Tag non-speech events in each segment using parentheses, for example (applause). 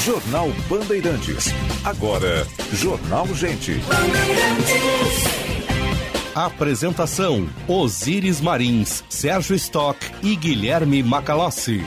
Jornal Bandeirantes. Agora, Jornal Gente. Apresentação: Osíris Marins, Sérgio Stock e Guilherme Macalossi.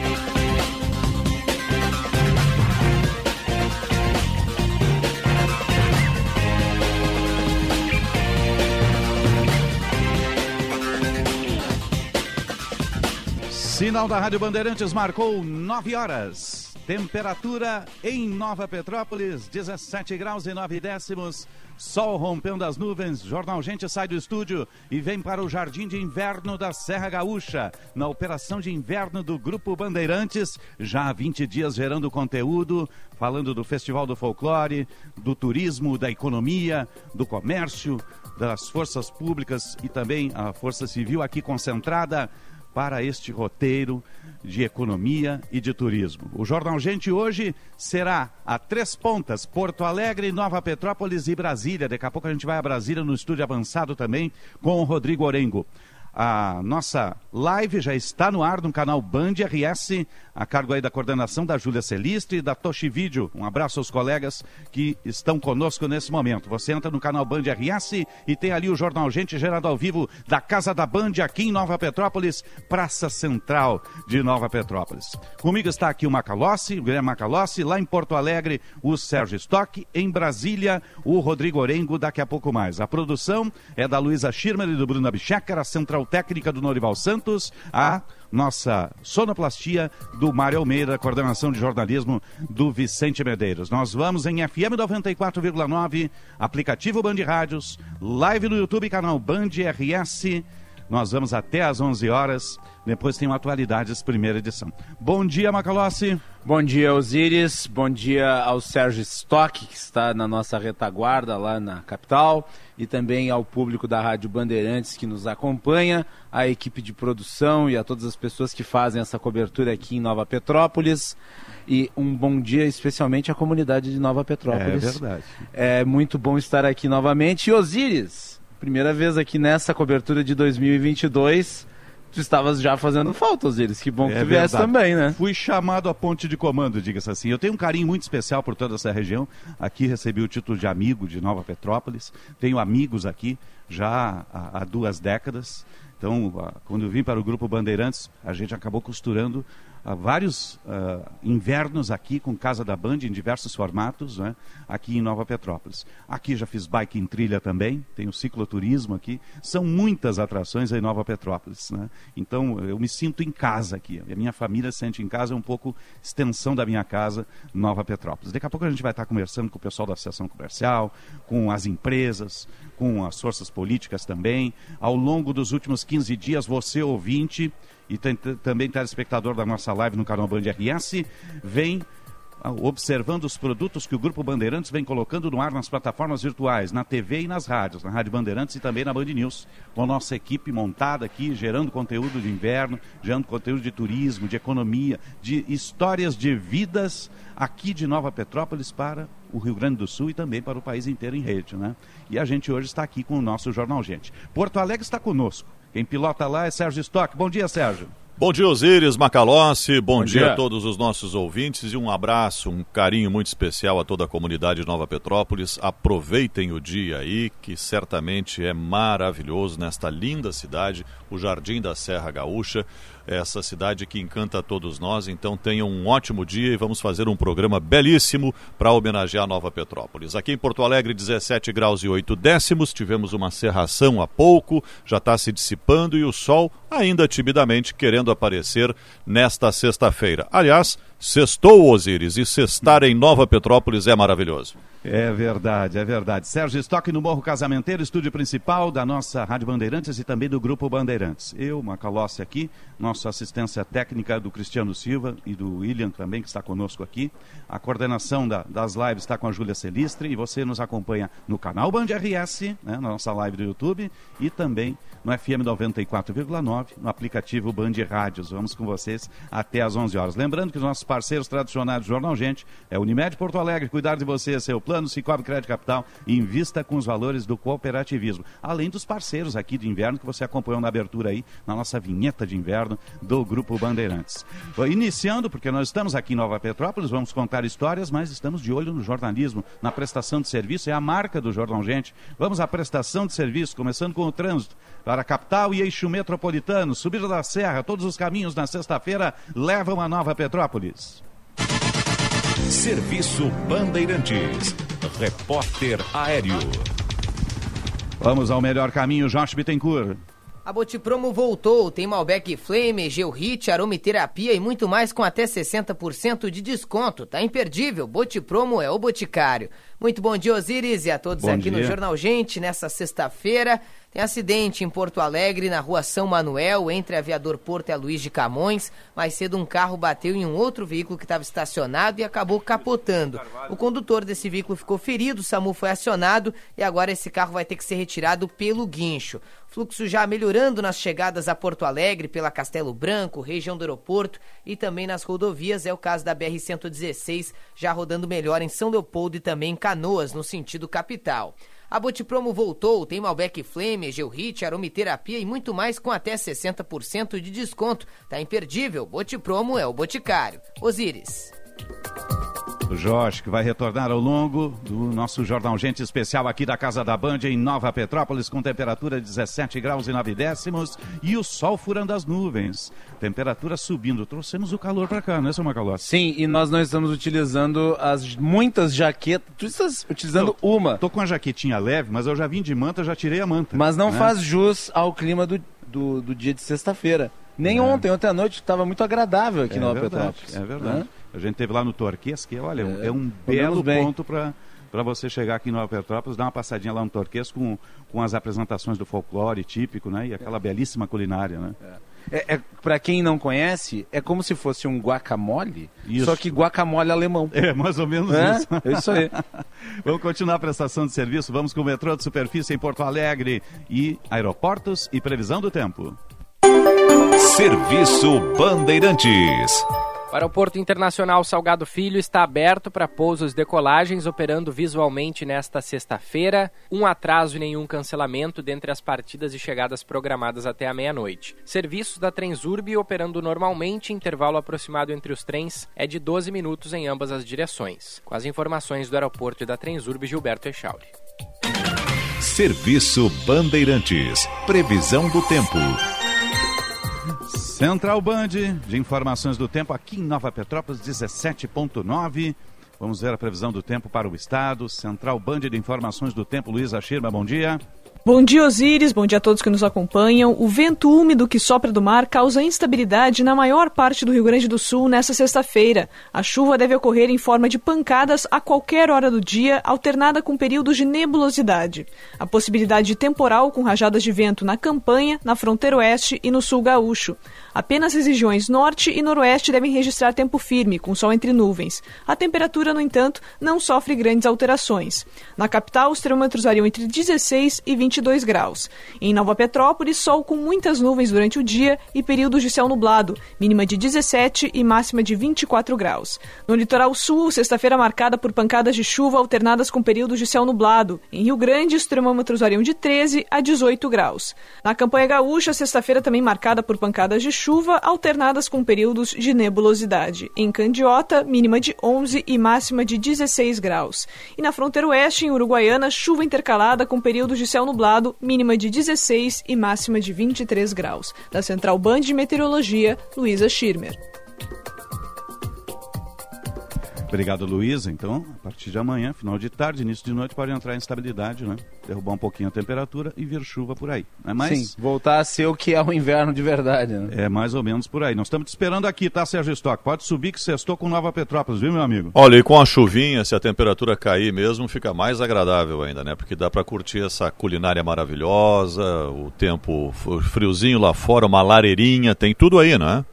Sinal da Rádio Bandeirantes marcou 9 horas. Temperatura em Nova Petrópolis, 17 graus e 9 décimos. Sol rompendo as nuvens. Jornal Gente sai do estúdio e vem para o Jardim de Inverno da Serra Gaúcha, na operação de inverno do Grupo Bandeirantes. Já há 20 dias gerando conteúdo, falando do Festival do Folclore, do turismo, da economia, do comércio, das forças públicas e também a Força Civil aqui concentrada para este roteiro de economia e de turismo. O Jornal Gente hoje será a três pontas, Porto Alegre, Nova Petrópolis e Brasília. Daqui a pouco a gente vai a Brasília no estúdio avançado também com o Rodrigo Orengo. A nossa live já está no ar no canal Band RS, a cargo aí da coordenação da Júlia Celiste e da Toshi Vídeo. Um abraço aos colegas que estão conosco nesse momento. Você entra no canal Band RS e tem ali o Jornal Gente gerado ao vivo da Casa da Band aqui em Nova Petrópolis, Praça Central de Nova Petrópolis. Comigo está aqui o Macalossi, o Guilherme Macalossi, lá em Porto Alegre, o Sérgio Stock, em Brasília, o Rodrigo Orengo, daqui a pouco mais. A produção é da Luísa Schirmer e do Bruno Bichecker, a central técnica do Norival Santos, a nossa sonoplastia do Mário Almeida, coordenação de jornalismo do Vicente Medeiros. Nós vamos em FM 94,9, aplicativo Band Rádios, live no YouTube, canal Band RS. Nós vamos até às 11 horas. Depois tem uma Atualidades, primeira edição. Bom dia, Macalossi. Bom dia, Osíris. Bom dia ao Sérgio Stock, que está na nossa retaguarda lá na capital. E também ao público da Rádio Bandeirantes que nos acompanha, à equipe de produção e a todas as pessoas que fazem essa cobertura aqui em Nova Petrópolis. E um bom dia especialmente à comunidade de Nova Petrópolis. É verdade. É muito bom estar aqui novamente. E Osíris, primeira vez aqui nessa cobertura de 2022 tu estavas já fazendo falta, Osiris. Que bom que É tu viesse também, né? Fui chamado a ponte de comando, diga-se assim. Eu tenho um carinho muito especial por toda essa região. Aqui recebi o título de amigo de Nova Petrópolis. Tenho amigos aqui já há, há duas décadas. Então, quando eu vim para o Grupo Bandeirantes, a gente acabou costurando ah, vários ah, invernos aqui com Casa da Band em diversos formatos, né? aqui em Nova Petrópolis. Aqui já fiz bike em trilha também, tenho cicloturismo aqui. São muitas atrações em Nova Petrópolis. Né? Então eu me sinto em casa aqui. A minha família se sente em casa, é um pouco extensão da minha casa, Nova Petrópolis. Daqui a pouco a gente vai estar conversando com o pessoal da Associação Comercial, com as empresas, com as forças políticas também. Ao longo dos últimos 15 dias, você ouvinte e também telespectador da nossa live no canal Band RS, vem ah, observando os produtos que o Grupo Bandeirantes vem colocando no ar nas plataformas virtuais, na TV e nas rádios, na Rádio Bandeirantes e também na Band News, com a nossa equipe montada aqui, gerando conteúdo de inverno, gerando conteúdo de turismo, de economia, de histórias de vidas aqui de Nova Petrópolis para o Rio Grande do Sul e também para o país inteiro em rede, né? E a gente hoje está aqui com o nosso Jornal Gente. Porto Alegre está conosco. Quem pilota lá é Sérgio Stock. Bom dia, Sérgio. Bom dia, Osíris Macalossi. Bom, Bom dia. dia. a todos os nossos ouvintes e um abraço, um carinho muito especial a toda a comunidade de Nova Petrópolis. Aproveitem o dia aí, que certamente é maravilhoso nesta linda cidade, o Jardim da Serra Gaúcha, essa cidade que encanta a todos nós. Então tenham um ótimo dia e vamos fazer um programa belíssimo para homenagear Nova Petrópolis. Aqui em Porto Alegre, 17 graus e 8 décimos, tivemos uma serração há pouco, já está se dissipando e o sol ainda timidamente querendo aparecer nesta sexta-feira. Aliás, sextou Osíris e sextar em Nova Petrópolis é maravilhoso. É verdade, é verdade. Sérgio Stock no Morro Casamenteiro, estúdio principal da nossa Rádio Bandeirantes e também do Grupo Bandeirantes. Eu, Macalossi aqui, nossa assistência técnica do Cristiano Silva e do William também, que está conosco aqui. A coordenação da- das lives está com a Júlia Celistre e você nos acompanha no canal Band RS, né, na nossa live do YouTube e também no FM 94,9, no aplicativo Band Rádios. Vamos com vocês até às 11 horas. Lembrando que os nossos parceiros tradicionais do Jornal Gente é Unimed Porto Alegre, cuidar de você, seu plano, Cicobi Crédito Capital, invista com os valores do cooperativismo. Além dos parceiros aqui de inverno que você acompanhou na abertura aí, na nossa vinheta de inverno do Grupo Bandeirantes. Iniciando, porque nós estamos aqui em Nova Petrópolis, vamos contar histórias, mas estamos de olho no jornalismo, na prestação de serviço, é a marca do Jornal Gente. Vamos à prestação de serviço, começando com o trânsito para a capital e eixo metropolitano, subida da serra, todos os caminhos na sexta-feira levam a Nova Petrópolis. Serviço Bandeirantes. Repórter Aéreo. Vamos ao melhor caminho, Jorge Bittencourt. A Botipromo voltou, tem Malbec Flame, Geohit, aromaterapia e muito mais com até 60% de desconto. Tá imperdível, Botipromo é o Boticário. Muito bom dia, Osiris, e a todos Bom aqui dia. no Jornal Gente, nessa sexta-feira. Tem acidente em Porto Alegre, na rua São Manuel, entre Aviador Porto e a Luiz de Camões. Mais cedo, um carro bateu em um outro veículo que estava estacionado e acabou capotando. O condutor desse veículo ficou ferido, o SAMU foi acionado e agora esse carro vai ter que ser retirado pelo guincho. Fluxo já melhorando nas chegadas a Porto Alegre, pela Castelo Branco, região do aeroporto e também nas rodovias. É o caso da BR-116, já rodando melhor em São Leopoldo e também em Canoas, no sentido capital. A Botipromo voltou, tem Malbec Flame, Geohit, aromaterapia e muito mais com até 60% de desconto. Tá imperdível, Botipromo é o Boticário. Osíris. O Jorge, que vai retornar ao longo do nosso Jornal Gente especial aqui da Casa da Band em Nova Petrópolis, com temperatura de 17 graus e 9 décimos e o sol furando as nuvens. Temperatura subindo. Trouxemos o calor para cá, né, seu Macalossi? Sim, e nós não estamos utilizando as muitas jaquetas. Tu estás utilizando uma, Tô com a jaquetinha leve, mas eu já vim de manta, já tirei a manta. mas não né? faz jus ao clima do, do, do dia de sexta-feira. Nem É. ontem, ontem à noite estava muito agradável aqui É em Nova verdade, Petrópolis. é verdade. Né? A gente teve lá no Torquês, que olha, É, é, um belo ponto para para você chegar aqui em Nova Petrópolis, dar uma passadinha lá no Torquês com, com as apresentações do folclore típico, né? E aquela belíssima culinária, né? É, é, para quem não conhece, é como se fosse um guacamole, Isso. só que guacamole alemão. É, mais ou menos É, isso. é isso aí. (laughs) Vamos continuar a prestação de serviço. Vamos com o metrô de superfície em Porto Alegre e aeroportos e previsão do tempo. Serviço Bandeirantes. O Aeroporto Internacional Salgado Filho está aberto para pousos e decolagens, operando visualmente nesta sexta-feira. Um atraso e nenhum cancelamento dentre as partidas e chegadas programadas até a meia-noite. Serviços da Transurb operando normalmente, intervalo aproximado entre os trens é de 12 minutos em ambas as direções. Com as informações do aeroporto e da Transurb, Gilberto Echauri. Serviço Bandeirantes. Previsão do tempo. Central Band de informações do tempo aqui em Nova Petrópolis, 17.9. Vamos ver a previsão do tempo para o estado. Central Band de informações do tempo, Luísa Schirma, bom dia. Bom dia, Osíris. Bom dia a todos que nos acompanham. O vento úmido que sopra do mar causa instabilidade na maior parte do Rio Grande do Sul nesta sexta-feira. A chuva deve ocorrer em forma de pancadas a qualquer hora do dia, alternada com períodos de nebulosidade. A possibilidade de temporal com rajadas de vento na campanha, na fronteira oeste e no sul gaúcho. Apenas as regiões norte e noroeste devem registrar tempo firme, com sol entre nuvens. A temperatura, no entanto, não sofre grandes alterações. Na capital, os termômetros variam entre 16 e 22 graus. Em Nova Petrópolis, sol com muitas nuvens durante o dia e períodos de céu nublado, mínima de 17 e máxima de 24 graus. No litoral sul, sexta-feira marcada por pancadas de chuva alternadas com períodos de céu nublado. Em Rio Grande, os termômetros variam de 13 a 18 graus. Na campanha gaúcha, sexta-feira também marcada por pancadas de chuva alternadas com períodos de nebulosidade. Em Candiota, mínima de 11 e máxima de 16 graus. E na fronteira oeste, em Uruguaiana, chuva intercalada com períodos de céu nublado, mínima de 16 e máxima de 23 graus. Da Central Band de Meteorologia, Luísa Schirmer. Obrigado, Luísa. Então, a partir de amanhã, final de tarde, início de noite, pode entrar em instabilidade, né? Derrubar um pouquinho a temperatura e vir chuva por aí. É mais, Sim, voltar a ser o que é o inverno de verdade. Né? é mais ou menos por aí. Nós estamos te esperando aqui, tá, Sérgio Stock? Pode subir que sextou com Nova Petrópolis, viu, meu amigo? Olha, e com a chuvinha, se a temperatura cair mesmo, fica mais agradável ainda, né? Porque dá para curtir essa culinária maravilhosa, o tempo friozinho lá fora, uma lareirinha, tem tudo aí, não é?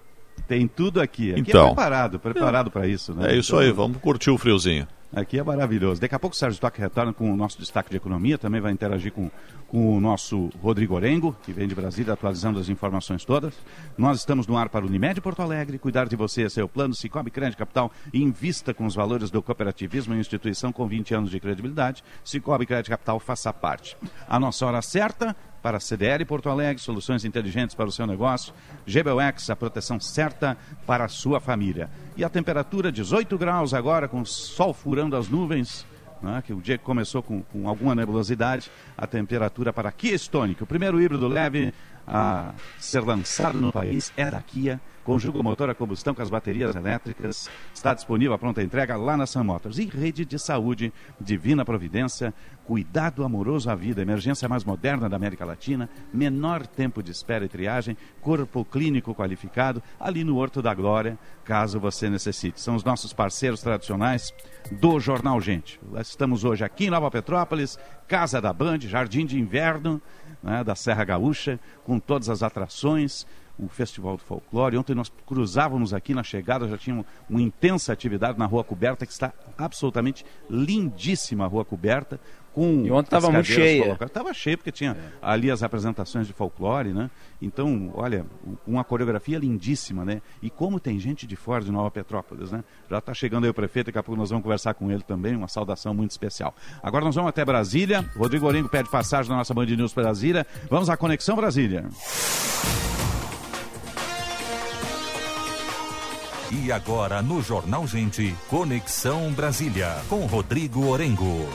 Tem tudo aqui. Aqui Então. é preparado, preparado para isso, né? É isso Então, aí, vamos curtir o friozinho. Aqui é maravilhoso. Daqui a pouco o Sérgio Stock retorna com o nosso destaque de economia, também vai interagir com, com o nosso Rodrigo Orengo, que vem de Brasília atualizando as informações todas. Nós estamos no ar para o Unimed Porto Alegre, cuidar de você é seu plano, Cicobi Crédito Capital, invista com os valores do cooperativismo em instituição com 20 anos de credibilidade. Cicobi Crédito Capital faça parte. A nossa hora certa, para a CDL Porto Alegre, soluções inteligentes para o seu negócio. GBUX, a proteção certa para a sua família. E a temperatura 18 graus agora, com o sol furando as nuvens. Né, que o dia começou com, com, alguma nebulosidade, a temperatura para Kia Stonic, o primeiro híbrido leve a ser lançado no país é da Kia Conjuga o motor a combustão com as baterias elétricas. Está disponível a pronta entrega lá na Sun Motors. E rede de saúde, Divina Providência, cuidado amoroso à vida, emergência mais moderna da América Latina, menor tempo de espera e triagem, corpo clínico qualificado, ali no Horto da Glória, caso você necessite. São os nossos parceiros tradicionais do Jornal Gente. Estamos hoje aqui em Nova Petrópolis, Casa da Band, Jardim de Inverno, né, da Serra Gaúcha, com todas as atrações o Festival do Folclore. Ontem nós cruzávamos aqui na chegada, já tinha uma intensa atividade na Rua Coberta, que está absolutamente lindíssima a Rua Coberta. Com e ontem estava muito cheia. Estava cheia, porque tinha é. ali as apresentações de folclore, né? Então, olha, uma coreografia lindíssima, né? E como tem gente de fora de Nova Petrópolis, né? Já está chegando aí o prefeito, daqui a pouco nós vamos conversar com ele também, uma saudação muito especial. Agora nós vamos até Brasília. Rodrigo Orengo pede passagem na nossa Band News Brasília. Vamos à Conexão Brasília. E agora no Jornal Gente, Conexão Brasília, com Rodrigo Orengo.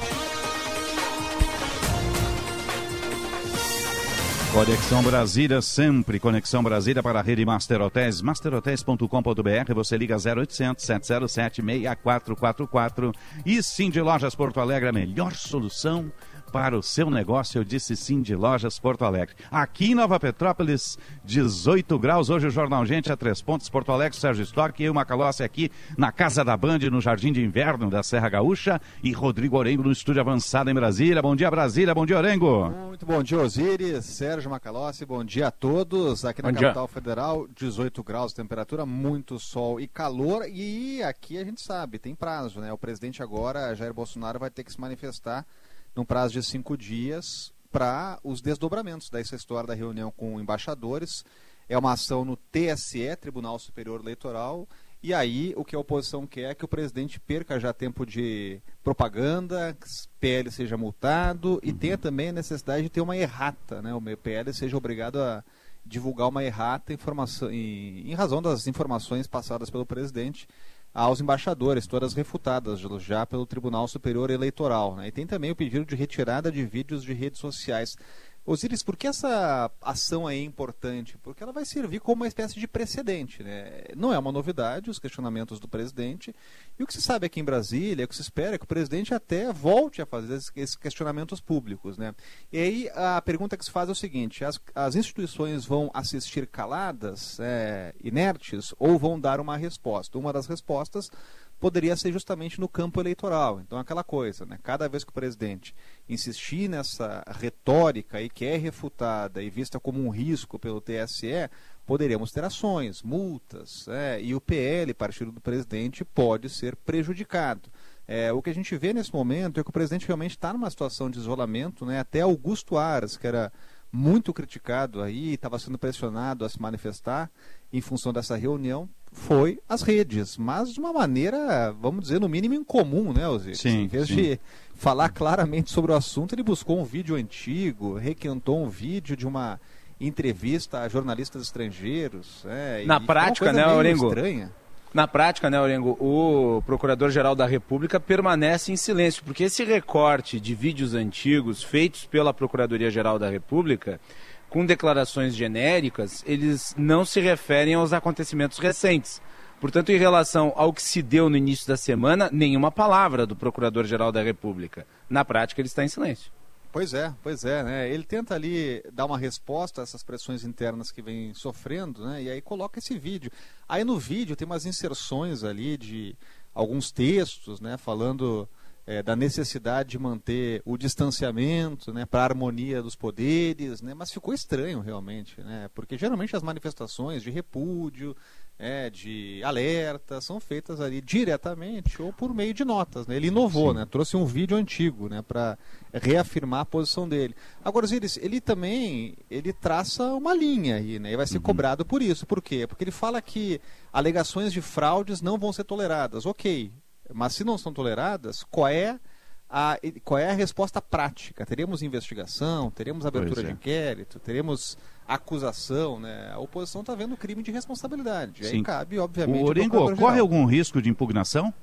Conexão Brasília, sempre Conexão Brasília para a rede Master Hotels, masterhotels.com.br, você liga 0800 707 6444 e Sim de Lojas Porto Alegre, a melhor solução para o seu negócio. Eu disse sim de Lojas Porto Alegre. Aqui em Nova Petrópolis, 18 graus. Hoje o Jornal Gente a Três Pontos, Porto Alegre, Sérgio Stork e eu, Macalossi, aqui na Casa da Band, no Jardim de Inverno da Serra Gaúcha e Rodrigo Orengo no estúdio avançado em Brasília. Bom dia, Brasília. Bom dia, Orengo. Muito bom dia, Osiris, Sérgio Macalossi. Bom dia a todos. Aqui na bom capital dia. federal, 18 graus, temperatura, muito sol e calor. E aqui a gente sabe, tem prazo, né? O presidente agora, Jair Bolsonaro, vai ter que se manifestar num prazo de cinco dias para os desdobramentos dessa história da reunião com embaixadores. É uma ação no TSE, Tribunal Superior Eleitoral, e aí o que a oposição quer é que o presidente perca já tempo de propaganda, que o PL seja multado uhum. e tenha também a necessidade de ter uma errata, né? O PL seja obrigado a divulgar uma errata informação, em, em razão das informações passadas pelo presidente aos embaixadores, todas refutadas já pelo Tribunal Superior Eleitoral. Né? E tem também o pedido de retirada de vídeos de redes sociais. Osiris, por que essa ação é importante? Porque ela vai servir como uma espécie de precedente. Né? Não é uma novidade os questionamentos do presidente. E o que se sabe aqui em Brasília, o que se espera é que o presidente até volte a fazer esses questionamentos públicos. Né? E aí a pergunta que se faz é o seguinte: as, as instituições vão assistir caladas, é, inertes, ou vão dar uma resposta? Uma das respostas poderia ser justamente no campo eleitoral. Então, aquela coisa, né? cada vez que o presidente insistir nessa retórica e que é refutada e vista como um risco pelo TSE, poderíamos ter ações, multas, é, e o PL, partido do presidente, pode ser prejudicado. É, o que a gente vê nesse momento é que o presidente realmente está numa situação de isolamento, né? até Augusto Aras, que era muito criticado aí, estava sendo pressionado a se manifestar em função dessa reunião, foi as redes, mas de uma maneira, vamos dizer, no mínimo incomum, né, Osiris? Sim, em vez sim. de falar claramente sobre o assunto, ele buscou um vídeo antigo, requentou um vídeo de uma entrevista a jornalistas estrangeiros. É, Na prática, né, Orengo? Estranha. Na prática, né, Orengo, o Procurador-Geral da República permanece em silêncio, porque esse recorte de vídeos antigos feitos pela Procuradoria-Geral da República com declarações genéricas, eles não se referem aos acontecimentos recentes. Portanto, em relação ao que se deu no início da semana, nenhuma palavra do Procurador-Geral da República. Na prática, ele está em silêncio. Pois é, pois é, né? Ele tenta ali dar uma resposta a essas pressões internas que vem sofrendo, né? E aí coloca esse vídeo. Aí no vídeo tem umas inserções ali de alguns textos, né? Falando é, da necessidade de manter o distanciamento, né, para a harmonia dos poderes, né, mas ficou estranho realmente, né, porque geralmente as manifestações de repúdio, é, de alerta são feitas ali diretamente ou por meio de notas. Né? Ele inovou, né, trouxe um vídeo antigo, né, para reafirmar a posição dele. Agora, Osiris, ele também ele traça uma linha aí, né, e vai ser uhum. cobrado por isso. Por quê? Porque ele fala que alegações de fraudes não vão ser toleradas. Ok, mas se não são toleradas, qual é a, qual é a resposta prática? Teremos investigação, teremos abertura é. de inquérito, teremos acusação, né? A oposição está vendo crime de responsabilidade. Sim. Aí cabe, obviamente. O Orengo, corre algum risco de impugnação?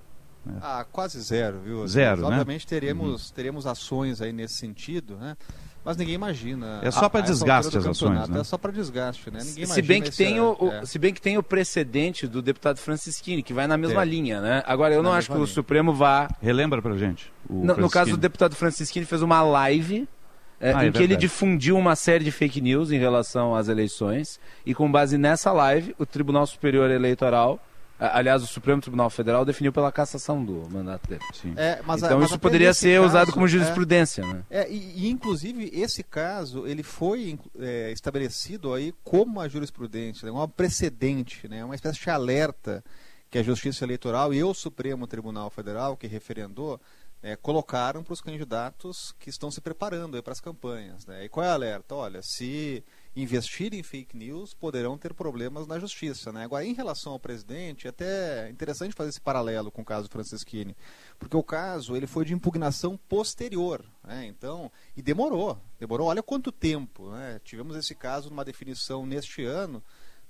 Ah, quase zero, viu? Zero, né? Obviamente teremos, uhum. teremos ações aí nesse sentido, né? Mas ninguém imagina. É só para desgaste as ações, né? É só para desgaste, né? Ninguém se bem que tem o, é. se bem que tem o precedente do deputado Francisquini que vai na mesma é. linha, né? Agora eu na não acho que linha. o Supremo vá. Relembra para gente. No, no, caso do deputado Francisquini fez uma live é, ah, em é que ele difundiu uma série de fake news em relação às eleições e com base nessa live o Tribunal Superior Eleitoral Aliás, o Supremo Tribunal Federal definiu pela cassação do mandato dele. É, mas, então mas isso poderia ser caso, usado como jurisprudência, é, né? É, e, e, inclusive esse caso ele foi é, estabelecido aí como uma jurisprudência, né, um precedente, né, uma espécie de alerta que a Justiça Eleitoral e o Supremo Tribunal Federal que referendou é, colocaram para os candidatos que estão se preparando para as campanhas. Né? E qual é o alerta? Olha, se investir em fake news, poderão ter problemas na justiça. Né? Agora, em relação ao presidente, é até interessante fazer esse paralelo com o caso Francisquini, porque o caso ele foi de impugnação posterior. Né? Então, e demorou, demorou, olha quanto tempo. Né? Tivemos esse caso numa definição neste ano,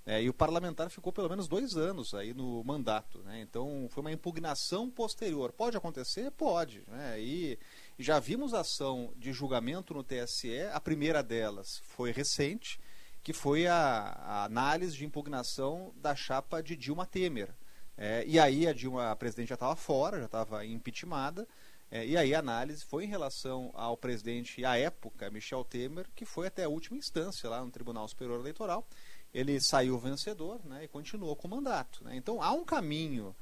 é, e o parlamentar ficou pelo menos dois anos aí no mandato. Né? Então foi uma impugnação posterior. Pode acontecer? Pode. Né? E já vimos ação de julgamento no TSE. A primeira delas foi recente, que foi a, a análise de impugnação da chapa de Dilma Temer. É, e aí a Dilma, a presidente já estava fora, já estava impeachmentada. É, e aí a análise foi em relação ao presidente, à época, Michel Temer, que foi até a última instância lá no Tribunal Superior Eleitoral ele saiu vencedor né, e continuou com o mandato. Né? Então há um caminho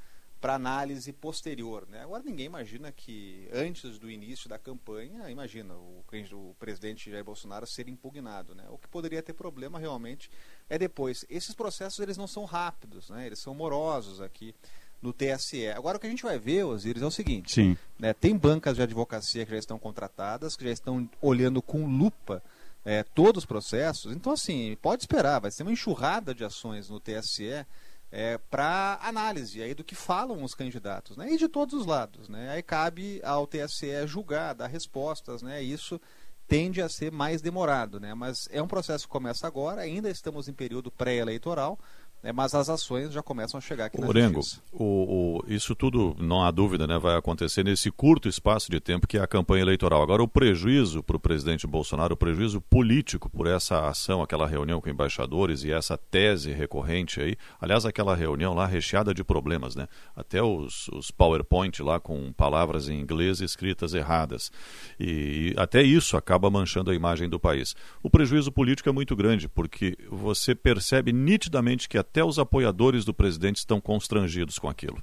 para análise posterior. Né? Agora ninguém imagina que antes do início da campanha, imagina o, o presidente Jair Bolsonaro ser impugnado. Né? O que poderia ter problema realmente é depois. Esses processos eles não são rápidos, né? eles são morosos aqui no TSE. Agora o que a gente vai ver, Osiris, é o seguinte: Sim. Né, tem bancas de advocacia que já estão contratadas, que já estão olhando com lupa é, todos os processos. Então, assim, pode esperar, vai ser uma enxurrada de ações no TSE é, para análise aí do que falam os candidatos, né? E de todos os lados, né? Aí cabe ao TSE julgar, dar respostas, né? Isso tende a ser mais demorado, né? Mas é um processo que começa agora, ainda estamos em período pré-eleitoral, né, mas as ações já começam a chegar aqui Orengo, o, o, isso tudo, não há dúvida, né, vai acontecer nesse curto espaço de tempo que é a campanha eleitoral. Agora, o prejuízo para o presidente Bolsonaro, o prejuízo político por essa ação, aquela reunião com embaixadores e essa tese recorrente aí, aliás, aquela reunião lá recheada de problemas, né? Até os, os PowerPoint lá com palavras em inglês escritas erradas. E, e até isso acaba manchando a imagem do país. O prejuízo político é muito grande, porque você percebe nitidamente que a até os apoiadores do presidente estão constrangidos com aquilo.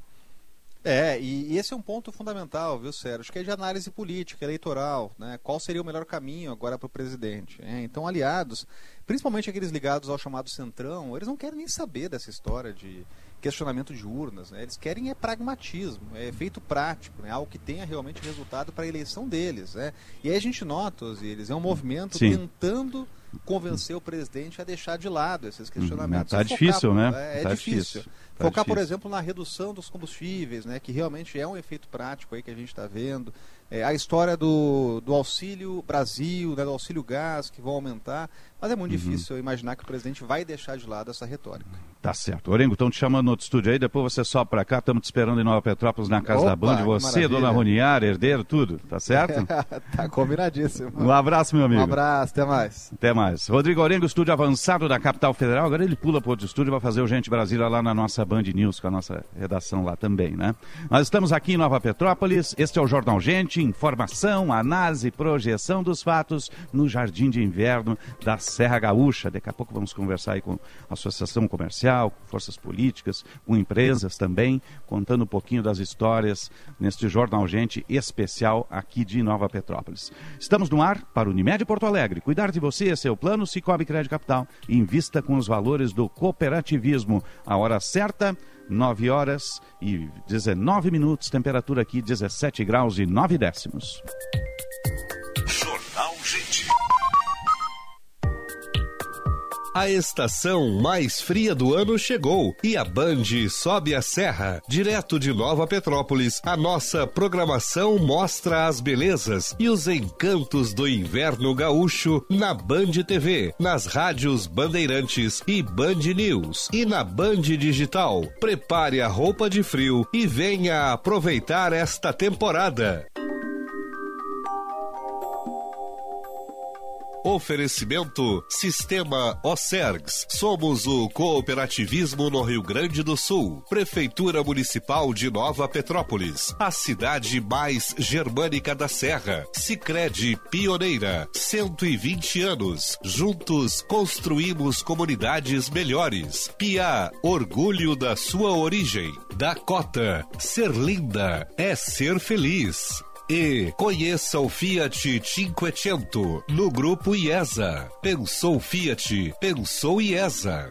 É, e, esse é um ponto fundamental, viu, Sérgio? Que é de análise política, eleitoral, né? Qual seria o melhor caminho agora para o presidente? É, então, aliados, principalmente aqueles ligados ao chamado Centrão, eles não querem nem saber dessa história de questionamento de urnas, né? Eles querem é pragmatismo, é efeito prático, né? Algo que tenha realmente resultado para a eleição deles, né? E aí a gente nota, eles é um movimento Sim. tentando convencer o presidente a deixar de lado esses questionamentos. Está difícil, né? É, é tá difícil. difícil. Tá focar, difícil. por exemplo, na redução dos combustíveis, né? Que realmente é um efeito prático aí que a gente está vendo. É, a história do, do auxílio Brasil, né, do auxílio gás, que vão aumentar. Mas é muito uhum. difícil imaginar que o presidente vai deixar de lado essa retórica. Tá certo. Orengo, estão te chamando no outro estúdio aí, depois você sobe para cá, estamos te esperando em Nova Petrópolis, na casa Opa, da Band. Você, maravilha. dona Roniar, herdeiro, tudo, tá certo? (laughs) tá combinadíssimo. Um abraço, meu amigo. Um abraço, até mais. Até mais. Rodrigo Orengo, estúdio avançado da capital federal. Agora ele pula para outro estúdio e vai fazer o Gente Brasília lá na nossa Band News, com a nossa redação lá também, né? Nós estamos aqui em Nova Petrópolis, este é o Jornal Gente, informação, análise, projeção dos fatos no Jardim de Inverno da Serra Gaúcha. Daqui a pouco vamos conversar aí com a Associação Comercial, com forças políticas, com empresas também, contando um pouquinho das histórias neste Jornal Gente especial aqui de Nova Petrópolis. Estamos no ar para o Unimed Porto Alegre. Cuidar de você é seu plano Cicobi Crédito Capital. Invista com os valores do cooperativismo. A hora certa, 9 horas e 19 minutos, temperatura aqui 17 graus e 9 décimos. Jornal Gente. A estação mais fria do ano chegou e a Band sobe a serra. Direto de Nova Petrópolis, a nossa programação mostra as belezas e os encantos do inverno gaúcho na Band TV, nas rádios Bandeirantes e Band News e na Band Digital. Prepare a roupa de frio e venha aproveitar esta temporada. Oferecimento Sistema Ocergs. Somos o cooperativismo no Rio Grande do Sul. Prefeitura Municipal de Nova Petrópolis. A cidade mais germânica da Serra. Sicredi Pioneira. 120 anos. Juntos construímos comunidades melhores. Pia, orgulho da sua origem. Dakota. Ser linda é ser feliz. E conheça o Fiat Cinquecento no grupo IESA. Pensou Fiat, pensou IESA.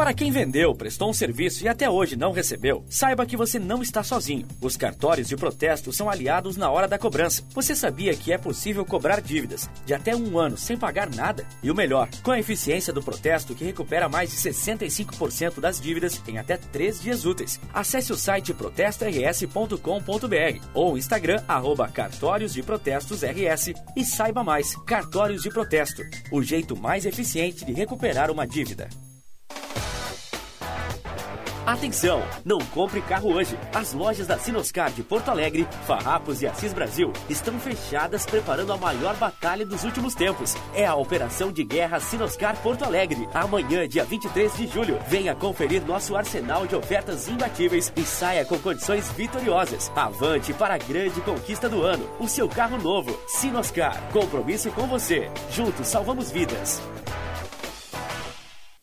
Para quem vendeu, prestou um serviço e até hoje não recebeu, saiba que você não está sozinho. Os cartórios de protesto são aliados na hora da cobrança. Você sabia que é possível cobrar dívidas de até um ano sem pagar nada? E o melhor, com a eficiência do protesto que recupera mais de 65% das dívidas em até 3 dias úteis. Acesse o site protestors.com.br ou Instagram arroba cartórios de protestos RS e saiba mais. Cartórios de protesto, o jeito mais eficiente de recuperar uma dívida. Atenção! Não compre carro hoje. As lojas da Sinoscar de Porto Alegre, Farrapos e Assis Brasil estão fechadas preparando a maior batalha dos últimos tempos. É a Operação de Guerra Sinoscar Porto Alegre. Amanhã, dia 23 de julho, venha conferir nosso arsenal de ofertas imbatíveis e saia com condições vitoriosas. Avante para a grande conquista do ano. O seu carro novo. Sinoscar. Compromisso com você. Juntos salvamos vidas.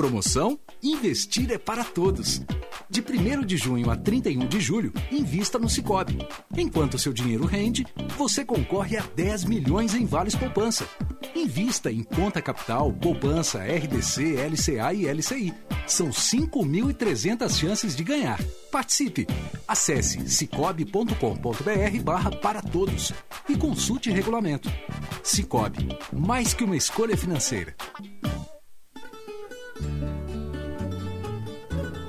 Promoção Investir é para todos. De 1 de junho a 31 de julho, invista no Cicobi. Enquanto seu dinheiro rende, você concorre a 10 milhões em vales poupança. Invista em conta capital, poupança, RDC, LCA e LCI. São 5.300 chances de ganhar. Participe! Acesse cicobi.com.br barra para todos e consulte regulamento. Cicobi, mais que uma escolha financeira.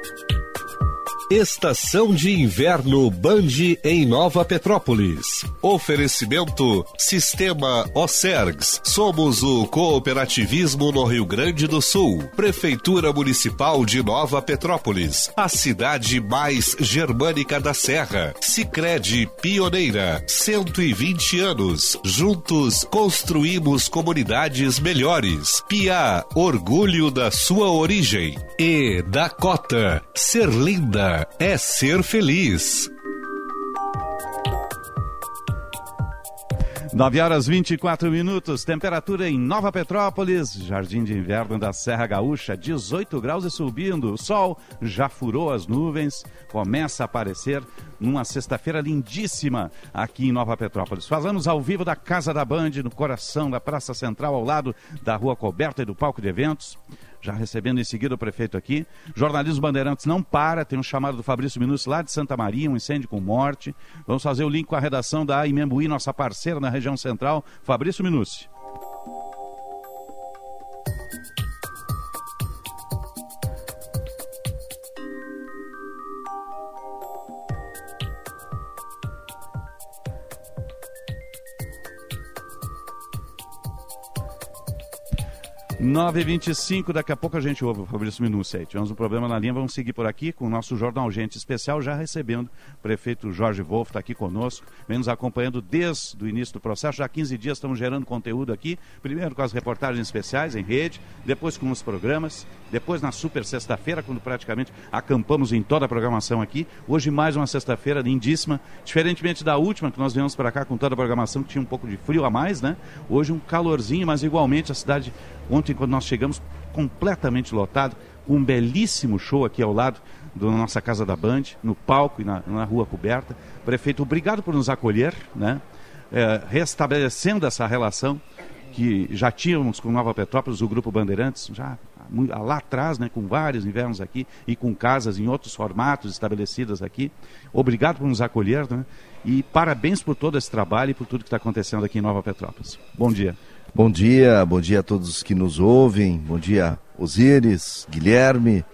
Thank you. Estação de Inverno Band em Nova Petrópolis. Oferecimento Sistema Ocergs. Somos o cooperativismo no Rio Grande do Sul. Prefeitura Municipal de Nova Petrópolis. A cidade mais germânica da Serra. Sicredi Pioneira. 120 anos. Juntos construímos comunidades melhores. Pia, orgulho da sua origem. E Dakota, ser linda é ser feliz. 9 horas 24 minutos, temperatura em Nova Petrópolis, Jardim de Inverno da Serra Gaúcha, 18 graus e subindo. O sol já furou as nuvens, começa a aparecer numa sexta-feira lindíssima aqui em Nova Petrópolis. Falamos ao vivo da Casa da Band, no coração da Praça Central, ao lado da Rua Coberta e do Palco de Eventos já recebendo em seguida o prefeito aqui. Jornalismo Bandeirantes não para, tem um chamado do Fabrício Minucci lá de Santa Maria, um incêndio com morte. Vamos fazer o link com a redação da Imembuí, nossa parceira na região central. Fabrício Minucci. 9h25, daqui a pouco a gente ouve o Fabrício Minucci aí. Tivemos um problema na linha, vamos seguir por aqui com o nosso Jornal Gente Especial, já recebendo o prefeito Jorge Wolff, está aqui conosco, vem nos acompanhando desde o início do processo. Já há 15 dias estamos gerando conteúdo aqui, primeiro com as reportagens especiais em rede, depois com os programas, depois na super sexta-feira, quando praticamente acampamos em toda a programação aqui. Hoje mais uma sexta-feira lindíssima, diferentemente da última que nós viemos para cá com toda a programação que tinha um pouco de frio a mais, né? Hoje um calorzinho, mas igualmente a cidade Ontem, quando nós chegamos, completamente lotado, um belíssimo show aqui ao lado da nossa Casa da Band, no palco e na, na rua coberta. Prefeito, obrigado por nos acolher, né? É, restabelecendo essa relação que já tínhamos com Nova Petrópolis, o Grupo Bandeirantes, já lá atrás, né, com vários invernos aqui e com casas em outros formatos estabelecidas aqui. Obrigado por nos acolher, né? E parabéns por todo esse trabalho e por tudo que está acontecendo aqui em Nova Petrópolis. Bom dia. Bom dia, bom dia a todos que nos ouvem. Bom dia, Osíris, Guilherme.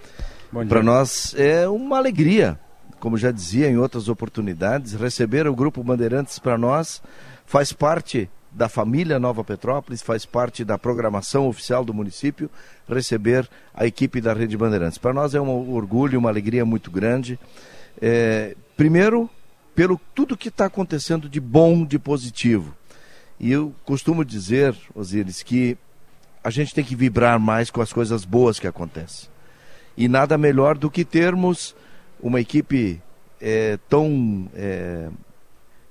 Para nós é uma alegria, como já dizia em outras oportunidades, receber o Grupo Bandeirantes para nós faz parte da família Nova Petrópolis, faz parte da programação oficial do município receber a equipe da Rede Bandeirantes. Para nós é um orgulho, uma alegria muito grande. É, primeiro, pelo tudo que está acontecendo de bom, de positivo e eu costumo dizer, Osíris, que a gente tem que vibrar mais com as coisas boas que acontecem. E nada melhor do que termos uma equipe é, tão é,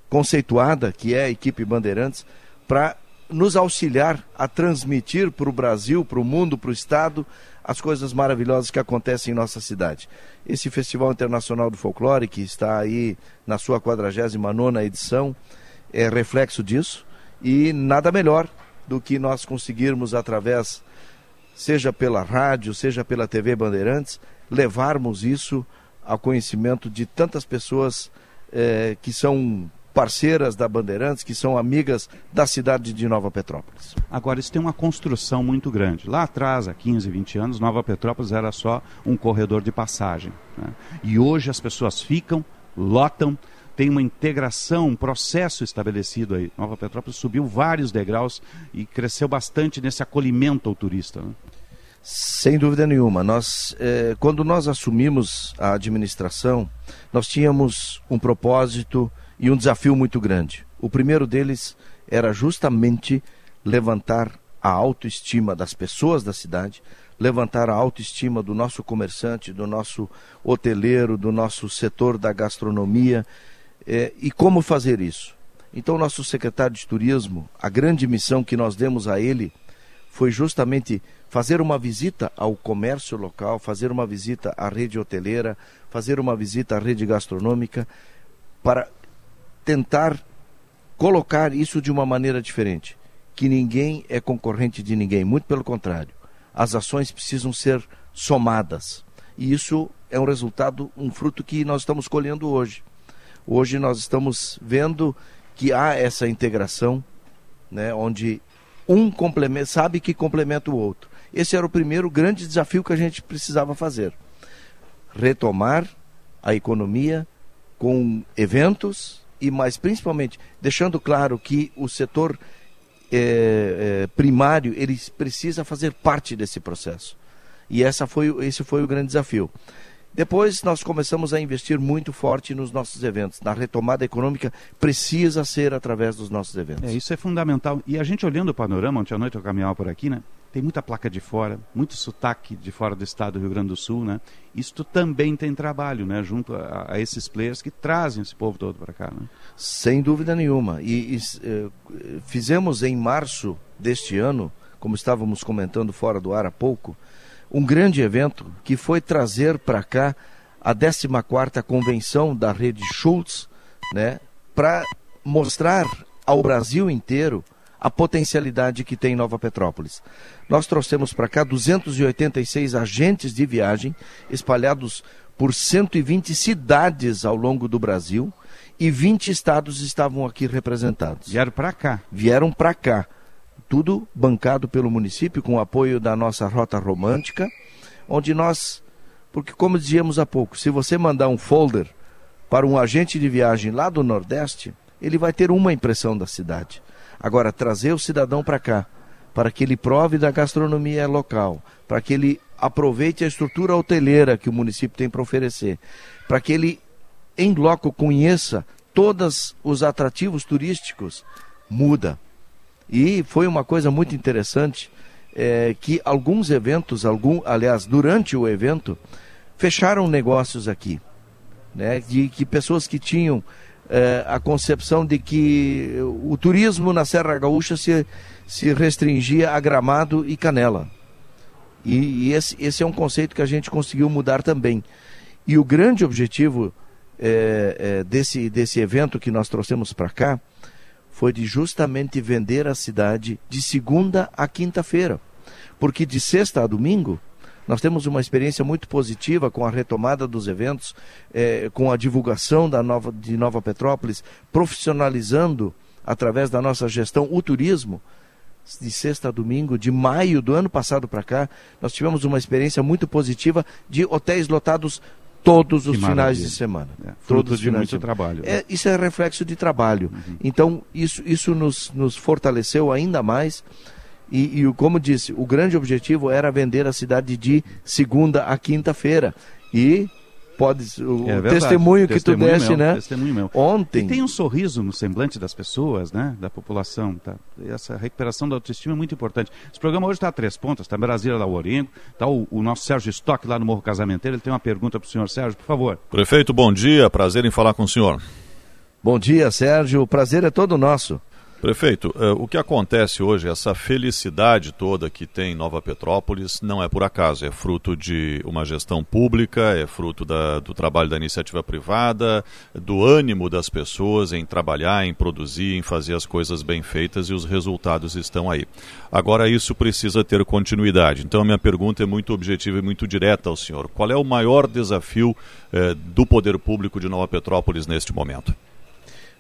conceituada, que é a equipe Bandeirantes, para nos auxiliar a transmitir para o Brasil, para o mundo, para o Estado, as coisas maravilhosas que acontecem em nossa cidade. Esse Festival Internacional do Folclore, que está aí na sua 49 edição, é reflexo disso e nada melhor do que nós conseguirmos, através, seja pela rádio, seja pela TV Bandeirantes, levarmos isso ao conhecimento de tantas pessoas eh, que são parceiras da Bandeirantes, que são amigas da cidade de Nova Petrópolis. Agora, isso tem uma construção muito grande. Lá atrás, há 15, 20 anos, Nova Petrópolis era só um corredor de passagem. Né? E hoje as pessoas ficam, lotam, tem uma integração, um processo estabelecido aí. Nova Petrópolis subiu vários degraus e cresceu bastante nesse acolhimento ao turista. Né? Sem dúvida nenhuma. Nós, eh, quando nós assumimos a administração, nós tínhamos um propósito e um desafio muito grande. O primeiro deles era justamente levantar a autoestima das pessoas da cidade, levantar a autoestima do nosso comerciante, do nosso hoteleiro, do nosso setor da gastronomia. Eh, e como fazer isso? Então, nosso secretário de turismo, a grande missão que nós demos a ele foi justamente fazer uma visita ao comércio local, fazer uma visita à rede hoteleira, fazer uma visita à rede gastronômica, para tentar colocar isso de uma maneira diferente. Que ninguém é concorrente de ninguém, muito pelo contrário. As ações precisam ser somadas. E isso é um resultado, um fruto que nós estamos colhendo hoje. Hoje nós estamos vendo que há essa integração, né, onde um complementa, sabe que complementa o outro. Esse era o primeiro grande desafio que a gente precisava fazer. Retomar a economia com eventos e, mais principalmente, deixando claro que o setor é, é, primário ele precisa fazer parte desse processo. E essa foi, esse foi o grande desafio. Depois nós começamos a investir muito forte nos nossos eventos. Na retomada econômica precisa ser através dos nossos eventos. É, isso é fundamental. E a gente olhando o panorama, ontem à noite eu caminhava por aqui, né? Tem muita placa de fora, muito sotaque de fora do estado do Rio Grande do Sul, né? Isto também tem trabalho, né? Junto a, a esses players que trazem esse povo todo para cá, né? Sem dúvida nenhuma. E, e eh, fizemos em março deste ano, como estávamos comentando fora do ar há pouco, um grande evento que foi trazer para cá a 14ª convenção da rede Schultz, né, para mostrar ao Brasil inteiro a potencialidade que tem Nova Petrópolis. Nós trouxemos para cá 286 agentes de viagem espalhados por 120 cidades ao longo do Brasil e 20 estados estavam aqui representados. Vieram para cá. Vieram para cá tudo bancado pelo município com o apoio da nossa rota romântica, onde nós, porque como dizíamos há pouco, se você mandar um folder para um agente de viagem lá do Nordeste, ele vai ter uma impressão da cidade. Agora, trazer o cidadão para cá, para que ele prove da gastronomia local, para que ele aproveite a estrutura hoteleira que o município tem para oferecer, para que ele, em loco, conheça todos os atrativos turísticos, muda. E foi uma coisa muito interessante é, que alguns eventos, algum, aliás, durante o evento, fecharam negócios aqui. Né, de que pessoas que tinham é, a concepção de que o turismo na Serra Gaúcha se, se restringia a Gramado e Canela. E, e esse, esse, é um conceito que a gente conseguiu mudar também. E o grande objetivo é, é, desse, desse evento que nós trouxemos para cá foi de justamente vender a cidade de segunda a quinta-feira. Porque de sexta a domingo, nós temos uma experiência muito positiva com a retomada dos eventos, eh, com a divulgação da nova, de Nova Petrópolis, profissionalizando, através da nossa gestão, o turismo. De sexta a domingo, de maio do ano passado para cá, nós tivemos uma experiência muito positiva de hotéis lotados todos os finais de semana. É, todos de muito trabalho. É, né? isso é reflexo de trabalho. Uhum. Então, isso, isso nos, nos fortaleceu ainda mais. E, e, como disse, o grande objetivo era vender a cidade de segunda a quinta-feira. E pode o é testemunho que testemunho tu deste, meu, né? Testemunho meu. Ontem. E tem um sorriso no semblante das pessoas, né? Da população, tá? Essa recuperação da autoestima é muito importante. Esse programa hoje está a três pontas, está Brasília da Oringo, está o, o, nosso Sérgio Stock lá no Morro Casamenteiro, ele tem uma pergunta para o senhor Sérgio, por favor. Prefeito, bom dia, prazer em falar com o senhor. Bom dia, Sérgio, o prazer é todo nosso. Prefeito, eh, o que acontece hoje, essa felicidade toda que tem Nova Petrópolis, não é por acaso, é fruto de uma gestão pública, é fruto da, do trabalho da iniciativa privada, do ânimo das pessoas em trabalhar, em produzir, em fazer as coisas bem feitas e os resultados estão aí. Agora, isso precisa ter continuidade. Então, a minha pergunta é muito objetiva e muito direta ao senhor. Qual é o maior desafio eh, do poder público de Nova Petrópolis neste momento?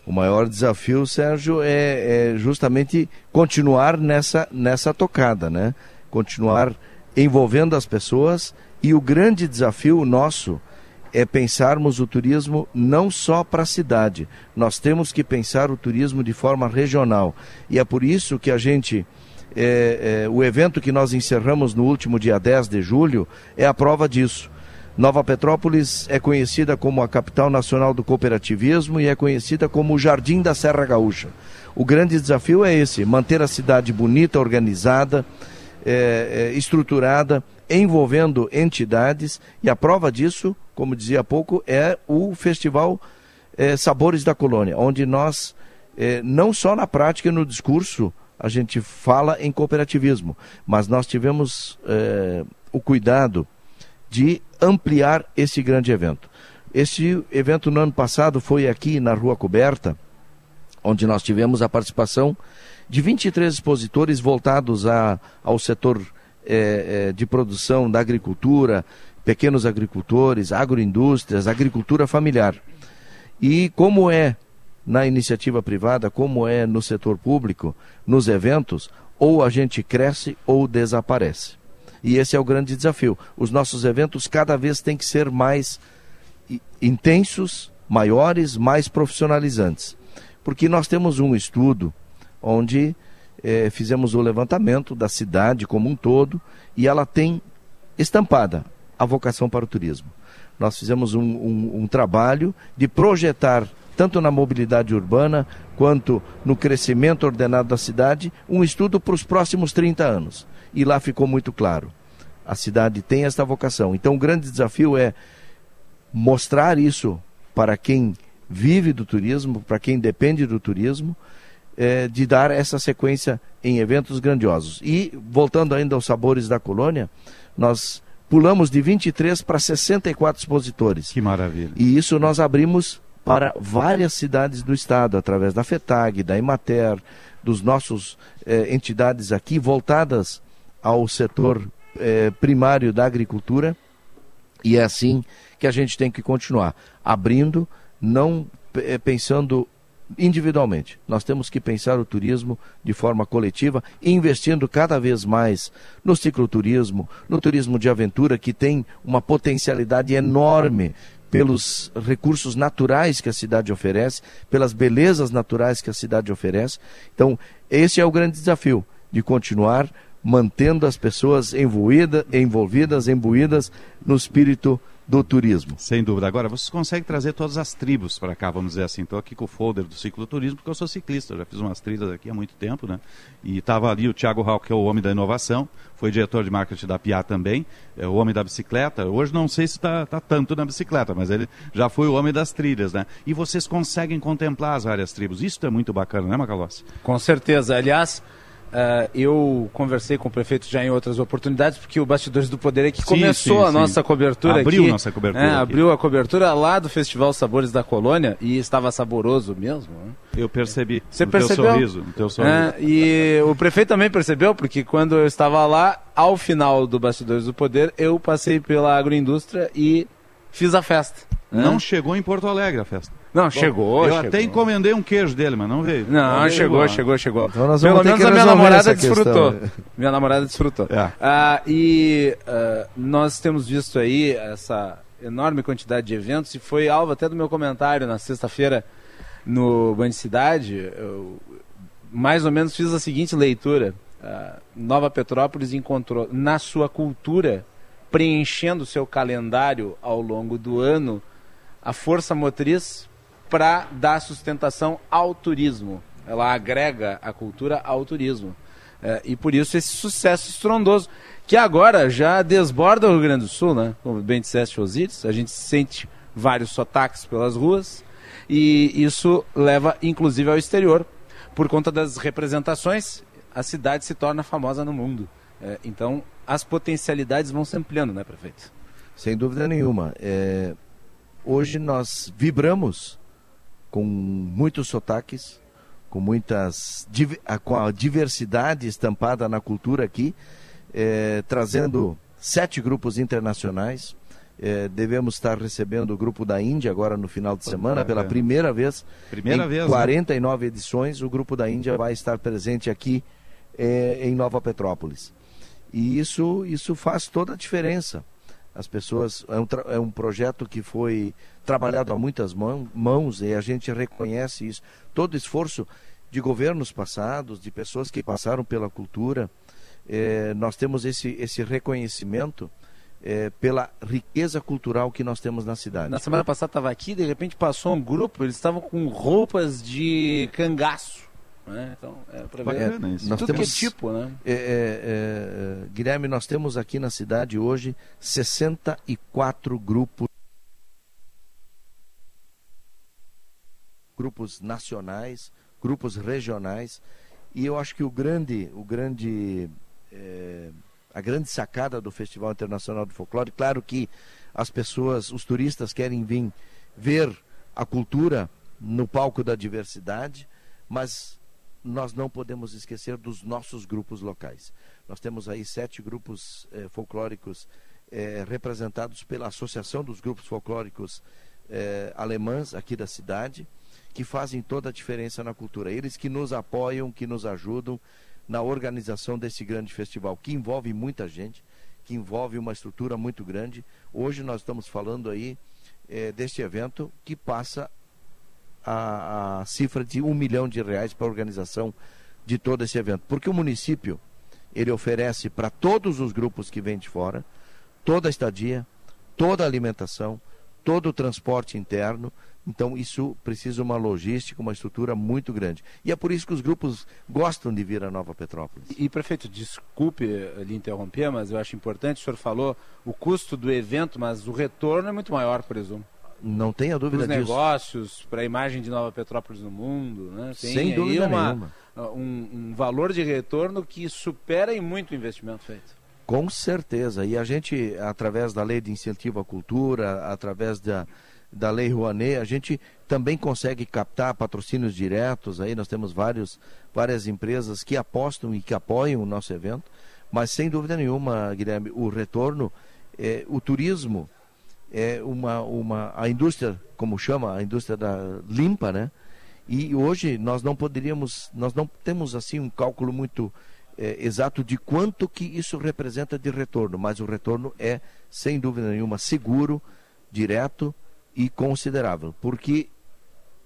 O maior desafio, Sérgio, é, é, justamente continuar nessa, nessa tocada, né? Continuar envolvendo as pessoas e o grande desafio nosso é pensarmos o turismo não só para a cidade. Nós temos que pensar o turismo de forma regional. E é por isso que a gente é, é, o evento que nós encerramos no último dia 10 de julho é a prova disso. Nova Petrópolis é conhecida como a capital nacional do cooperativismo e é conhecida como o Jardim da Serra Gaúcha. O grande desafio é esse: manter a cidade bonita, organizada, é, é, estruturada, envolvendo entidades, e a prova disso, como dizia há pouco, é o Festival é, Sabores da Colônia, onde nós, não só na prática e no discurso, a gente fala em cooperativismo, mas nós tivemos o cuidado de ampliar esse grande evento. Esse evento no ano passado foi aqui na Rua Coberta, onde nós tivemos a participação de 23 expositores voltados a, ao setor é, é, de produção da agricultura, pequenos agricultores, agroindústrias, agricultura familiar. E como é na iniciativa privada, como é no setor público, nos eventos, ou a gente cresce ou desaparece. E esse é o grande desafio. Os nossos eventos cada vez têm que ser mais intensos, maiores, mais profissionalizantes. Porque nós temos um estudo onde eh, fizemos o levantamento da cidade como um todo e ela tem estampada a vocação para o turismo. Nós fizemos um, um, um trabalho de projetar tanto na mobilidade urbana quanto no crescimento ordenado da cidade, um estudo para os próximos 30 anos. E lá ficou muito claro. A cidade tem esta vocação. Então o grande desafio é mostrar isso para quem vive do turismo, para quem depende do turismo, é, de dar essa sequência em eventos grandiosos. E, voltando ainda aos sabores da colônia, nós pulamos de 23 para 64 expositores. Que maravilha. E isso nós abrimos para várias cidades do estado, através da FETAG, da Imater, dos nossos eh, entidades aqui voltadas ao setor eh, primário da agricultura. E é assim que a gente tem que continuar, abrindo, não eh, pensando individualmente. Nós temos que pensar o turismo de forma coletiva, investindo cada vez mais no cicloturismo, no turismo de aventura, que tem uma potencialidade enorme pelos recursos naturais que a cidade oferece, pelas belezas naturais que a cidade oferece. Então, esse é o grande desafio de continuar mantendo as pessoas envolvidas, imbuídas no espírito do turismo. Sem dúvida. Agora, vocês conseguem trazer todas as tribos para cá, vamos dizer assim. Estou aqui com o folder do cicloturismo, porque eu sou ciclista, já fiz umas trilhas aqui há muito tempo, né? E estava ali o Thiago Hall, que é o homem da inovação, foi diretor de marketing da PIA também, é o homem da bicicleta. Hoje não sei se está tá tanto na bicicleta, mas ele já foi o homem das trilhas, né? E vocês conseguem contemplar as várias tribos. Isso é muito bacana, né, Macalossi? Com certeza. Aliás, Uh, eu conversei com o prefeito já em outras oportunidades, porque o Bastidores do Poder é que sim, começou sim, a sim. nossa cobertura abriu aqui. nossa cobertura. É, abriu a cobertura lá do Festival Sabores da Colônia e estava saboroso mesmo. Né? Eu percebi. Você percebeu? Teu sorriso, no teu sorriso. É, e o prefeito também percebeu, porque quando eu estava lá, ao final do Bastidores do Poder, eu passei pela agroindústria e fiz a festa. Não chegou em Porto Alegre a festa. Não, Bom, chegou. Eu chegou. até encomendei um queijo dele, mas não veio. Não, não chegou, veio chegou, chegou, então nós Pelo menos a minha namorada desfrutou. Questão. Minha namorada desfrutou. É. Ah, e uh, nós temos visto aí essa enorme quantidade de eventos e foi alvo até do meu comentário na sexta-feira no Band Cidade. Eu, mais ou menos fiz a seguinte leitura. Uh, Nova Petrópolis encontrou na sua cultura, preenchendo seu calendário ao longo do ano, a força motriz para dar sustentação ao turismo. Ela agrega a cultura ao turismo. É, e por isso esse sucesso estrondoso, que agora já desborda o Rio Grande do Sul, né? Como bem disseste, Osíris, a gente sente vários sotaques pelas ruas e isso leva inclusive ao exterior. Por conta das representações, a cidade se torna famosa no mundo. É, então, as potencialidades vão se ampliando, né, prefeito? Sem dúvida nenhuma. É... Hoje nós vibramos com muitos sotaques, com muitas com a diversidade estampada na cultura aqui, é, trazendo sete grupos internacionais. É, devemos estar recebendo o grupo da Índia agora no final de semana, pela primeira vez. Primeira em vez. 49 né? edições, o grupo da Índia vai estar presente aqui é, em Nova Petrópolis. E isso, isso faz toda a diferença. As pessoas. É um, é um projeto que foi trabalhado a muitas mão, mãos e a gente reconhece isso. Todo esforço de governos passados, de pessoas que passaram pela cultura. É, nós temos esse, esse reconhecimento é, pela riqueza cultural que nós temos na cidade. Na semana passada estava aqui, de repente passou um grupo, eles estavam com roupas de cangaço. Né? Então, é para ver é, nós tudo temos, que tipo, né? É, é, é, Guilherme, nós temos aqui na cidade hoje 64 grupos grupos nacionais, grupos regionais, e eu acho que o grande, o grande é, a grande sacada do Festival Internacional do Folclore. Claro que as pessoas, os turistas querem vir ver a cultura no palco da diversidade, mas nós não podemos esquecer dos nossos grupos locais. Nós temos aí sete grupos eh, folclóricos eh, representados pela Associação dos Grupos Folclóricos eh, Alemãs aqui da cidade, que fazem toda a diferença na cultura. Eles que nos apoiam, que nos ajudam, na organização desse grande festival, que envolve muita gente, que envolve uma estrutura muito grande. Hoje nós estamos falando aí é, deste evento que passa a, a cifra de um milhão de reais para a organização de todo esse evento. Porque o município, ele oferece para todos os grupos que vêm de fora, toda a estadia, toda a alimentação, todo o transporte interno, então isso precisa uma logística, uma estrutura muito grande. E é por isso que os grupos gostam de vir a Nova Petrópolis. E, prefeito, desculpe lhe interromper, mas eu acho importante, o senhor falou o custo do evento, mas o retorno é muito maior, presumo. Não tenha dúvida Para os disso. negócios, para a imagem de Nova Petrópolis no mundo, né? Tem Sem dúvida uma, nenhuma. Um, um valor de retorno que supera em muito o investimento feito. Com certeza. E a gente, através da lei de incentivo à cultura, através da, da Lei Rouanet, a gente também consegue captar patrocínios diretos. Aí nós temos vários, várias empresas que apostam e que apoiam o nosso evento. Mas sem dúvida nenhuma, Guilherme, o retorno, é, o turismo é uma, uma a indústria, como chama, a indústria da limpa, né? E hoje nós não poderíamos, nós não temos assim um cálculo muito é, exato de quanto que isso representa de retorno, mas o retorno é sem dúvida nenhuma seguro, direto e considerável, porque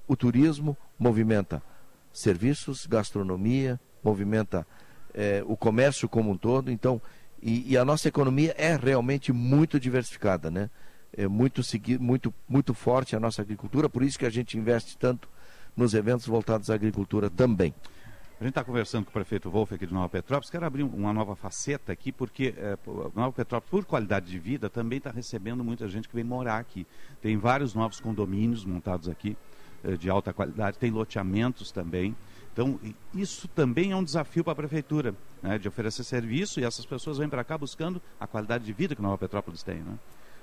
o turismo movimenta serviços, gastronomia, movimenta é, o comércio como um todo, então, e, e, a nossa economia é realmente muito diversificada, né? É muito, muito, muito forte a nossa agricultura, por isso que a gente investe tanto nos eventos voltados à agricultura também. A gente está conversando com o prefeito Wolff aqui de Nova Petrópolis. Quero abrir uma nova faceta aqui, porque é, Nova Petrópolis, por qualidade de vida, também está recebendo muita gente que vem morar aqui. Tem vários novos condomínios montados aqui é, de alta qualidade, tem loteamentos também. Então, isso também é um desafio para a prefeitura, né, de oferecer serviço e essas pessoas vêm para cá buscando a qualidade de vida que Nova Petrópolis tem. Né?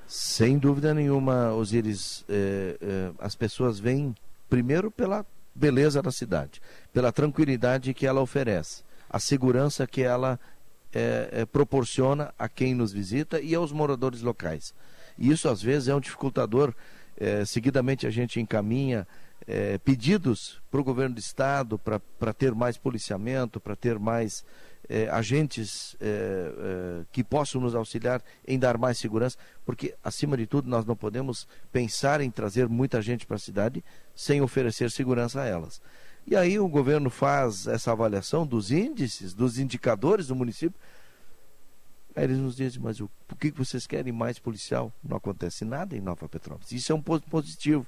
Sem dúvida nenhuma, Osíris, é, é, as pessoas vêm primeiro pela beleza da cidade, pela tranquilidade que ela oferece, a segurança que ela é, proporciona a quem nos visita e aos moradores locais. E isso às vezes é um dificultador. Seguidamente a gente encaminha pedidos para o governo do estado para ter mais policiamento, para ter mais é, agentes é, é, que possam nos auxiliar em dar mais segurança, porque, acima de tudo, nós não podemos pensar em trazer muita gente para a cidade sem oferecer segurança a elas. E aí o governo faz essa avaliação dos índices, dos indicadores do município. Aí eles nos dizem, mas o, por que vocês querem mais policial? Não acontece nada em Nova Petrópolis. Isso é um ponto positivo,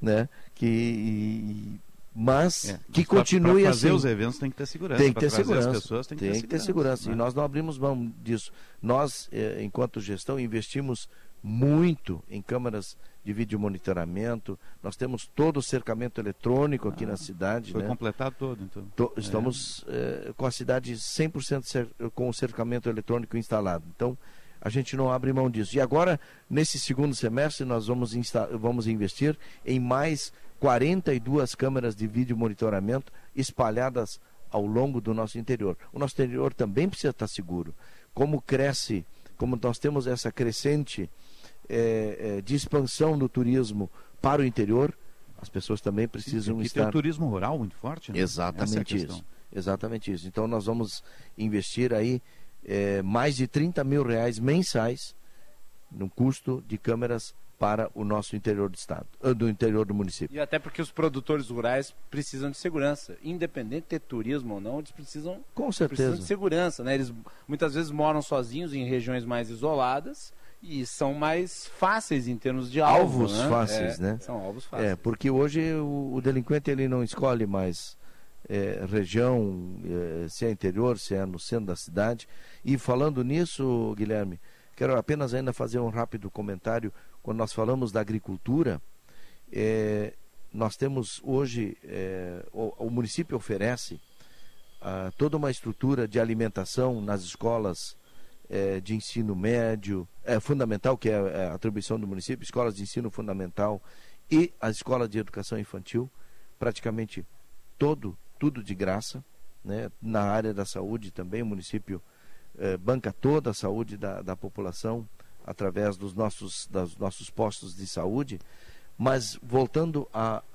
né? Que mas é, que continue pra fazer assim. os eventos tem que ter segurança. Tem que ter segurança. Pessoas, tem que, tem ter, que ter segurança. Né? E nós não abrimos mão disso. Nós, eh, enquanto gestão, investimos muito em câmaras de vídeo monitoramento. Nós temos todo o cercamento eletrônico aqui ah, na cidade. Foi né? completado todo, então. To é. estamos eh, com a cidade 100% com o cercamento eletrônico instalado. Então, a gente não abre mão disso. E agora, nesse segundo semestre, nós vamos, vamos investir em mais 42 câmeras de vídeo monitoramento espalhadas ao longo do nosso interior. O nosso interior também precisa estar seguro. Como cresce, como nós temos essa crescente é, é, de expansão do turismo para o interior, as pessoas também precisam estar. Tem um turismo rural muito forte, né? Exatamente é isso. Exatamente isso. Então nós vamos investir aí é, mais de 30 mil reais mensais no custo de câmeras para o nosso interior do estado, eh, do interior do município. E até porque os produtores rurais precisam de segurança, independente de ter turismo ou não, eles precisam, Com certeza. precisam de segurança, né? Eles muitas vezes moram sozinhos em regiões mais isoladas e são mais fáceis em termos de alvo, alvos né? fáceis, É, né? São alvos fáceis. É, porque hoje o, o delinquente ele não escolhe mais é, região, é, se é interior, se é no centro da cidade. E falando nisso, Guilherme, quero apenas ainda fazer um rápido comentário. Quando nós falamos da agricultura, é, nós temos hoje, é, o, o município oferece ah, toda uma estrutura de alimentação nas escolas é, de ensino médio, é, fundamental, que é a atribuição do município, escolas de ensino fundamental e as escolas de educação infantil, praticamente todo, tudo de graça. Né? Na área da saúde também, o município eh, banca toda a saúde da, da população através dos nossos, dos nossos postos de saúde. Mas voltando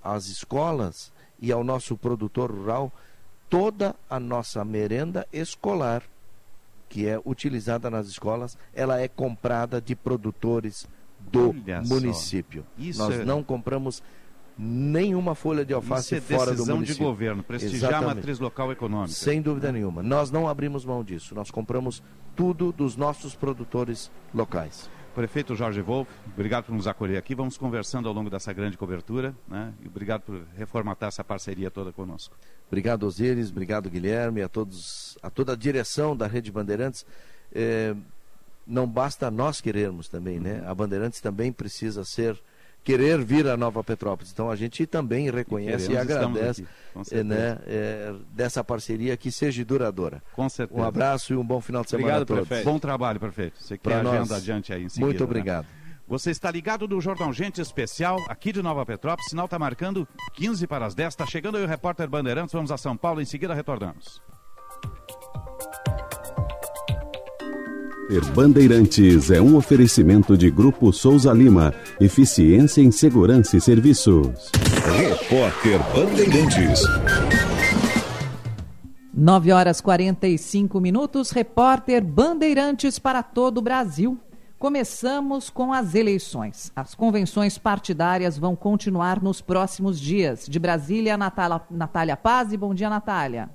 às escolas e ao nosso produtor rural, toda a nossa merenda escolar que é utilizada nas escolas, ela é comprada de produtores do Olha município. Nós é- não compramos nenhuma folha de alface Isso é fora do decisão de município. governo, prestigiar a Exatamente. matriz local econômica. Sem dúvida nenhuma. Nós não abrimos mão disso. Nós compramos tudo dos nossos produtores locais. Prefeito Jorge Wolff, obrigado por nos acolher aqui. Vamos conversando ao longo dessa grande cobertura, né? E obrigado por reformatar essa parceria toda conosco. Obrigado, Osíris. Obrigado, Guilherme, a todos, a toda a direção da Rede Bandeirantes. É, não basta nós querermos também, né? A Bandeirantes também precisa ser querer vir a Nova Petrópolis. Então a gente também reconhece e, estamos agradece aqui, né, eh, dessa parceria que seja duradoura. Com certeza. Um abraço e um bom final de semana a todos. Bom trabalho, prefeito. Você que tem Pra a nós. agenda adiante aí em seguida. Muito né? obrigado. Você está ligado no Jornal Gente Especial, aqui de Nova Petrópolis. Sinal está marcando 15 para as 10. Está chegando aí o repórter Bandeirantes. Vamos a São Paulo. Em seguida retornamos. Ter Bandeirantes é um oferecimento de Grupo Souza Lima. Eficiência em Segurança e Serviços. Repórter Bandeirantes. 9 horas 45 minutos, repórter Bandeirantes para todo o Brasil. Começamos com as eleições. As convenções partidárias vão continuar nos próximos dias. De Brasília, Natália, Natália Paz. E bom dia, Natália.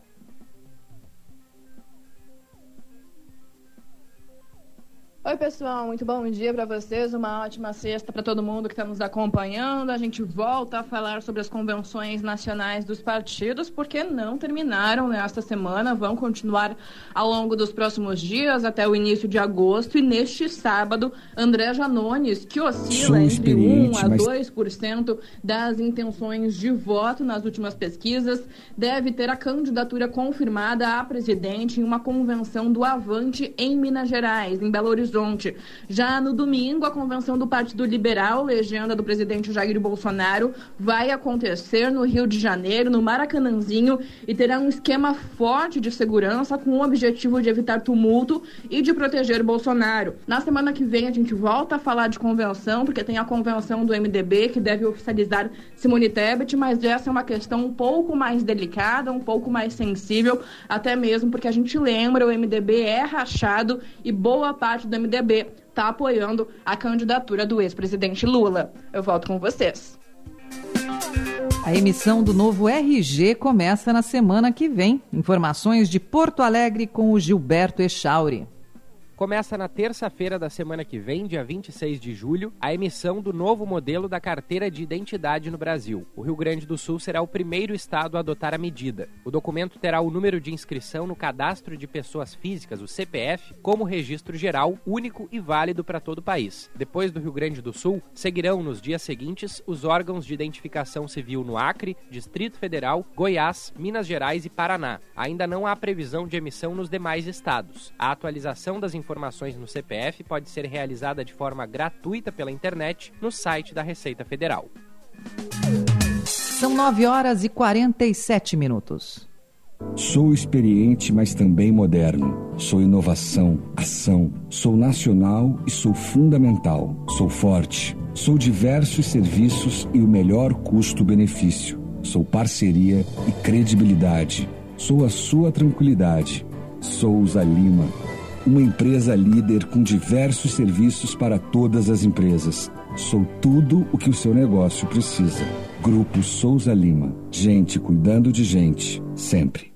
Oi, pessoal, muito bom dia para vocês. Uma ótima sexta para todo mundo que está nos acompanhando. A gente volta a falar sobre as convenções nacionais dos partidos, porque não terminaram nesta semana, vão continuar ao longo dos próximos dias até o início de agosto. E neste sábado, André Janones, que oscila entre 1 experiente, a mas- 2% das intenções de voto nas últimas pesquisas, deve ter a candidatura confirmada a presidente em uma convenção do Avante em Minas Gerais, em Belo Horizonte. Já no domingo, a convenção do Partido Liberal, legenda do presidente Jair Bolsonaro, vai acontecer no Rio de Janeiro, no Maracanãzinho, e terá um esquema forte de segurança com o objetivo de evitar tumulto e de proteger Bolsonaro. Na semana que vem, a gente volta a falar de convenção, porque tem a convenção do MDB que deve oficializar Simone Tebet, mas essa é uma questão um pouco mais delicada, um pouco mais sensível, até mesmo porque a gente lembra, o MDB é rachado e boa parte do MDB está apoiando a candidatura do ex-presidente Lula. Eu volto com vocês. A emissão do novo RG começa na semana que vem. Informações de Porto Alegre com o Gilberto Echauri. Começa na terça-feira da semana que vem, dia 26 de julho, a emissão do novo modelo da carteira de identidade no Brasil. O Rio Grande do Sul será o primeiro estado a adotar a medida. O documento terá o número de inscrição no Cadastro de Pessoas Físicas, o CPF, como registro geral, único e válido para todo o país. Depois do Rio Grande do Sul, seguirão nos dias seguintes os órgãos de identificação civil no Acre, Distrito Federal, Goiás, Minas Gerais e Paraná. Ainda não há previsão de emissão nos demais estados. A atualização das informações no CPF pode ser realizada de forma gratuita pela internet no site da Receita Federal. São 9 horas e 47 minutos. Sou experiente, mas também moderno. Sou inovação, ação. Sou nacional e sou fundamental. Sou forte. Sou diversos serviços e o melhor custo-benefício. Sou parceria e credibilidade. Sou a sua tranquilidade. Souza Lima. Uma empresa líder com diversos serviços para todas as empresas. Sou tudo o que o seu negócio precisa. Grupo Souza Lima. Gente cuidando de gente, sempre.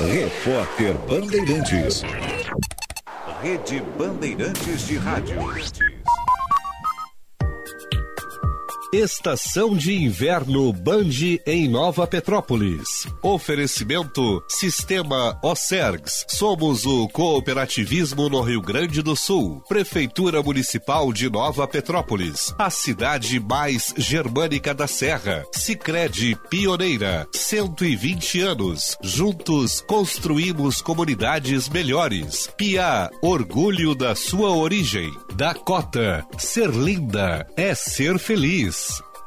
Repórter Bandeirantes. Rede Bandeirantes de Rádio. Estação de Inverno Band em Nova Petrópolis. Oferecimento Sistema Ocergs. Somos o cooperativismo no Rio Grande do Sul. Prefeitura Municipal de Nova Petrópolis. A cidade mais germânica da Serra. Sicredi Pioneira. 120 anos. Juntos construímos comunidades melhores. Pia, orgulho da sua origem. Dakota, ser linda é ser feliz.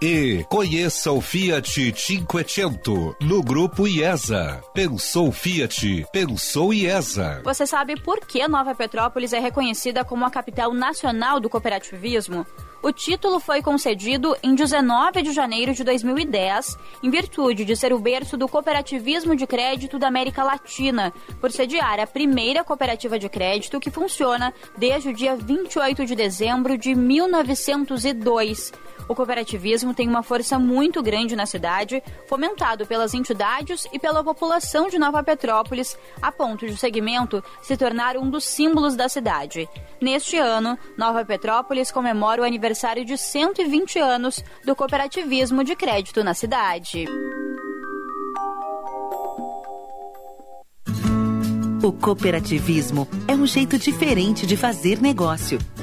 E conheça o Fiat Cinquecento no grupo IESA. Pensou Fiat, pensou IESA. Você sabe por que Nova Petrópolis é reconhecida como a capital nacional do cooperativismo? O título foi concedido em 19 de janeiro de 2010, em virtude de ser o berço do cooperativismo de crédito da América Latina, por sediar a primeira cooperativa de crédito que funciona desde o dia 28 de dezembro de 1902. O cooperativismo tem uma força muito grande na cidade, fomentado pelas entidades e pela população de Nova Petrópolis, a ponto de o segmento se tornar um dos símbolos da cidade. Neste ano, Nova Petrópolis comemora o aniversário de 120 anos do cooperativismo de crédito na cidade. O cooperativismo é um jeito diferente de fazer negócio.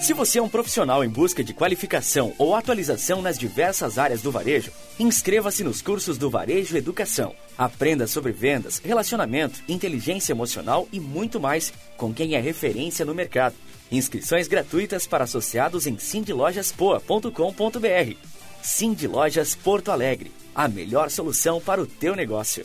Se você é um profissional em busca de qualificação ou atualização nas diversas áreas do varejo, inscreva-se nos cursos do Varejo Educação. Aprenda sobre vendas, relacionamento, inteligência emocional e muito mais com quem é referência no mercado. Inscrições gratuitas para associados em sindlojaspoa.com.br. Cindy Lojas Porto Alegre, a melhor solução para o teu negócio.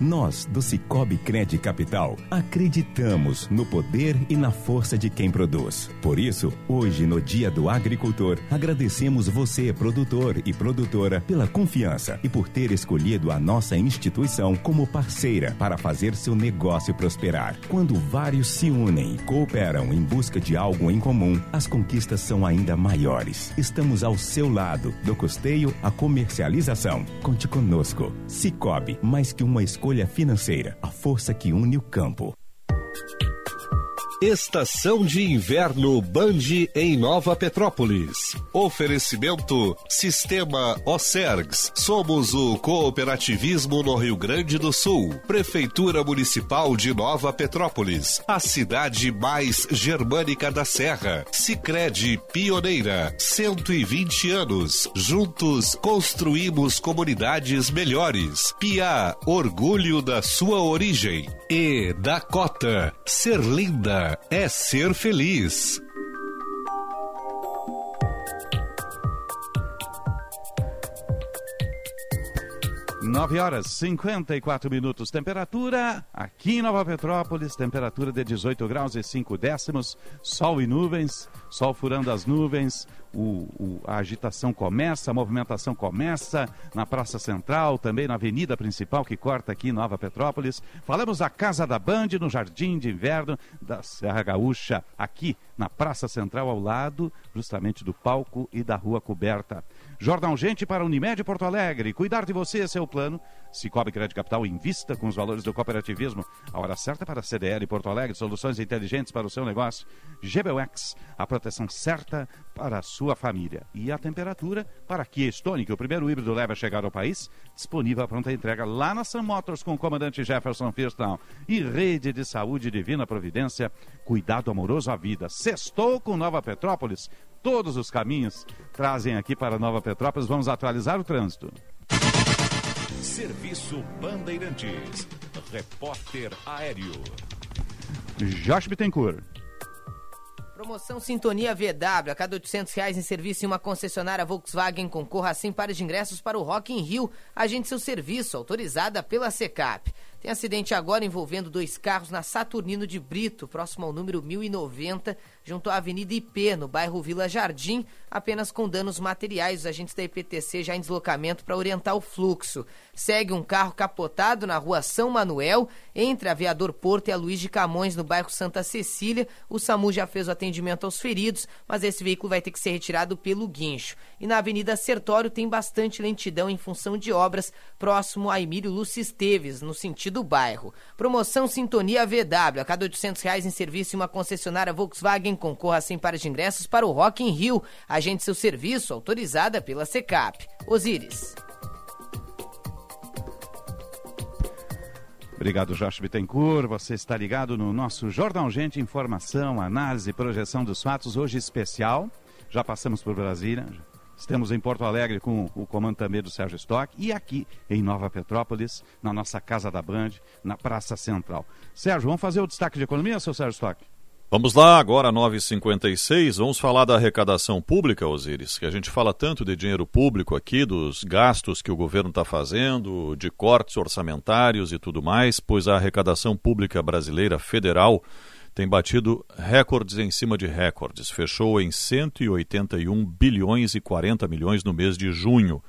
Nós, do Cicobi Cred Capital, acreditamos no poder e na força de quem produz. Por isso, hoje, no Dia do Agricultor, agradecemos você, produtor e produtora, pela confiança e por ter escolhido a nossa instituição como parceira para fazer seu negócio prosperar. Quando vários se unem e cooperam em busca de algo em comum, as conquistas são ainda maiores. Estamos ao seu lado, do custeio à comercialização. Conte conosco. Cicobi, mais que uma escolha escolha financeira, a força que une o campo. Estação de Inverno Band em Nova Petrópolis. Oferecimento Sistema Ocergs. Somos o cooperativismo no Rio Grande do Sul. Prefeitura Municipal de Nova Petrópolis. A cidade mais germânica da Serra. Sicredi Pioneira. 120 anos. Juntos construímos comunidades melhores. Pia, orgulho da sua origem. E Dakota. Ser linda é ser feliz. Nove horas 54 minutos. Temperatura aqui em Nova Petrópolis, temperatura de 18 graus e 5 décimos, sol e nuvens, sol furando as nuvens, o, o, a agitação começa, a movimentação começa na Praça Central, também na Avenida Principal que corta aqui Nova Petrópolis. Falamos da Casa da Band, no Jardim de Inverno da Serra Gaúcha, aqui na Praça Central, ao lado justamente do palco e da Rua Coberta. Jornal Gente para Unimed Porto Alegre. Cuidar de você, esse é o plano. Cicobi Crédito Capital invista com os valores do cooperativismo. A hora certa para a CDL Porto Alegre. Soluções inteligentes para o seu negócio. GBUX, a proteção certa para a sua família. E a temperatura para Kia Stonic, o primeiro híbrido leve a chegar ao país. Disponível a pronta entrega lá na Sun Motors com o comandante Jefferson Firstão. E Rede de Saúde Divina Providência. Cuidado amoroso à vida. Sextou com Nova Petrópolis todos os caminhos trazem aqui para Nova Petrópolis. Vamos atualizar o trânsito. Serviço Bandeirantes. Repórter Aéreo. Josh Bittencourt. Promoção Sintonia VW, a cada 800 reais em serviço em uma concessionária Volkswagen concorra a 100 pares de ingressos para o Rock in Rio. Agende seu serviço, autorizada pela SECAP. Tem acidente agora envolvendo dois carros na Saturnino de Brito, próximo ao número 1090, junto à Avenida IP, no bairro Vila Jardim, apenas com danos materiais. Os agentes da IPTC já em deslocamento para orientar o fluxo. Segue um carro capotado na rua São Manuel, entre a Aviador Porto e a Luiz de Camões, no bairro Santa Cecília. O SAMU já fez o atendimento aos feridos, mas esse veículo vai ter que ser retirado pelo guincho. E na Avenida Sertório tem bastante lentidão em função de obras próximo a Emílio Lúcio Esteves, no sentido do bairro. Promoção Sintonia VW. A cada 800 reais em serviço em uma concessionária Volkswagen concorra a 100 pares de ingressos para o Rock in Rio. Agente seu serviço, autorizada pela SECAP. Osíris. Obrigado, Jorge Bittencourt. Você está ligado no nosso Jornal Gente, informação, análise, projeção dos fatos, hoje especial. Já passamos por Brasília, Estamos em Porto Alegre com o comando também do Sérgio Stock e aqui em Nova Petrópolis, na nossa Casa da Band, na Praça Central. Sérgio, vamos fazer o destaque de economia, seu Sérgio Stock? Vamos lá, agora 9h56, vamos falar da arrecadação pública, Osiris, que a gente fala tanto de dinheiro público aqui, dos gastos que o governo está fazendo, de cortes orçamentários e tudo mais, pois a arrecadação pública brasileira federal tem batido recordes em cima de recordes. Fechou em 181 bilhões e 40 milhões no mês de junho.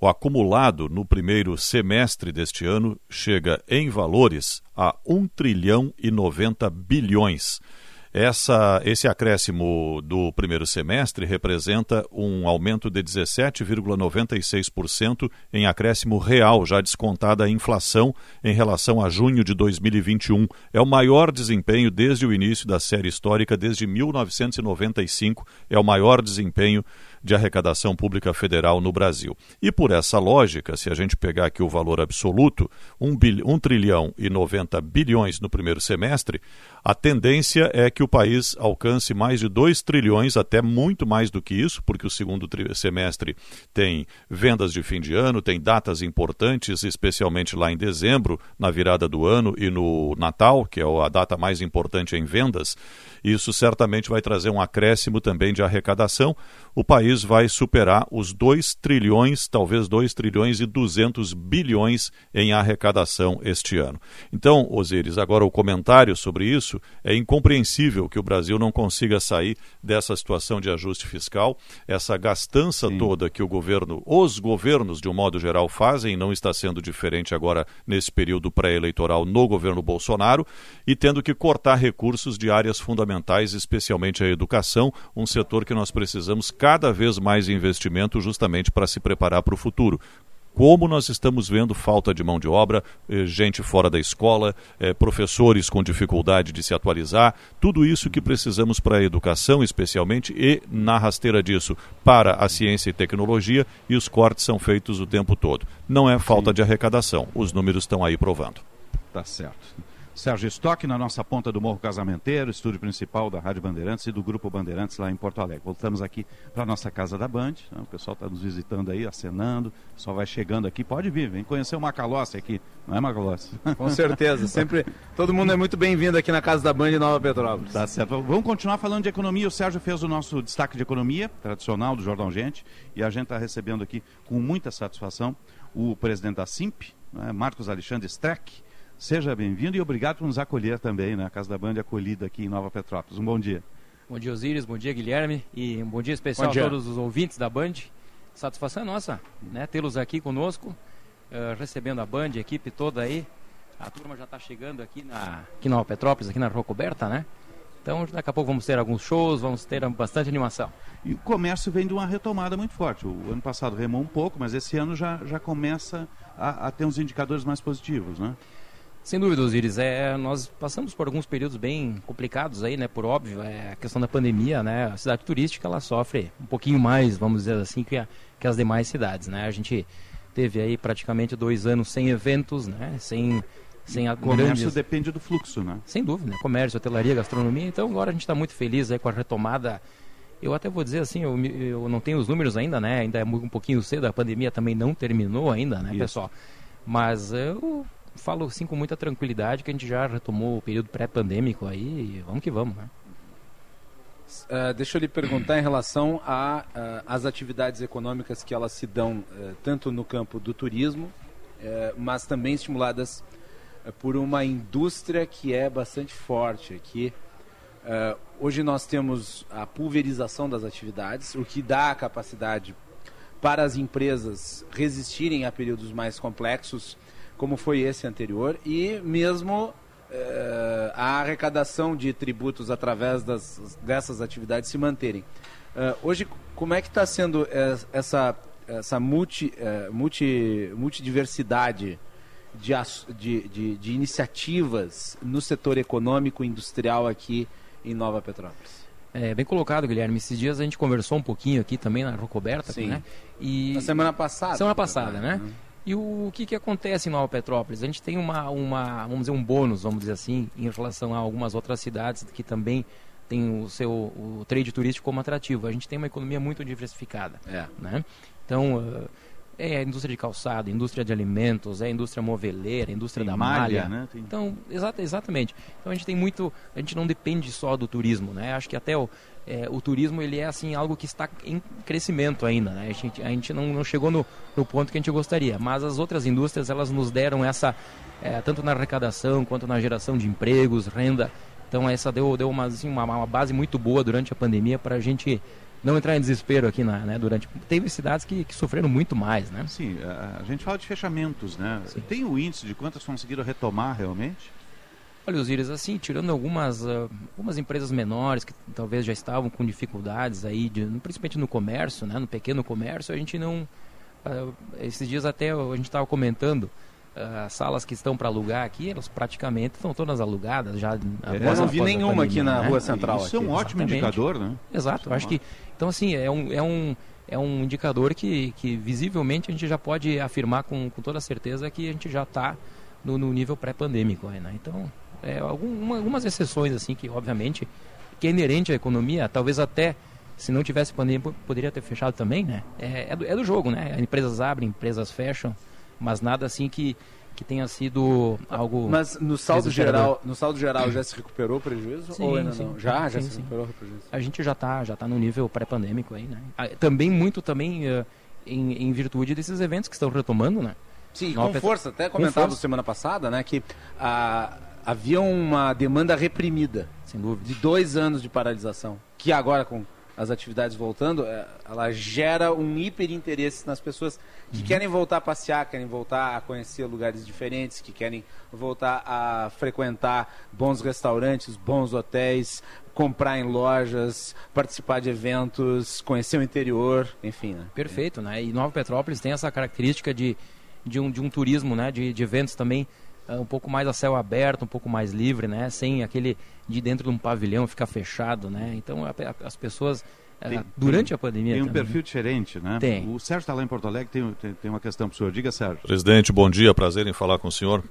O acumulado no primeiro semestre deste ano chega em valores a 1 trilhão e 90 bilhões. Essa, esse acréscimo do primeiro semestre representa um aumento de 17,96% em acréscimo real, já descontada a inflação em relação a junho de 2021. É o maior desempenho desde o início da série histórica, desde 1995. É o maior desempenho de arrecadação pública federal no Brasil. E por essa lógica, se a gente pegar aqui o valor absoluto, 1, 1 trilhão e 90 bilhões no primeiro semestre, a tendência é que o país alcance mais de 2 trilhões, até muito mais do que isso, porque o segundo semestre tem vendas de fim de ano, tem datas importantes, especialmente lá em dezembro, na virada do ano e no Natal, que é a data mais importante em vendas. Isso certamente vai trazer um acréscimo também de arrecadação. O país país vai superar os 2 trilhões, talvez 2 trilhões e 200 bilhões em arrecadação este ano. Então, Osíris, agora o comentário sobre isso é incompreensível que o Brasil não consiga sair dessa situação de ajuste fiscal, essa gastança Sim. toda que o governo, os governos de um modo geral fazem, não está sendo diferente agora nesse período pré-eleitoral no governo Bolsonaro, e tendo que cortar recursos de áreas fundamentais, especialmente a educação, um setor que nós precisamos cada vez mais investimento justamente para se preparar para o futuro como nós estamos vendo falta de mão de obra, eh, gente fora da escola, eh, professores com dificuldade de se atualizar, tudo isso que precisamos para a educação, especialmente, e na rasteira disso, para a ciência e tecnologia, e os cortes são feitos o tempo todo. Não é falta de arrecadação, os números estão aí provando. Tá certo. Sérgio Stock na nossa ponta do Morro Casamenteiro, estúdio principal da Rádio Bandeirantes e do Grupo Bandeirantes lá em Porto Alegre. Voltamos aqui para a nossa casa da Band, né? o pessoal está nos visitando aí, acenando, pessoal vai chegando aqui, pode vir, vem conhecer o Macalossi aqui, não é Macalossi? Com certeza, sempre, todo mundo é muito bem-vindo aqui na casa da Band em Nova Petrópolis. Tá certo, vamos continuar falando de economia, o Sérgio fez o nosso destaque de economia, tradicional do Jornal Gente, e a gente está recebendo aqui com muita satisfação o presidente da SIMP, né? Marcos Alexandre Streck, Seja bem-vindo e obrigado por nos acolher também na né? Casa da Band acolhida aqui em Nova Petrópolis. Um bom dia. Bom dia, Osíris. Bom dia, Guilherme. E um bom dia especial dia. a todos os ouvintes da Band. Satisfação é nossa, né? Tê-los aqui conosco, uh, recebendo a Band, a equipe toda aí. A turma já está chegando aqui na aqui Nova Petrópolis, aqui na Rua Coberta, né? Então, daqui a pouco vamos ter alguns shows, vamos ter bastante animação. E o comércio vem de uma retomada muito forte. O ano passado remou um pouco, mas esse ano já, já começa a, a ter uns indicadores mais positivos, né? Sem dúvida, Osiris. É, nós passamos por alguns períodos bem complicados aí, né? Por óbvio, é a questão da pandemia, né? A cidade turística ela sofre um pouquinho mais, vamos dizer assim, que, a, que as demais cidades, né? A gente teve aí praticamente dois anos sem eventos, né? Sem sem a comércio grandes... depende do fluxo, né? Sem dúvida, né? comércio, hotelaria, gastronomia. Então agora a gente está muito feliz aí com a retomada. Eu até vou dizer assim, eu, eu não tenho os números ainda, né? Ainda é um pouquinho cedo, a pandemia também não terminou ainda, né, Isso. pessoal? Mas eu falo assim com muita tranquilidade que a gente já retomou o período pré-pandêmico aí e vamos que vamos, né? Uh, deixa eu lhe perguntar em relação às uh, atividades econômicas que elas se dão uh, tanto no campo do turismo, mas também estimuladas por uma indústria que é bastante forte aqui. hoje nós temos a pulverização das atividades, o que dá a capacidade para as empresas resistirem a períodos mais complexos como foi esse anterior, e mesmo uh, a arrecadação de tributos através das, dessas atividades se manterem. Uh, hoje, como é que está sendo essa, essa multi, uh, multi, multidiversidade de, de, de, de iniciativas no setor econômico e industrial aqui em Nova Petrópolis? É, bem colocado, Guilherme. Esses dias a gente conversou um pouquinho aqui também na Rocoberta, Sim. né? E... Na semana passada. Semana passada, né? Uhum. E o, o que, que acontece em Nova Petrópolis? A gente tem uma, uma, vamos dizer, um bônus, vamos dizer assim, em relação a algumas outras cidades que também tem o seu o trade turístico como atrativo. A gente tem uma economia muito diversificada. É. Né? Então, uh, é a indústria de calçado, indústria de alimentos, é a indústria moveleira, a indústria tem da malha. malha. Né? Tem... Então, exata, exatamente. Então a gente tem muito, a gente não depende só do turismo, né? Acho que até o, é, o turismo ele é assim algo que está em crescimento ainda, né? A gente, a gente não, não chegou no, no ponto que a gente gostaria, mas as outras indústrias elas nos deram essa é, tanto na arrecadação quanto na geração de empregos, renda. Então essa deu, deu uma, assim, uma, uma base muito boa durante a pandemia para a gente não entrar em desespero aqui na, né, durante teve cidades que, que sofreram muito mais né sim a, gente fala de fechamentos né sim. tem o índice de quantas conseguiram retomar realmente Olha, Osiris, assim, tirando algumas, uh, algumas empresas menores que talvez já estavam com dificuldades aí, de, principalmente no comércio, né, no pequeno comércio, a gente não... Uh, esses dias até a gente estava comentando, uh, as salas que estão para alugar aqui, elas praticamente estão todas alugadas já. É, eu não vi nenhuma aqui na né? Rua Central. Isso aqui. é um ótimo Exatamente. indicador, né? Exato, acho que... Então, assim, é um... É um é um indicador que, que visivelmente a gente já pode afirmar com, com toda certeza que a gente já está no, no nível pré-pandêmico. Né? Então, é, alguma, algumas exceções, assim, que obviamente que é inerente à economia, talvez até se não tivesse pandemia poderia ter fechado também, né? É, é, do, é do jogo, né? Empresas abrem, empresas fecham, mas nada assim que, que tenha sido algo. Mas no saldo geral, no saldo geral já se recuperou o prejuízo Sim, ou ainda sim. não? Já, já Sim, se sim. recuperou o prejuízo. A gente já está já tá no nível pré-pandêmico aí, né? Ah, Também muito também eh, em, em virtude desses eventos que estão retomando, né? Sim, Nova com força. Até com comentava semana passada, né, que ah, havia uma demanda reprimida. Sem dúvida. De dois anos de paralisação. Que agora, com as atividades voltando, eh, ela gera um hiperinteresse nas pessoas que Uhum. querem voltar a passear, querem voltar a conhecer lugares diferentes, que querem voltar a frequentar bons restaurantes, bons hotéis, comprar em lojas, participar de eventos, conhecer o interior, enfim, né? Perfeito, né? E Nova Petrópolis tem essa característica de, de, um, de um turismo, né? De, de eventos também um pouco mais a céu aberto, um pouco mais livre, né? Sem aquele de dentro de um pavilhão ficar fechado, né? Então a- a- as pessoas ah, Tem- durante tem- a pandemia Tem um também, perfil diferente, né? Tem. O Sérgio está lá em Porto Alegre, tem, tem, tem uma questão para o senhor. Diga, Sérgio. Presidente, bom dia, prazer em falar com o senhor.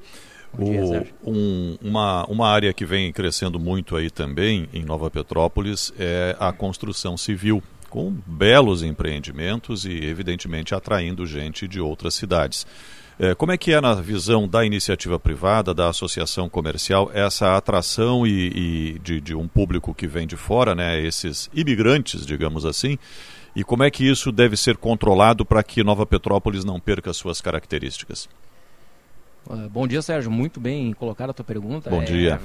Bom dia, O- Sérgio. um- uma, uma área que vem crescendo muito aí também em Nova Petrópolis é a construção civil, com belos empreendimentos e, evidentemente, atraindo gente de outras cidades. É, como é que é na visão da iniciativa privada, da associação comercial, essa atração e, e de, de um público que vem de fora, né, esses imigrantes, digamos assim, e como é que isso deve ser controlado para que Nova Petrópolis não perca suas características? Bom dia, Sérgio. Muito bem colocada a tua pergunta. Bom É- dia.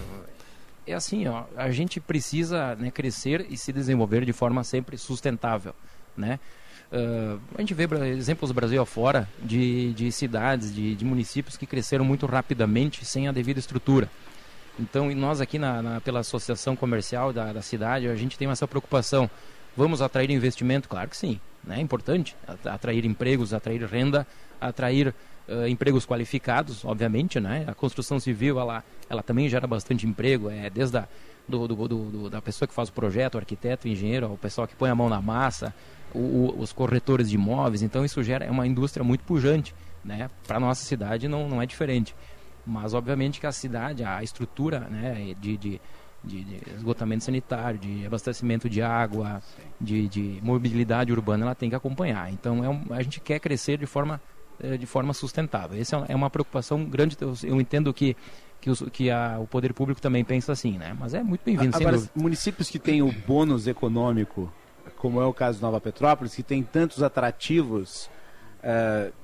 É assim, ó, a gente precisa né, crescer e se desenvolver de forma sempre sustentável, né? Ah, a gente vê exemplos do Brasil afora de, de cidades, de, de municípios que cresceram muito rapidamente sem a devida estrutura. Então, nós aqui na, na- pela associação comercial da, da cidade, a gente tem essa preocupação. Vamos atrair investimento? Claro que sim. né? É importante atra- atrair empregos, atrair renda, atrair eh, empregos qualificados, obviamente. Né? A construção civil ela, ela também gera bastante emprego, é desde a, do, do- do- da pessoa que faz o projeto, o arquiteto, o engenheiro, o pessoal que põe a mão na massa, o- o- os corretores de imóveis. Então, isso gera é uma indústria muito pujante. Né? Para a nossa cidade não, não é diferente. Mas, obviamente, que a cidade, a estrutura né, de, de, de, de esgotamento sanitário, de abastecimento de água, de, de mobilidade urbana, ela tem que acompanhar. Então, é um, a gente quer crescer de forma, eh, de forma sustentável. Essa é uma preocupação grande. Eu entendo que, que, os, que a, o poder público também pensa assim, né? Mas é muito bem-vindo, sem Agora, dúvida. municípios que têm o bônus econômico, como é o caso de Nova Petrópolis, que tem tantos atrativos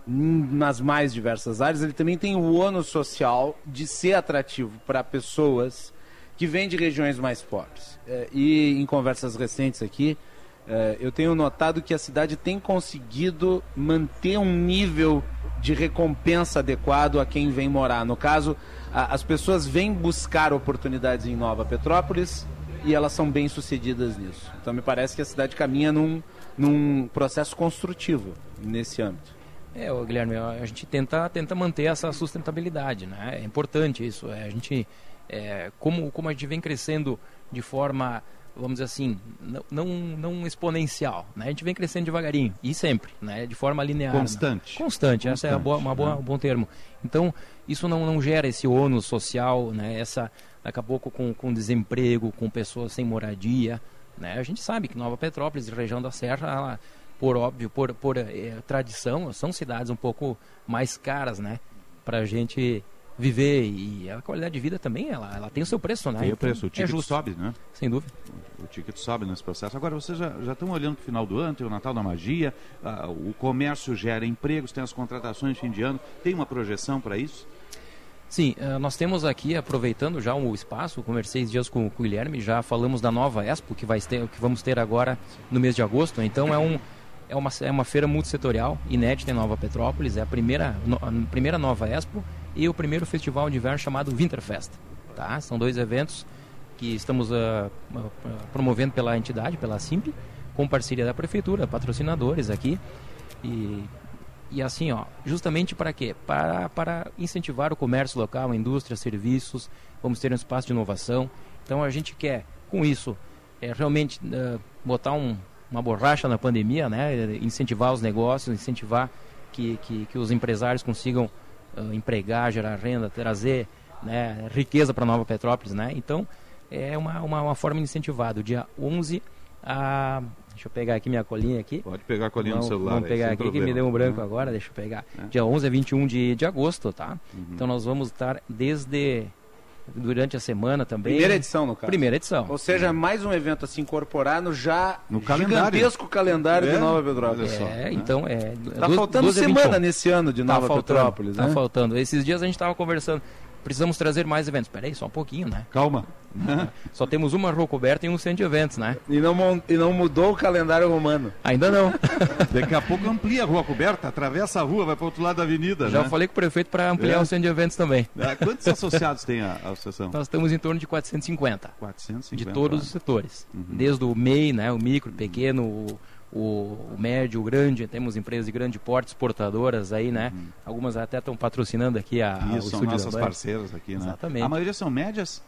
n- nas mais diversas áreas, ele também tem o ônus social de ser atrativo para pessoas que vêm de regiões mais pobres. Eh, e em conversas recentes aqui, eh, eu tenho notado que a cidade tem conseguido manter um nível de recompensa adequado a quem vem morar. No caso, as pessoas vêm buscar oportunidades em Nova Petrópolis e elas são bem sucedidas nisso. Então me parece que a cidade caminha num, num processo construtivo nesse âmbito. É, Guilherme, a gente tenta, tenta manter essa sustentabilidade, né? É importante isso. É, a gente, é, como, como a gente vem crescendo de forma, vamos dizer assim, não, não, não exponencial, né? A gente vem crescendo devagarinho e sempre, né? De forma linear. né? Constante. Constante, essa é boa, uma boa, né? um bom termo. Então, isso não, não gera esse ônus social, né? Essa, daqui a pouco com, com desemprego, com pessoas sem moradia, né? A gente sabe que Nova Petrópolis, região da Serra, ela, por óbvio, por, por eh, tradição, são cidades um pouco mais caras, né? Para a gente viver e a qualidade de vida também, ela, ela tem o seu preço, né? Tem o Então, preço, o é ticket justo. sobe, né? Sem dúvida. O ticket sobe nesse processo. Agora, vocês já, já estão olhando para o final do ano, tem o Natal da Magia, ah, o comércio gera empregos, tem as contratações de fim de ano. Tem uma projeção para isso? Sim, eh, nós temos aqui, aproveitando já o espaço, conversei esses dias com, com o Guilherme, já falamos da nova Expo, que, vai ter, que vamos ter agora no mês de agosto. Então é, um, é, uma, é uma feira multissetorial, inédita em Nova Petrópolis, é a primeira, no- a primeira nova Expo e o primeiro festival de inverno chamado Winterfest. Tá? São dois eventos que estamos ah, promovendo pela entidade, pela Simp, com parceria da Prefeitura, patrocinadores aqui. E e assim, ó, justamente para quê? Para, para incentivar o comércio local, a indústria, serviços, vamos ter um espaço de inovação. Então a gente quer, com isso, é, realmente eh, botar um, uma borracha na pandemia, né? incentivar os negócios, incentivar que, que, que os empresários consigam ah, empregar, gerar renda, trazer né, riqueza para Nova Petrópolis. Né? Então é uma, uma, uma forma incentivada. O dia 11 a, Deixa eu pegar aqui minha colinha aqui. Pode pegar a colinha vamos, no celular. Vamos aí, pegar sem aqui problema. que me deu um branco Uhum. agora, deixa eu pegar. É. Dia 11 a 21 de, de agosto, tá? Uhum. Então nós vamos estar desde durante a semana também. Primeira edição, no caso. Primeira edição. Ou seja, mais um evento a se incorporar no já No calendário. gigantesco calendário É, de Nova Petrópolis. olha só. É, então é. Tá 12 faltando 12 a semana 21. nesse ano de Tá Nova faltando, Petrópolis, Tá né? faltando. Esses dias a gente estava conversando. Precisamos trazer mais eventos. Peraí, só um pouquinho, né? Calma. (laughs) Só temos uma rua coberta e um centro de eventos, né? E não, e não mudou o calendário romano. Ainda não. (laughs) Daqui a pouco amplia a rua coberta, atravessa a rua, vai para outro lado da avenida. Já né? falei com o prefeito para ampliar É. o centro de eventos também. Ah, Quantos associados tem a, a associação? Nós estamos em torno de 450. 450. De todos os setores. Desde o MEI, né, o micro, pequeno, o, o, o médio, o grande. Temos empresas de grande porte, exportadoras aí, né? Algumas até estão patrocinando aqui a, o Isso, são estúdio nossas da Band. parceiras aqui, né? Exatamente. A maioria são médias?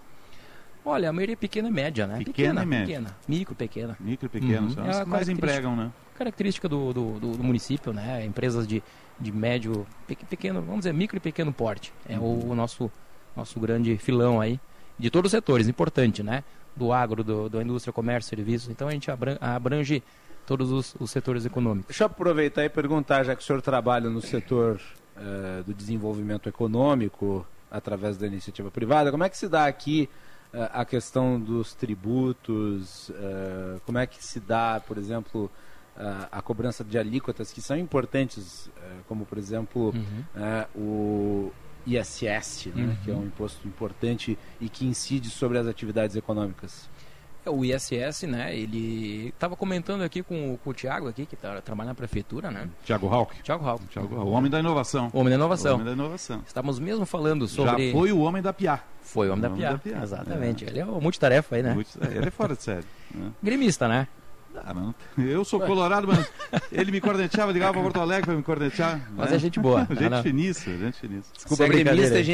Olha, a maioria é pequena e média, né? Pequena e média. pequena. Micro, pequena. Micro e pequeno, Uhum. são É as a que mais empregam, né? Característica do, do, do- do município, né? Empresas de, de médio, pe- pequeno, vamos dizer, micro e pequeno porte. É o, o nosso, nosso grande filão aí, de todos os setores, importante, né? Do agro, do, da indústria, comércio, serviços. Então a gente abran- abrange todos os, os setores econômicos. Deixa eu aproveitar e perguntar, já que o senhor trabalha no setor eh, do desenvolvimento econômico, através da iniciativa privada, como é que se dá aqui eh, a questão dos tributos? eh, como é que se dá, por exemplo, a- cobrança de alíquotas que são importantes, como por exemplo Uhum. o ISS, né, Uhum. que é um imposto importante e que incide sobre as atividades econômicas? O ISS, né? Ele estava comentando aqui com, o- com o Tiago aqui, que tá, trabalha na prefeitura, né? Tiago Hawk. Tiago Hawk. Hawk, o homem da inovação. O homem da inovação. O homem da inovação. Estamos mesmo falando sobre... Já foi o homem da Piá. Foi o homem da O homem Piá. da Piá. Exatamente. É. Ele é o multitarefa aí, né? Ele é fora de série. né? Gremista, né? Ah, não- (laughs) eu sou colorado, mas ele me corneteava, ligava para Porto Alegre para me cornetear. Mas né? é gente boa. (laughs) gente Não, não. finíssima, gente finíssima. Desculpa a brincadeira aí.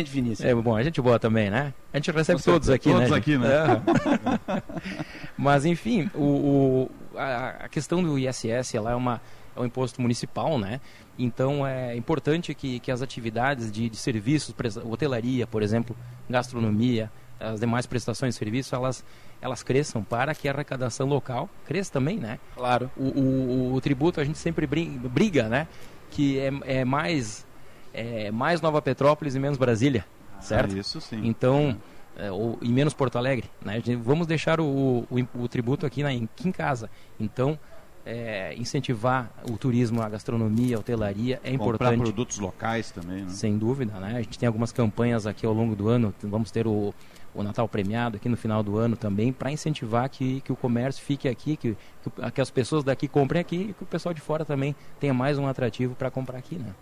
É, bom, é gente boa também, né? A gente recebe todos aqui, Todos né? aqui, né? É. (laughs) Mas, enfim, o, o- a, a questão do ISS, ela é, uma, é um imposto municipal, né? Então, é importante que, que as atividades de, de serviços, hotelaria, por exemplo, gastronomia, as demais prestações de serviço, elas, elas cresçam para que a arrecadação local cresça também, né? Claro. O, o, o tributo a gente sempre briga, né? Que é, é mais é mais Nova Petrópolis e menos Brasília, certo? Ah, isso sim. Então, é, ou, e menos Porto Alegre, né? Gente- Vamos deixar o, o, o tributo aqui, na, aqui em casa. Então, é, incentivar o turismo, a gastronomia, a hotelaria é Comprar importante. produtos locais também, né? Sem dúvida, né? A gente tem algumas campanhas aqui ao longo do ano. Vamos ter o, o Natal premiado aqui no final do ano também, para incentivar que, que o comércio fique aqui, que, que, as pessoas daqui comprem aqui e que o pessoal de fora também tenha mais um atrativo para comprar aqui, né?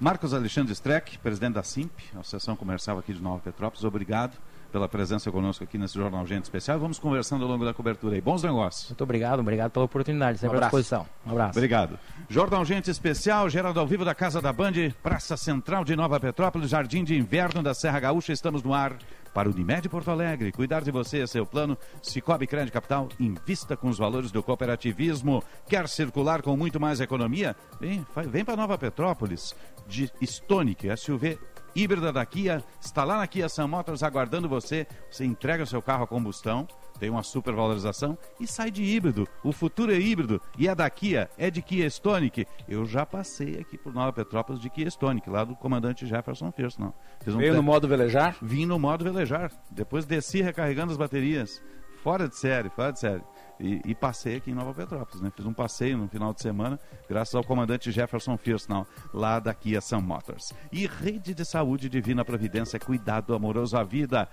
Marcos Alexandre Streck, presidente da SIMP, Associação Comercial aqui de Nova Petrópolis, obrigado pela presença conosco aqui nesse Jornal Gente Especial. Vamos conversando ao longo da cobertura aí. Bons negócios. Muito obrigado, obrigado pela oportunidade, sempre Um à disposição. Um abraço. Obrigado. Jornal Gente Especial, Geraldo ao vivo da Casa da Band, Praça Central de Nova Petrópolis, Jardim de Inverno da Serra Gaúcha. Estamos no ar para o Unimed Porto Alegre. Cuidar de você é seu plano. Cicobi Crédito Capital, invista com os valores do cooperativismo. Quer circular com muito mais economia? Vem, vem para Nova Petrópolis. De Stonic, SUV híbrida da Kia, está lá na Kia Sam Motors aguardando você. Você entrega o seu carro a combustão, tem uma supervalorização e sai de híbrido. O futuro é híbrido e é da Kia, é de Kia Stonic. Eu já passei aqui por Nova Petrópolis de Kia Stonic, lá do comandante Jefferson First, não. Fiz Veio no modo velejar? Vim no modo velejar. Depois desci recarregando as baterias. Fora de série, fora de série. E, e passei aqui em Nova Petrópolis, né? Fiz um passeio no final de semana, graças ao comandante Jefferson Firstnall, lá da Kia Sun Motors. E Rede de Saúde Divina Providência, cuidado amoroso à vida.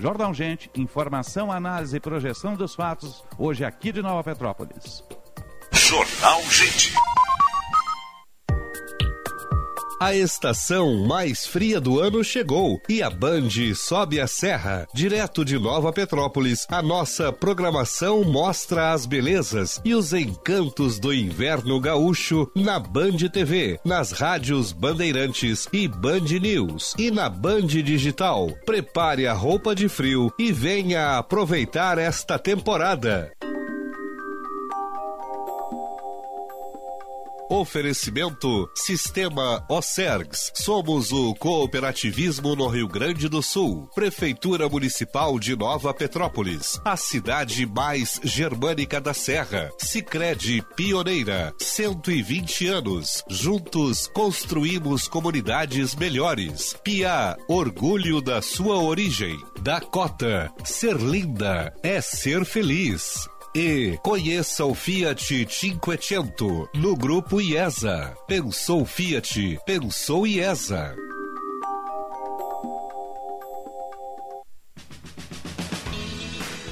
Jornal Gente, informação, análise e projeção dos fatos, hoje aqui de Nova Petrópolis. Jornal Gente. A estação mais fria do ano chegou e a Band sobe a serra. Direto de Nova Petrópolis, a nossa programação mostra as belezas e os encantos do inverno gaúcho na Band TV, nas rádios Bandeirantes e Band News e na Band Digital. Prepare a roupa de frio e venha aproveitar esta temporada. Oferecimento Sistema Ocergs. Somos o cooperativismo no Rio Grande do Sul. Prefeitura Municipal de Nova Petrópolis. A cidade mais germânica da Serra. Sicredi Pioneira. 120 anos. Juntos construímos comunidades melhores. Pia, orgulho da sua origem. Dakota, ser linda é ser feliz. E conheça o Fiat Cinquecento no grupo IESA. Pensou Fiat, pensou IESA.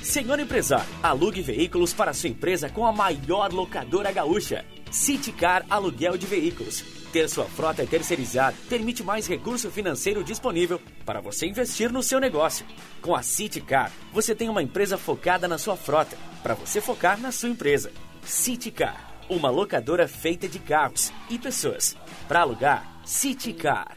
Senhor empresário, alugue veículos para sua empresa com a maior locadora gaúcha. Citicar Aluguel de Veículos. Ter sua frota terceirizada permite mais recurso financeiro disponível para você investir no seu negócio. Com a Citicar, você tem uma empresa focada na sua frota, para você focar na sua empresa. Citicar, uma locadora feita de carros e pessoas. Para alugar, Citicar.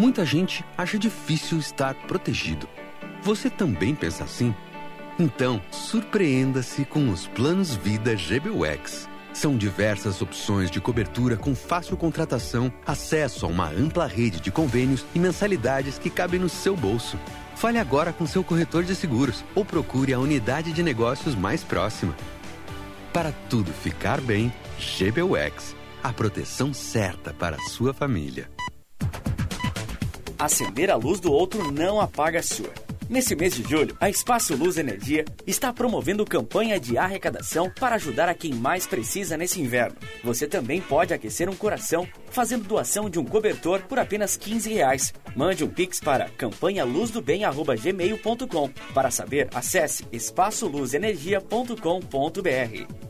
Muita gente acha difícil estar protegido. Você também pensa assim? Então, surpreenda-se com os planos Vida GBUX. São diversas opções de cobertura com fácil contratação, acesso a uma ampla rede de convênios e mensalidades que cabem no seu bolso. Fale agora com seu corretor de seguros ou procure a unidade de negócios mais próxima. Para tudo ficar bem, GBUX. A proteção certa para a sua família. Acender a luz do outro não apaga a sua. Nesse mês de julho, a Espaço Luz Energia está promovendo campanha de arrecadação para ajudar a quem mais precisa nesse inverno. Você também pode aquecer um coração fazendo doação de um cobertor por apenas 15 reais. Mande um pix para campanhaluzdobem@gmail.com. Para saber, acesse espaçoluzenergia.com.br.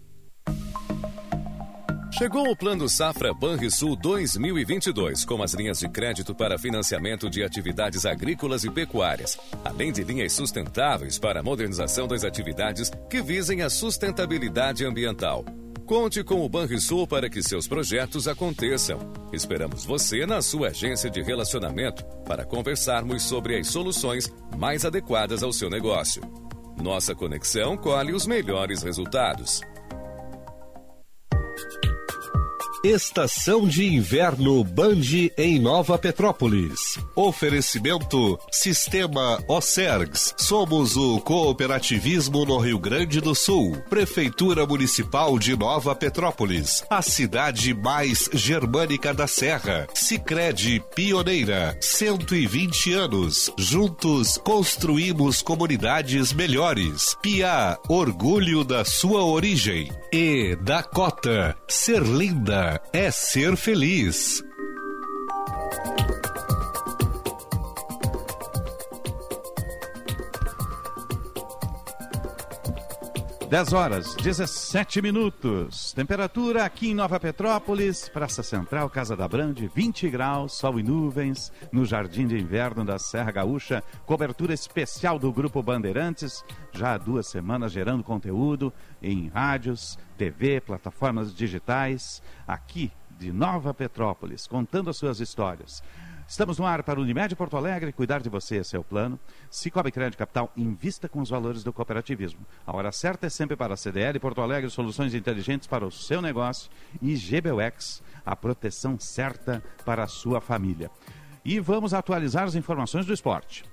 Chegou o Plano Safra Banrisul 2022, com as linhas de crédito para financiamento de atividades agrícolas e pecuárias, além de linhas sustentáveis para a modernização das atividades que visem a sustentabilidade ambiental. Conte com o Banrisul para que seus projetos aconteçam. Esperamos você na sua agência de relacionamento para conversarmos sobre as soluções mais adequadas ao seu negócio. Nossa conexão colhe os melhores resultados. Estação de Inverno Band em Nova Petrópolis. Oferecimento Sistema Ocergs. Somos o cooperativismo no Rio Grande do Sul. Prefeitura Municipal de Nova Petrópolis. A cidade mais germânica da Serra. Sicredi Pioneira. 120 anos. Juntos construímos comunidades melhores. Pia, orgulho da sua origem. E Dakota, ser linda é ser feliz. 10 horas, 17 minutos. Temperatura aqui em Nova Petrópolis, Praça Central, Casa da Brande, 20 graus, sol e nuvens, no Jardim de Inverno da Serra Gaúcha. Cobertura especial do Grupo Bandeirantes, já há duas semanas gerando conteúdo em rádios, TV, plataformas digitais, aqui de Nova Petrópolis, contando as suas histórias. Estamos no ar para o Unimed Porto Alegre, cuidar de você, esse é o plano. Cicobi Crédito Capital, invista com os valores do cooperativismo. A hora certa é sempre para a CDL Porto Alegre, soluções inteligentes para o seu negócio. E GBUX, a proteção certa para a sua família. E vamos atualizar as informações do esporte.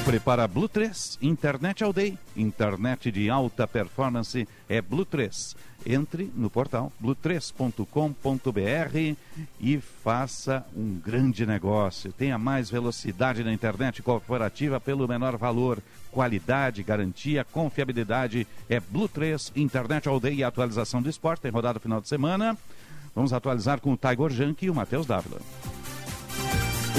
Sempre para Blue 3, internet all day, internet de alta performance é Blue 3. Entre no portal blue3.com.br e faça um grande negócio. Tenha mais velocidade na internet corporativa pelo menor valor. Qualidade, garantia, confiabilidade é Blue 3, internet all day e atualização do esporte. Tem rodada final de semana. Vamos atualizar com o Tiger Junk e o Matheus Dávila.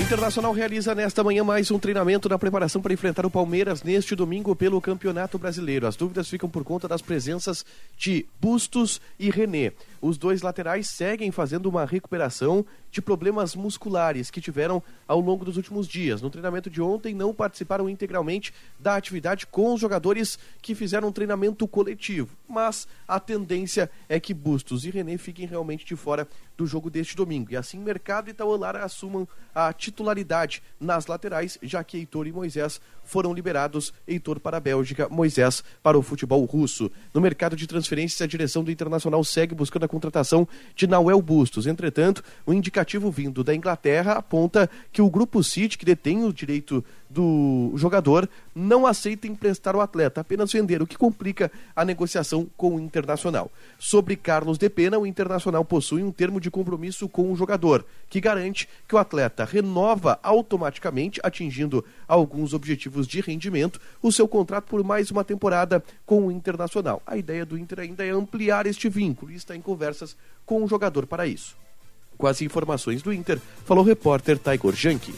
O Internacional realiza nesta manhã mais um treinamento na preparação para enfrentar o Palmeiras neste domingo pelo Campeonato Brasileiro. As dúvidas ficam por conta das presenças de Bustos e René. Os dois laterais seguem fazendo uma recuperação de problemas musculares que tiveram ao longo dos últimos dias. No treinamento de ontem, não participaram integralmente da atividade com os jogadores que fizeram um treinamento coletivo. Mas a tendência é que Bustos e René fiquem realmente de fora do jogo deste domingo. E assim, Mercado e Taualara assumam a titularidade nas laterais, já que Heitor e Moisés foram liberados. Heitor para a Bélgica, Moisés para o futebol russo. No mercado de transferências, a direção do Internacional segue buscando a contratação de Nauel Bustos. Entretanto, o indicativo vindo da Inglaterra aponta que o grupo City, que detém o direito do jogador, não aceita emprestar o atleta, apenas vender, o que complica a negociação com o Internacional. Sobre Carlos de Pena, o Internacional possui um termo de compromisso com o jogador, que garante que o atleta renova automaticamente, atingindo alguns objetivos de rendimento, o seu contrato por mais uma temporada com o Internacional. A ideia do Inter ainda é ampliar este vínculo e está em conversas com o jogador para isso. Com as informações do Inter, falou o repórter Taigor Janki.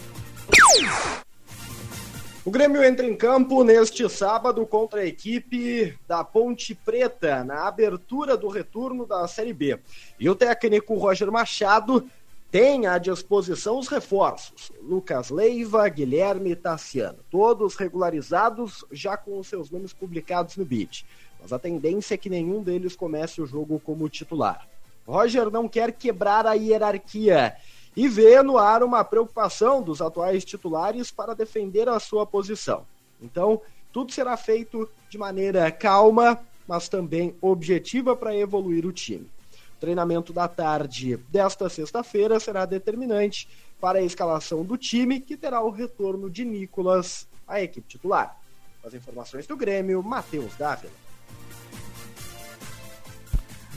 O Grêmio entra em campo neste sábado contra a equipe da Ponte Preta, na abertura do retorno da Série B. E o técnico Roger Machado tem à disposição os reforços: Lucas Leiva, Guilherme e Tassiano, todos regularizados já com os seus nomes publicados no BID. Mas a tendência é que nenhum deles comece o jogo como titular. Roger não quer quebrar a hierarquia e vê no ar uma preocupação dos atuais titulares para defender a sua posição. Então, tudo será feito de maneira calma, mas também objetiva para evoluir o time. O treinamento da tarde desta sexta-feira será determinante para a escalação do time, que terá o retorno de Nicolas à equipe titular. As informações do Grêmio, Matheus Dávila.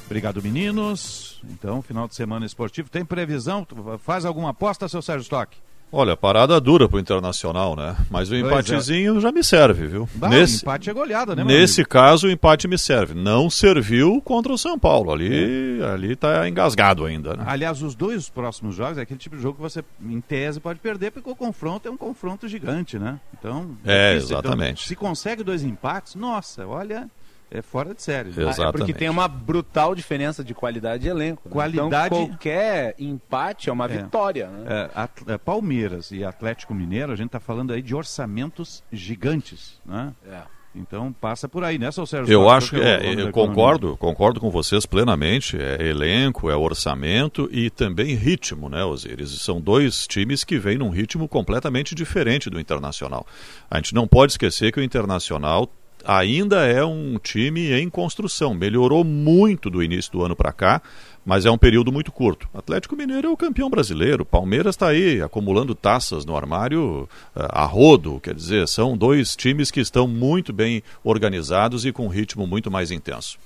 Obrigado, meninos. Então, final de semana esportivo. Tem previsão? Faz alguma aposta, seu Sérgio Stock? Olha, parada dura pro Internacional, né? Mas o Pois empatezinho já me serve, viu? Bah, nesse, o empate é goleada, né, Nesse amigo? caso, o empate me serve. Não serviu contra o São Paulo. Ali, ali tá engasgado ainda, né? Aliás, os dois próximos jogos é aquele tipo de jogo que você, em tese, pode perder, porque o confronto é um confronto gigante, né? Então. É, difícil. Então, exatamente. se consegue dois empates, nossa, olha, é fora de série. né? É porque tem uma brutal diferença de qualidade de elenco. né? Qualidade- Então, qualquer empate é uma É. vitória. Né? É, At- é, Palmeiras e Atlético Mineiro, a gente está falando aí de orçamentos gigantes, né? É. Então passa por aí, né, seu Sérgio? Eu acho que é eu economia? concordo, concordo com vocês plenamente. É elenco, é orçamento e também ritmo, né, Osiris? São dois times que vêm num ritmo completamente diferente do Internacional. A gente não pode esquecer que o Internacional ainda é um time em construção. Melhorou muito do início do ano para cá, mas é um período muito curto. Atlético Mineiro é o campeão brasileiro. Palmeiras está aí acumulando taças no armário eh, a rodo. Quer dizer, são dois times que estão muito bem organizados e com um ritmo muito mais intenso.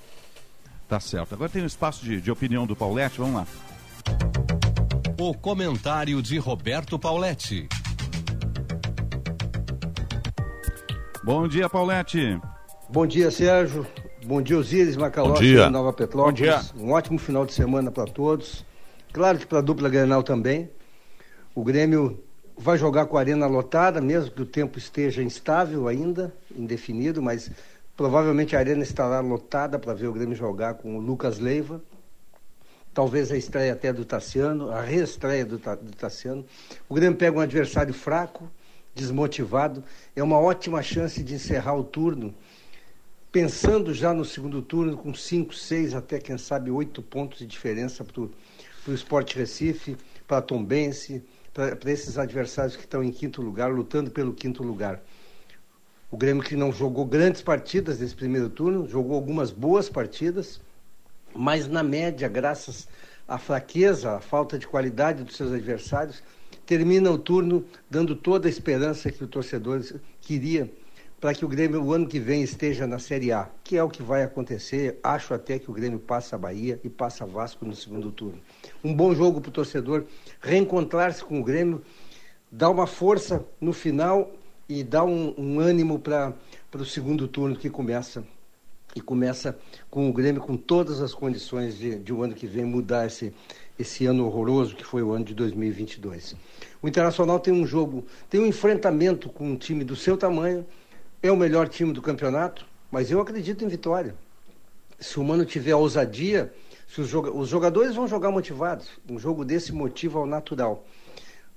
Tá certo. Agora tem um espaço de, de opinião do Paulette, vamos lá. O comentário de Roberto Pauletti. Bom dia, Paulette. Bom dia, Sérgio. Bom dia, Osíris Macalossi, Bom dia. Nova Petrópolis. Bom dia. Um ótimo final de semana para todos. Claro que para a dupla Grenal também. O Grêmio vai jogar com a arena lotada, mesmo que o tempo esteja instável ainda, indefinido, mas provavelmente a arena estará lotada para ver o Grêmio jogar com o Lucas Leiva. Talvez a estreia até do Tassiano, a reestreia do, do Tassiano. O Grêmio pega um adversário fraco, desmotivado. É uma ótima chance de encerrar o turno pensando já no segundo turno com cinco, seis, até quem sabe oito pontos de diferença para o Sport Recife, para Tombense, para esses adversários que estão em quinto lugar, lutando pelo quinto lugar. O Grêmio que não jogou grandes partidas nesse primeiro turno, jogou algumas boas partidas, mas na média, graças à fraqueza, à falta de qualidade dos seus adversários, termina o turno dando toda a esperança que o torcedor queria para que o Grêmio o ano que vem esteja na Série A, que é o que vai acontecer. Acho até que o Grêmio passa a Bahia e passa Vasco no segundo turno. Um bom jogo para o torcedor reencontrar-se com o Grêmio, dar uma força no final e dar um, um ânimo para o segundo turno que começa e começa com o Grêmio com todas as condições de, de o ano que vem mudar esse, esse ano horroroso que foi o ano de 2022. O Internacional tem um jogo, tem um enfrentamento com um time do seu tamanho, é o melhor time do campeonato, mas eu acredito em vitória. Se o Mano tiver ousadia, se os, joga os jogadores vão jogar motivados. Um jogo desse motiva ao natural.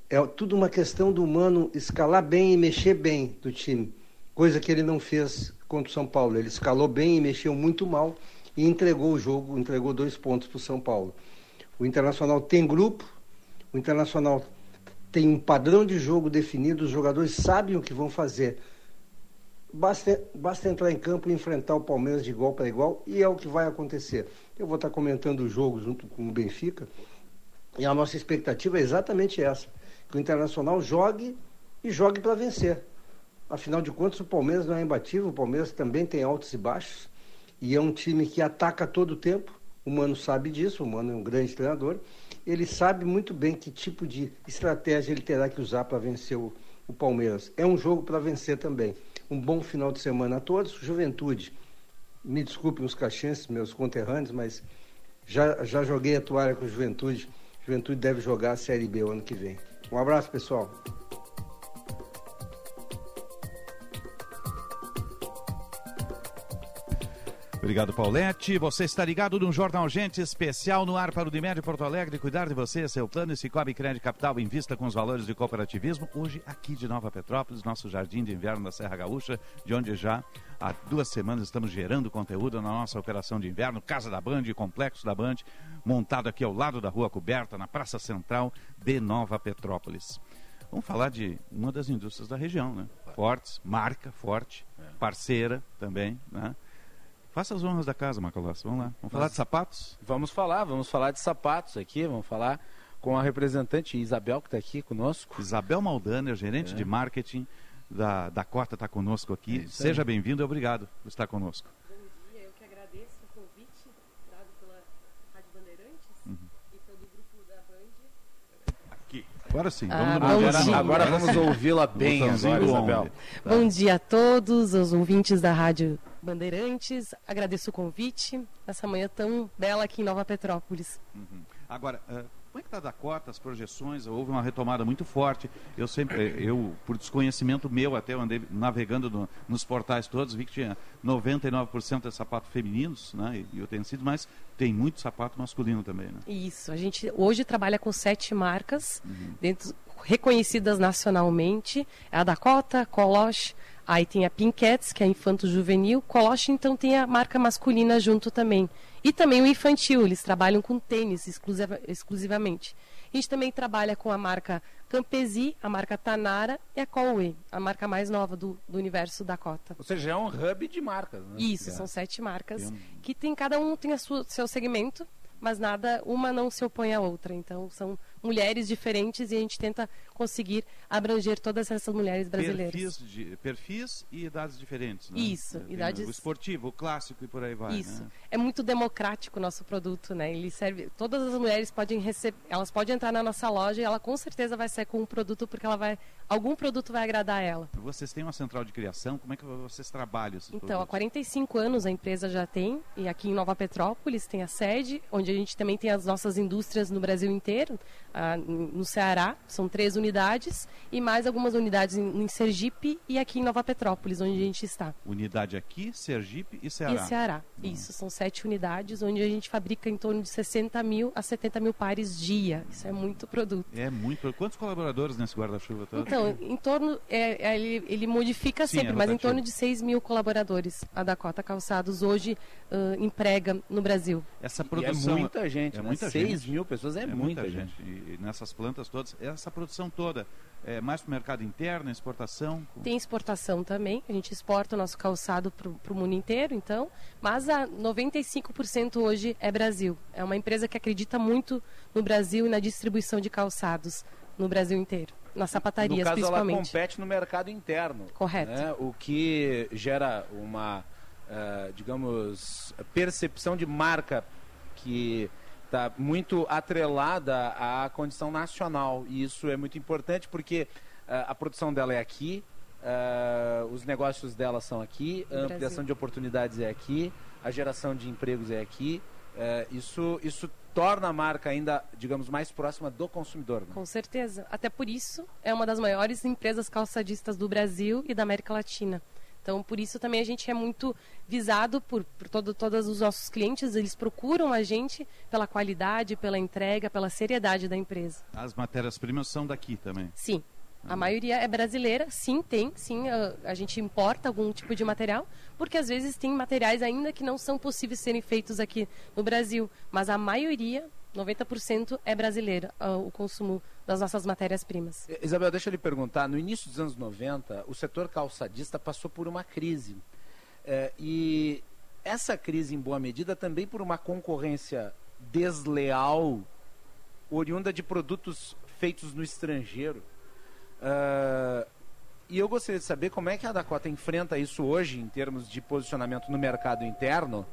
É tudo uma questão do Mano escalar bem e mexer bem do time, coisa que ele não fez contra o São Paulo. Ele escalou bem e mexeu muito mal e entregou o jogo, entregou dois pontos para o São Paulo. O Internacional tem grupo, o Internacional tem um padrão de jogo definido, os jogadores sabem o que vão fazer. Basta, basta entrar em campo e enfrentar o Palmeiras de igual para igual e é o que vai acontecer. Eu vou estar comentando o jogo junto com o Benfica e a nossa expectativa é exatamente essa: que o Internacional jogue e jogue para vencer. Afinal de contas, o Palmeiras não é imbatível, o Palmeiras também tem altos e baixos e é um time que ataca todo o tempo. O Mano sabe disso, o Mano é um grande treinador. Ele sabe muito bem que tipo de estratégia ele terá que usar para vencer o, o Palmeiras. É um jogo para vencer também. Um bom final de semana a todos. Juventude, me desculpem os caxenses, meus conterrâneos, mas já, já joguei a toalha com Juventude. Juventude deve jogar a Série B o ano que vem. Um abraço, pessoal. Obrigado, Paulette. Você está ligado no Jornal Gente especial no ar para o Dimédio Porto Alegre. Cuidar de você, seu plano e Cicobi Crédito Capital em vista com os valores de cooperativismo. Hoje, aqui de Nova Petrópolis, nosso jardim de inverno da Serra Gaúcha, de onde já há duas semanas estamos gerando conteúdo na nossa operação de inverno, Casa da Band, Complexo da Band, montado aqui ao lado da Rua Coberta, na Praça Central de Nova Petrópolis. Vamos falar de uma das indústrias da região, né? Fortes, marca forte, parceira também, né? Faça as honras da casa, Macalossi. Vamos lá. Vamos falar Nós- de sapatos? Vamos falar, vamos falar de sapatos aqui, vamos falar com a representante Isabel que está aqui conosco. Isabel Maldaner, gerente É. de marketing da Dakota, está conosco aqui. isso Seja bem-vindo e obrigado por estar conosco. Eu que agradeço o convite dado pela Rádio Bandeirantes Uhum. e pelo grupo da Band. Aqui. Agora sim. Ah, Vamos bom dia. Agora vamos ouvi-la bem agora, Isabel. Tá. Bom dia a todos, os ouvintes da Rádio Bandeirantes. Agradeço o convite nessa manhã tão bela aqui em Nova Petrópolis. Uhum. Agora, eh, como é que está a Dakota, as projeções? Houve uma retomada muito forte. Eu sempre, eh, eu, por desconhecimento meu, até eu andei navegando no- nos portais todos, vi que tinha 99% de sapatos femininos, né? E, e utensílios, mas tem muito sapato masculino também, né? Isso, a gente hoje trabalha com sete marcas Uhum. dentro, reconhecidas nacionalmente. É a Dakota, Coloche, aí tem a Pinkets, que é infanto juvenil. Coloche, então, tem a marca masculina junto também. E também o infantil, eles trabalham com tênis exclusiva- exclusivamente. A gente também trabalha com a marca Campesi, a marca Tanara e a Colway, a marca mais nova do, do universo Dakota. Ou seja, é um hub de marcas. Né? Isso, É. são sete marcas um- que tem cada um tem a sua, seu segmento, mas nada uma não se opõe à outra. Então são mulheres diferentes e a gente tenta conseguir abranger todas essas mulheres brasileiras. Perfis, de, perfis e idades diferentes, né? Isso, Tem idades- O esportivo, o clássico e por aí vai, Isso. né? É muito democrático o nosso produto, né? Ele serve. Todas as mulheres podem receber. Elas podem entrar na nossa loja e ela com certeza vai sair com um produto porque ela vai. Algum produto vai agradar ela. Vocês têm uma central de criação, como é que vocês trabalham esses Então, há produtos? 45 anos a empresa já tem, e aqui em Nova Petrópolis tem a sede, onde a gente também tem as nossas indústrias no Brasil inteiro, ah, no Ceará, são três unidades, e mais algumas unidades em, em Sergipe e aqui em Nova Petrópolis, onde a gente está. Unidade aqui, Sergipe e Ceará. E Ceará. Isso, são sete unidades, onde a gente fabrica em torno de 60 mil a 70 mil pares dia. Isso é muito produto. É muito. Quantos colaboradores nesse guarda-chuva todo? Então, em torno, é, é, ele, ele modifica Sim, sempre, é mas em torno de 6 mil colaboradores a Dakota Calçados hoje ãh, emprega no Brasil. Essa E é produção muita gente, é né? muita Seis gente. mil pessoas é muita gente. E nessas plantas todas, essa produção toda é mais para o mercado interno, exportação. Tem exportação também, a gente exporta o nosso calçado para o mundo inteiro, então, mas a 95% hoje é Brasil. É uma empresa que acredita muito no Brasil e na distribuição de calçados no Brasil inteiro, nas sapatarias no caso, principalmente. ela compete no mercado interno. Correto. né? O que gera uma, eh, digamos, percepção de marca que está muito atrelada à condição nacional. E isso é muito importante porque eh, a produção dela é aqui, eh, os negócios dela são aqui, a Brasil. ampliação de oportunidades é aqui, a geração de empregos é aqui. Eh, isso, isso torna a marca ainda, digamos, mais próxima do consumidor. né? Com certeza. Até por isso, é uma das maiores empresas calçadistas do Brasil e da América Latina. Então, por isso também a gente é muito visado por, por todo, todos os nossos clientes. Eles procuram a gente pela qualidade, pela entrega, pela seriedade da empresa. As matérias-primas são daqui também. Sim. A maioria é brasileira, sim, tem, sim, a, a gente importa algum tipo de material, porque às vezes tem materiais ainda que não são possíveis serem feitos aqui no Brasil, mas a maioria, 90%, é brasileira, ah, o consumo das nossas matérias-primas. Isabel, deixa eu lhe perguntar. No início dos anos 90, o setor calçadista passou por uma crise. É, e essa crise, em boa medida, também por uma concorrência desleal, oriunda de produtos feitos no estrangeiro. Ah, e eu gostaria de saber como é que a Dakota enfrenta isso hoje, em termos de posicionamento no mercado interno,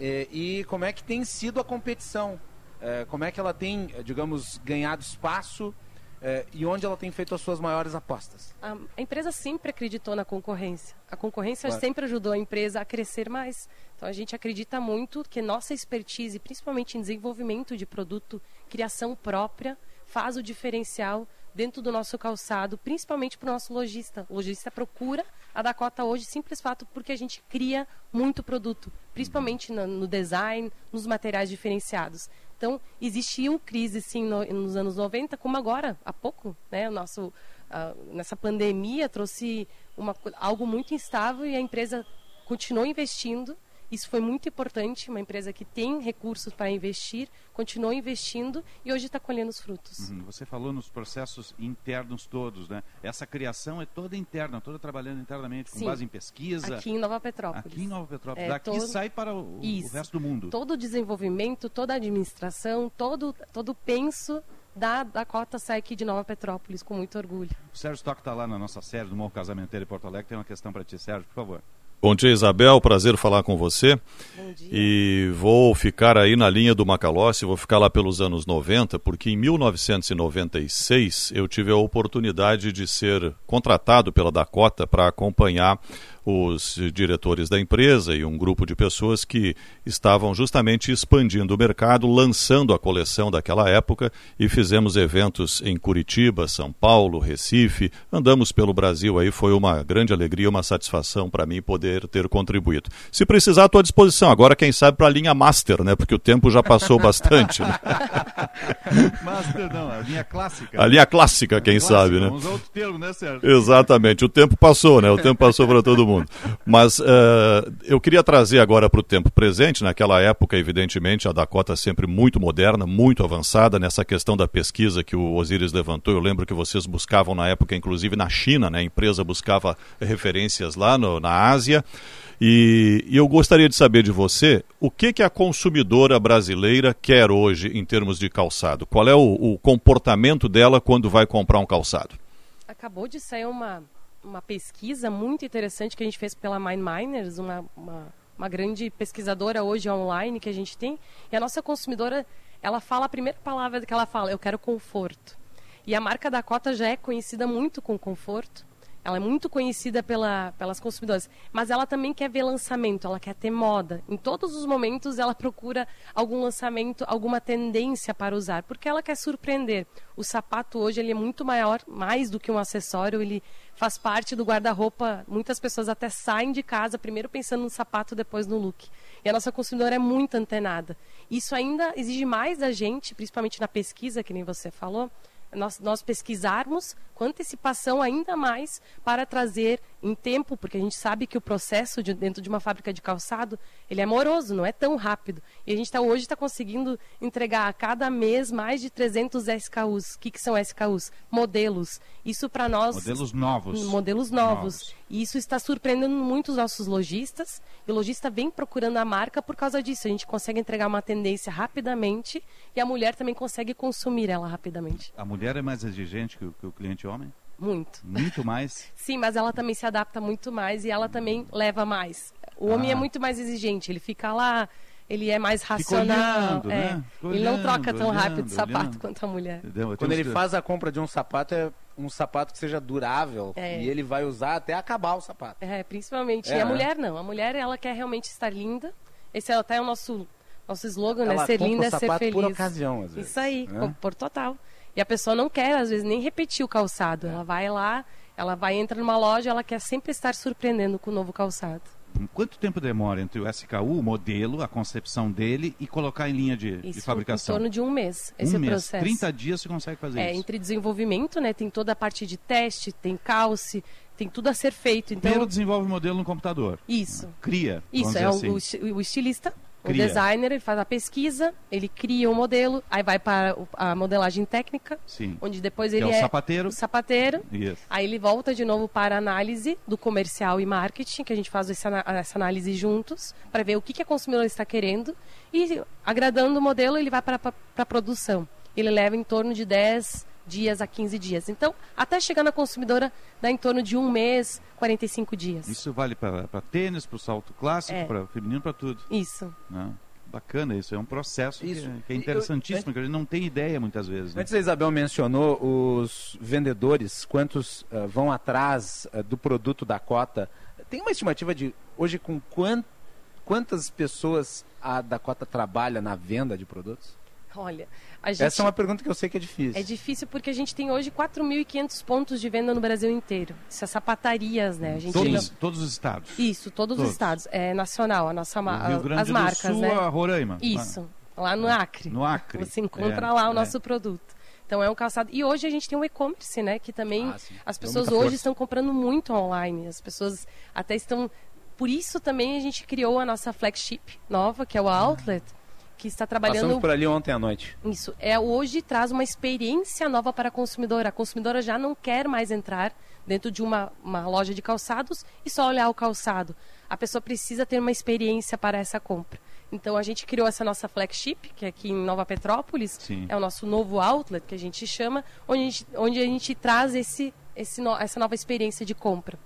eh, e como é que tem sido a competição. Eh, como é que ela tem, eh, digamos, ganhado espaço eh, e onde ela tem feito as suas maiores apostas. A, a empresa sempre acreditou na concorrência. A concorrência Claro. sempre ajudou a empresa a crescer mais. Então a gente acredita muito que nossa expertise, principalmente em desenvolvimento de produto, criação própria, faz o diferencial dentro do nosso calçado, principalmente para o nosso lojista. O lojista procura a Dakota hoje simples fato porque a gente cria muito produto, principalmente no, no design, nos materiais diferenciados. Então, existiam crises sim no- nos anos 90, como agora, há pouco, né? O nosso ah, nessa pandemia trouxe uma, algo muito instável e a empresa continuou investindo. Isso foi muito importante. Uma empresa que tem recursos para investir, continuou investindo e hoje está colhendo os frutos. Uhum, Você falou nos processos internos todos, né? Essa criação é toda interna, toda trabalhando internamente, com Sim. base em pesquisa. Aqui em Nova Petrópolis. Aqui em Nova Petrópolis. É, Daqui todo- sai para o, o resto do mundo. Todo o desenvolvimento, toda a administração, todo, todo o penso da Dakota sai aqui de Nova Petrópolis com muito orgulho. O Sérgio Stock está lá na nossa série do Morro Casamenteiro em Porto Alegre. Tem uma questão para ti, Sérgio, por favor. Bom dia, Isabel. Prazer falar com você. Bom dia. E vou ficar aí na linha do Macalossi, vou ficar lá pelos anos 90, porque em 1996 eu tive a oportunidade de ser contratado pela Dakota para acompanhar os diretores da empresa e um grupo de pessoas que estavam justamente expandindo o mercado, lançando a coleção daquela época e fizemos eventos em Curitiba, São Paulo, Recife, andamos pelo Brasil aí, foi uma grande alegria, uma satisfação para mim poder ter contribuído. Se precisar, estou à disposição. Agora, quem sabe, para a linha Master, né? Porque o tempo já passou bastante. Né? (laughs) Master não, a linha clássica. A linha clássica, quem sabe, né? Vamos outro termo, né, Sérgio? Exatamente, o tempo passou, né? O tempo passou para todo mundo. Mas eh, eu queria trazer agora para o tempo presente, naquela época, evidentemente, a Dakota sempre muito moderna, muito avançada nessa questão da pesquisa que o Osiris levantou. Eu lembro que vocês buscavam na época, inclusive na China, né? A empresa buscava referências lá no- na Ásia. E, e eu gostaria de saber de você o que, que a consumidora brasileira quer hoje em termos de calçado. Qual é o, o comportamento dela quando vai comprar um calçado? Acabou de sair uma, uma pesquisa muito interessante que a gente fez pela Mind Miners, uma, uma, uma grande pesquisadora hoje online que a gente tem. E a nossa consumidora, ela fala, a primeira palavra que ela fala, eu quero conforto. E a marca Dakota já é conhecida muito com conforto. Ela é muito conhecida pela, pelas consumidoras, mas ela também quer ver lançamento, ela quer ter moda. Em todos os momentos ela procura algum lançamento, alguma tendência para usar, porque ela quer surpreender. O sapato hoje ele é muito maior, mais do que um acessório, ele faz parte do guarda-roupa. Muitas pessoas até saem de casa primeiro pensando no sapato, depois no look. E a nossa consumidora é muito antenada. Isso ainda exige mais da gente, principalmente na pesquisa, que nem você falou, nós, nós pesquisarmos com antecipação ainda mais para trazer em tempo, porque a gente sabe que o processo de, dentro de uma fábrica de calçado ele é moroso, não é tão rápido. E a gente tá, hoje está conseguindo entregar a cada mês mais de 300 SKUs. O que, que são SKUs? Modelos. Isso para nós. Modelos novos. Modelos novos. novos. E isso está surpreendendo muito os nossos lojistas. E o lojista vem procurando a marca por causa disso. A gente consegue entregar uma tendência rapidamente e a mulher também consegue consumir ela rapidamente. A mulher é mais exigente que o, que o cliente homem? Muito. Muito mais? (laughs) Sim, mas ela também se adapta muito mais e ela também leva mais. O homem é ah. é muito mais exigente, ele fica lá, ele é mais racional. Olhando, é. né? ele não troca tão olhando, rápido de sapato olhando. (laughs) quanto a mulher. Quando ele faz a compra de um sapato, é um sapato que seja durável é. e ele vai usar até acabar o sapato. É, principalmente. É, e a né? mulher não. A mulher, ela quer realmente estar linda. Esse é até o nosso, nosso slogan, né? ela né? Ser linda é ser feliz. por ocasião, às vezes. Isso aí, é. por total. E a pessoa não quer, às vezes, nem repetir o calçado. Ela vai lá, ela vai entrar numa loja, ela quer sempre estar surpreendendo com o novo calçado. Quanto tempo demora entre o SKU, o modelo, a concepção dele e colocar em linha de, isso, de fabricação? Em torno de um mês, esse um mês. processo. 30 dias você consegue fazer é, isso? Entre desenvolvimento, né, tem toda a parte de teste, tem calce, tem tudo a ser feito. Então... Primeiro desenvolve o modelo no computador. Isso. Cria. Isso, é assim. o, o estilista o designer ele faz a pesquisa, ele cria o um modelo, aí vai para a modelagem técnica, Sim. onde depois ele é, o é sapateiro. o sapateiro. Yes. Aí ele volta de novo para a análise do comercial e marketing, que a gente faz essa, essa análise juntos, para ver o que, que a consumidora está querendo. E agradando o modelo, ele vai para a produção. Ele leva em torno de 10 dias a 15 dias. Então, até chegar na consumidora, dá em torno de um mês, 45 dias. Isso vale para tênis, para o salto clássico, É. para feminino, para tudo. Isso. Né? Bacana isso, é um processo que- Isso. Que, é interessantíssimo, que a gente não tem ideia muitas vezes. Né? Antes a Isabel mencionou os vendedores, quantos ah, vão atrás ah, do produto da cota. Tem uma estimativa de hoje com quan- quantas pessoas a Dakota trabalha na venda de produtos? Olha, gente... Essa é uma pergunta que eu sei que é difícil. É difícil porque a gente tem hoje 4.500 pontos de venda no Brasil inteiro. Isso é sapatarias, né? A gente Todos, não- todos os estados. Isso, todos, Todos. os estados. É nacional, a nossa ma- Do Rio Grande as do marcas, Sul né? a Roraima. Isso, lá no Acre. No Acre. Você encontra É, lá o é. nosso produto. Então é um calçado. E hoje a gente tem o e-commerce, né? Que também Ah, as pessoas hoje força. estão comprando muito online. As pessoas até estão. Por isso também a gente criou a nossa flagship nova, que é o Outlet, que está trabalhando. Passamos por ali ontem à noite. Isso. É, hoje traz uma experiência nova para a consumidora. A consumidora já não quer mais entrar dentro de uma, uma loja de calçados e só olhar o calçado. A pessoa precisa ter uma experiência para essa compra. Então a gente criou essa nossa flagship, que é aqui em Nova Petrópolis, Sim. é o nosso novo outlet que a gente chama, onde a gente, onde a gente traz esse, esse no- essa nova experiência de compra.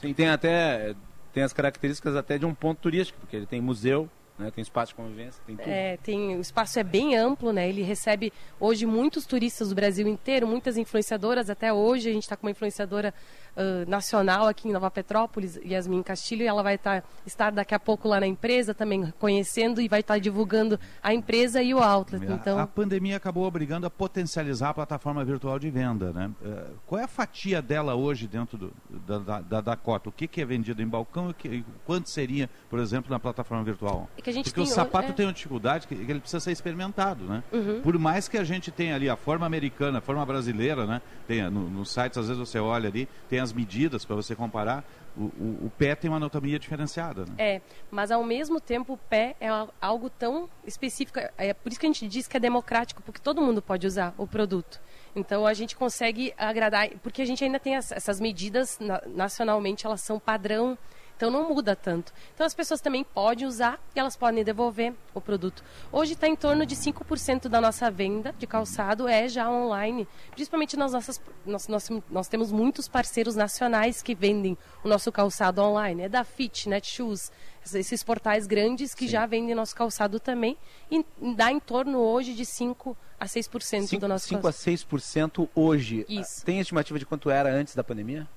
Sim, tem até tem as características até de um ponto turístico, porque ele tem museu, né, tem espaço de convivência, tem tudo. É, tem, o espaço é bem amplo, né? Ele recebe hoje muitos turistas do Brasil inteiro, muitas influenciadoras. Até hoje a gente está com uma influenciadora ah, nacional aqui em Nova Petrópolis, Yasmin Castilho, e ela vai tá, estar daqui a pouco lá na empresa também conhecendo e vai estar divulgando a empresa e o outlet. A- Então, A pandemia acabou obrigando a potencializar a plataforma virtual de venda, né? Eh, Qual é a fatia dela hoje dentro do, da, da, da Dakota? O que, que é vendido em balcão e que- e quanto seria, por exemplo, na plataforma virtual? É Porque tem o sapato é. tem uma dificuldade que, que ele precisa ser experimentado, né? Uhum. Por mais que a gente tenha ali a forma americana, a forma brasileira, né? Tem, no, nos sites, às vezes você olha ali, tem as medidas para você comparar. O, o, o pé tem uma anatomia diferenciada, né? É, mas ao mesmo tempo o pé é al- algo tão específico. É por isso que a gente diz que é democrático, porque todo mundo pode usar o produto. Então a gente consegue agradar, porque a gente ainda tem as- essas medidas na- nacionalmente, elas são padrão Então não muda tanto. Então as pessoas também podem usar e elas podem devolver o produto. Hoje está em torno de 5% da nossa venda de calçado é já online, principalmente nas nossas nós, nós, nós temos muitos parceiros nacionais que vendem o nosso calçado online. É da Fit, Netshoes, esses portais grandes que Sim. já vendem nosso calçado também e dá em torno hoje de 5 a 6% 5, do nosso 5 a 6% hoje. Isso. Tem estimativa de quanto era antes da pandemia?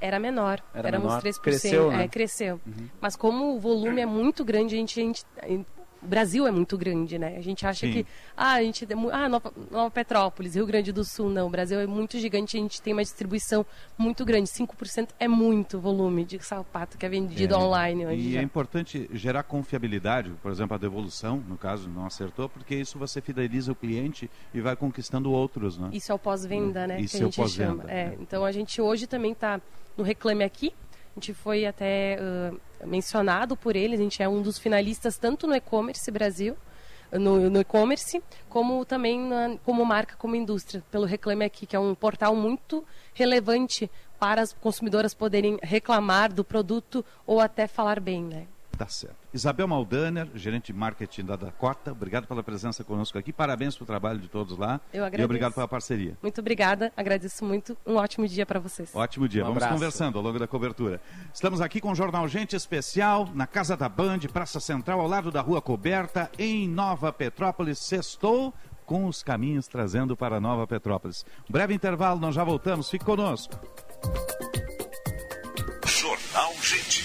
Era menor, era éramos menor. 3%. Cresceu, né? É, cresceu. Uhum. Mas como o volume é muito grande, a gente, a gente o Brasil é muito grande, né? A gente acha Sim. que ah, a gente ah, Nova, Nova, Petrópolis, Rio Grande do Sul, não. O Brasil é muito gigante, a gente tem uma distribuição muito grande. 5% é muito volume de sapato que é vendido é, online hoje. E já. é importante gerar confiabilidade, por exemplo, a devolução, no caso, não acertou, porque isso você fideliza o cliente e vai conquistando outros, né? Isso é o pós-venda, né? Isso que a é o pós-venda. É, é. Então a gente hoje também está no Reclame Aqui, a gente foi até uh, mencionado por eles, a gente é um dos finalistas tanto no e-commerce Brasil, no, no e-commerce, como também na, como marca, como indústria, pelo Reclame Aqui, que é um portal muito relevante para as consumidoras poderem reclamar do produto ou até falar bem, né? Tá certo. Isabel Maldaner, gerente de marketing da Dakota, obrigado pela presença conosco aqui. Parabéns pelo trabalho de todos lá. Eu agradeço. E obrigado pela parceria. Muito obrigada, agradeço muito. Um ótimo dia para vocês. Ótimo dia. Um Vamos abraço. conversando ao longo da cobertura. Estamos aqui com o Jornal Gente Especial, na Casa da Band, Praça Central, ao lado da Rua Coberta, em Nova Petrópolis. Sextou com os caminhos trazendo para Nova Petrópolis. Um breve intervalo, nós já voltamos. Fique conosco. Jornal Gente.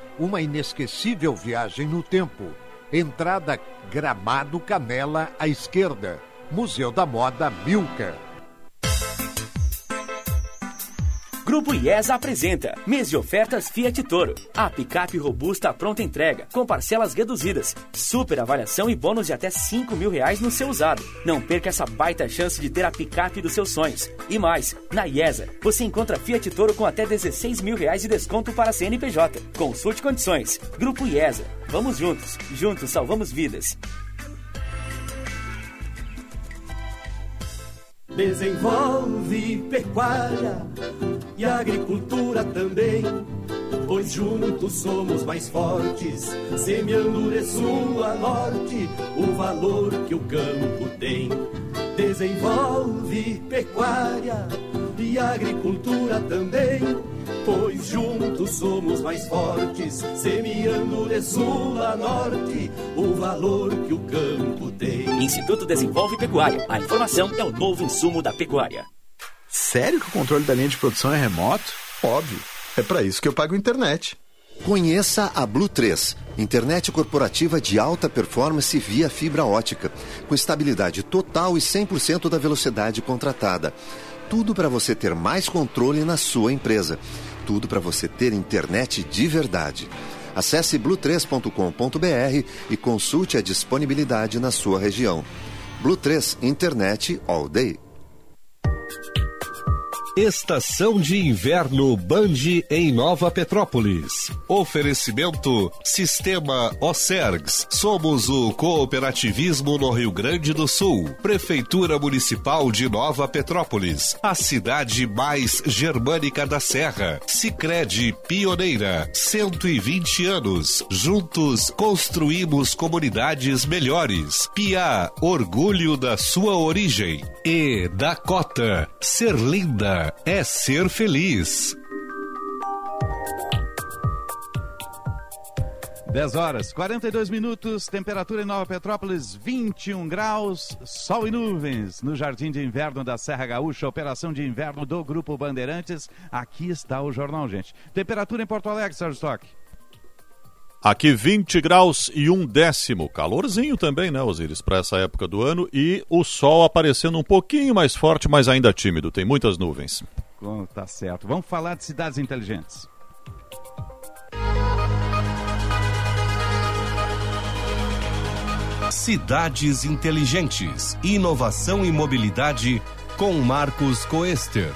uma inesquecível viagem no tempo. Entrada Gramado Canela à esquerda. Museu da Moda Milka. Grupo IESA apresenta mês de ofertas Fiat Toro. A picape robusta pronta entrega, com parcelas reduzidas, super avaliação e bônus de até 5 mil reais no seu usado. Não perca essa baita chance de ter a picape dos seus sonhos. E mais, na IESA, você encontra Fiat Toro com até 16 mil reais de desconto para CNPJ. Consulte condições. Grupo IESA. Vamos juntos. Juntos salvamos vidas. Desenvolve pecuária e agricultura também, pois juntos somos mais fortes, semeando de sul a norte o valor que o campo tem. Desenvolve pecuária e agricultura também, pois juntos somos mais fortes, semeando de sul a norte o valor que o campo tem. Instituto Desenvolve Pecuária. A informação é o novo insumo da pecuária. Sério que o controle da linha de produção é remoto? Óbvio. É para isso que eu pago internet. Conheça a Blue 3, internet corporativa de alta performance via fibra ótica, com estabilidade total e 100% da velocidade contratada. Tudo para você ter mais controle na sua empresa. Tudo para você ter internet de verdade. Acesse blue3.com.br e consulte a disponibilidade na sua região. Blue 3 Internet All Day. Estação de Inverno Band em Nova Petrópolis. Oferecimento Sistema Ocergs. Somos o cooperativismo no Rio Grande do Sul. Prefeitura Municipal de Nova Petrópolis. A cidade mais germânica da Serra. Sicredi Pioneira. 120 anos. Juntos construímos comunidades melhores. Pia, orgulho da sua origem. E Dakota. Ser linda é ser feliz. 10 horas, 42 minutos, temperatura em Nova Petrópolis, 21 graus, sol e nuvens. No Jardim de Inverno da Serra Gaúcha, operação de inverno do Grupo Bandeirantes. Aqui está o jornal, gente. Temperatura em Porto Alegre, Sérgio Stock. Aqui 20 graus e um décimo. Calorzinho também, né, Osiris, para essa época do ano. E o sol aparecendo um pouquinho mais forte, mas ainda tímido. Tem muitas nuvens. Oh, tá certo. Vamos falar de cidades inteligentes. Cidades Inteligentes. Inovação e mobilidade com Marcos Coester.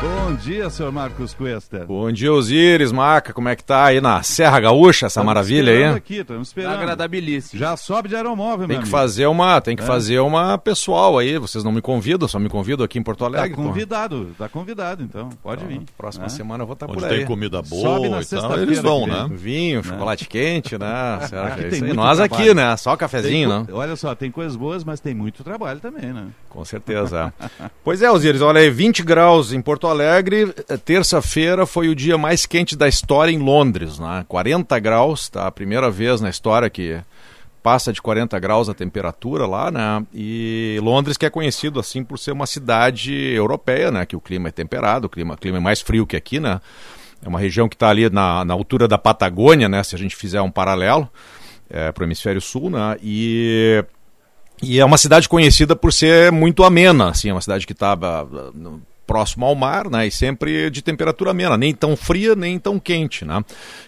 Bom dia, senhor Marcos Cuesta. Bom dia, Osíris, Maca, como é que tá aí na Serra Gaúcha, essa Tamo maravilha aí? aqui, estamos esperando. Agradabilíssimo. Já sobe de aeromóvel, Tem meu que amigo. fazer uma, tem que É. fazer uma pessoal aí, vocês não me convidam, só me convidam aqui em Porto Tá Alegre. pô. convidado, tá convidado, então. Pode vir. Próxima É. semana eu vou estar Onde por tem aí. comida boa Sobe na e tal, eles vão, né? Vinho, chocolate quente, né? (laughs) Será que é tem isso aí? Nós trabalho. aqui, né? Só cafezinho, Tem né? Olha só, tem coisas boas, mas tem muito trabalho também, né? Com certeza. (laughs) pois é, Osíris, olha aí, 20 graus em Porto Alegre. eh, Terça-feira foi o dia mais quente da história em Londres, né? 40 graus, tá? A primeira vez na história que passa de 40 graus a temperatura lá, né? E Londres que é conhecido assim por ser uma cidade europeia, né? Que o clima é temperado, o clima, o clima é mais frio que aqui, né? É uma região que está ali na, na altura da Patagônia, né? Se a gente fizer um paralelo para o hemisfério sul, né? E e é uma cidade conhecida por ser muito amena, assim, é uma cidade que está próximo ao mar, né, e sempre de temperatura amena, nem tão fria nem tão quente, né.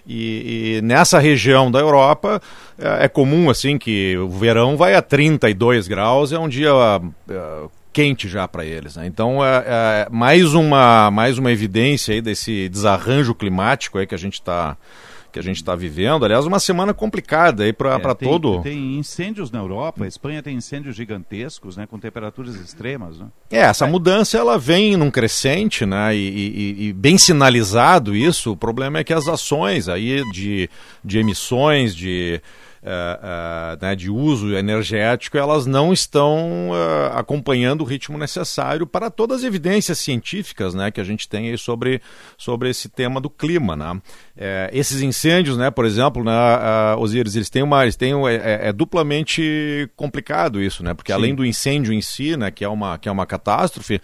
E, e nessa região da Europa é, é comum assim que o verão vai a 32 graus, é um dia é, quente já para eles, né? Então é, é mais uma mais uma evidência aí desse desarranjo climático aí que a gente está que a gente está vivendo. Aliás, uma semana complicada aí para É, todo. Tem incêndios na Europa, a Espanha tem incêndios gigantescos, né? Com temperaturas extremas, né? É, essa mudança ela vem num crescente, né? E, e- e bem sinalizado isso. O problema é que as ações aí de, de emissões, de, né, de uso energético, elas não estão eh, acompanhando o ritmo necessário para todas as evidências científicas, né? Que a gente tem sobre, sobre esse tema do clima, né? Eh, esses incêndios, né? Por exemplo, né, Osíris, eles têm uma, eles têm é, é- é duplamente complicado isso, né? Porque Sim. além do incêndio em si, né, que é uma, que é uma catástrofe,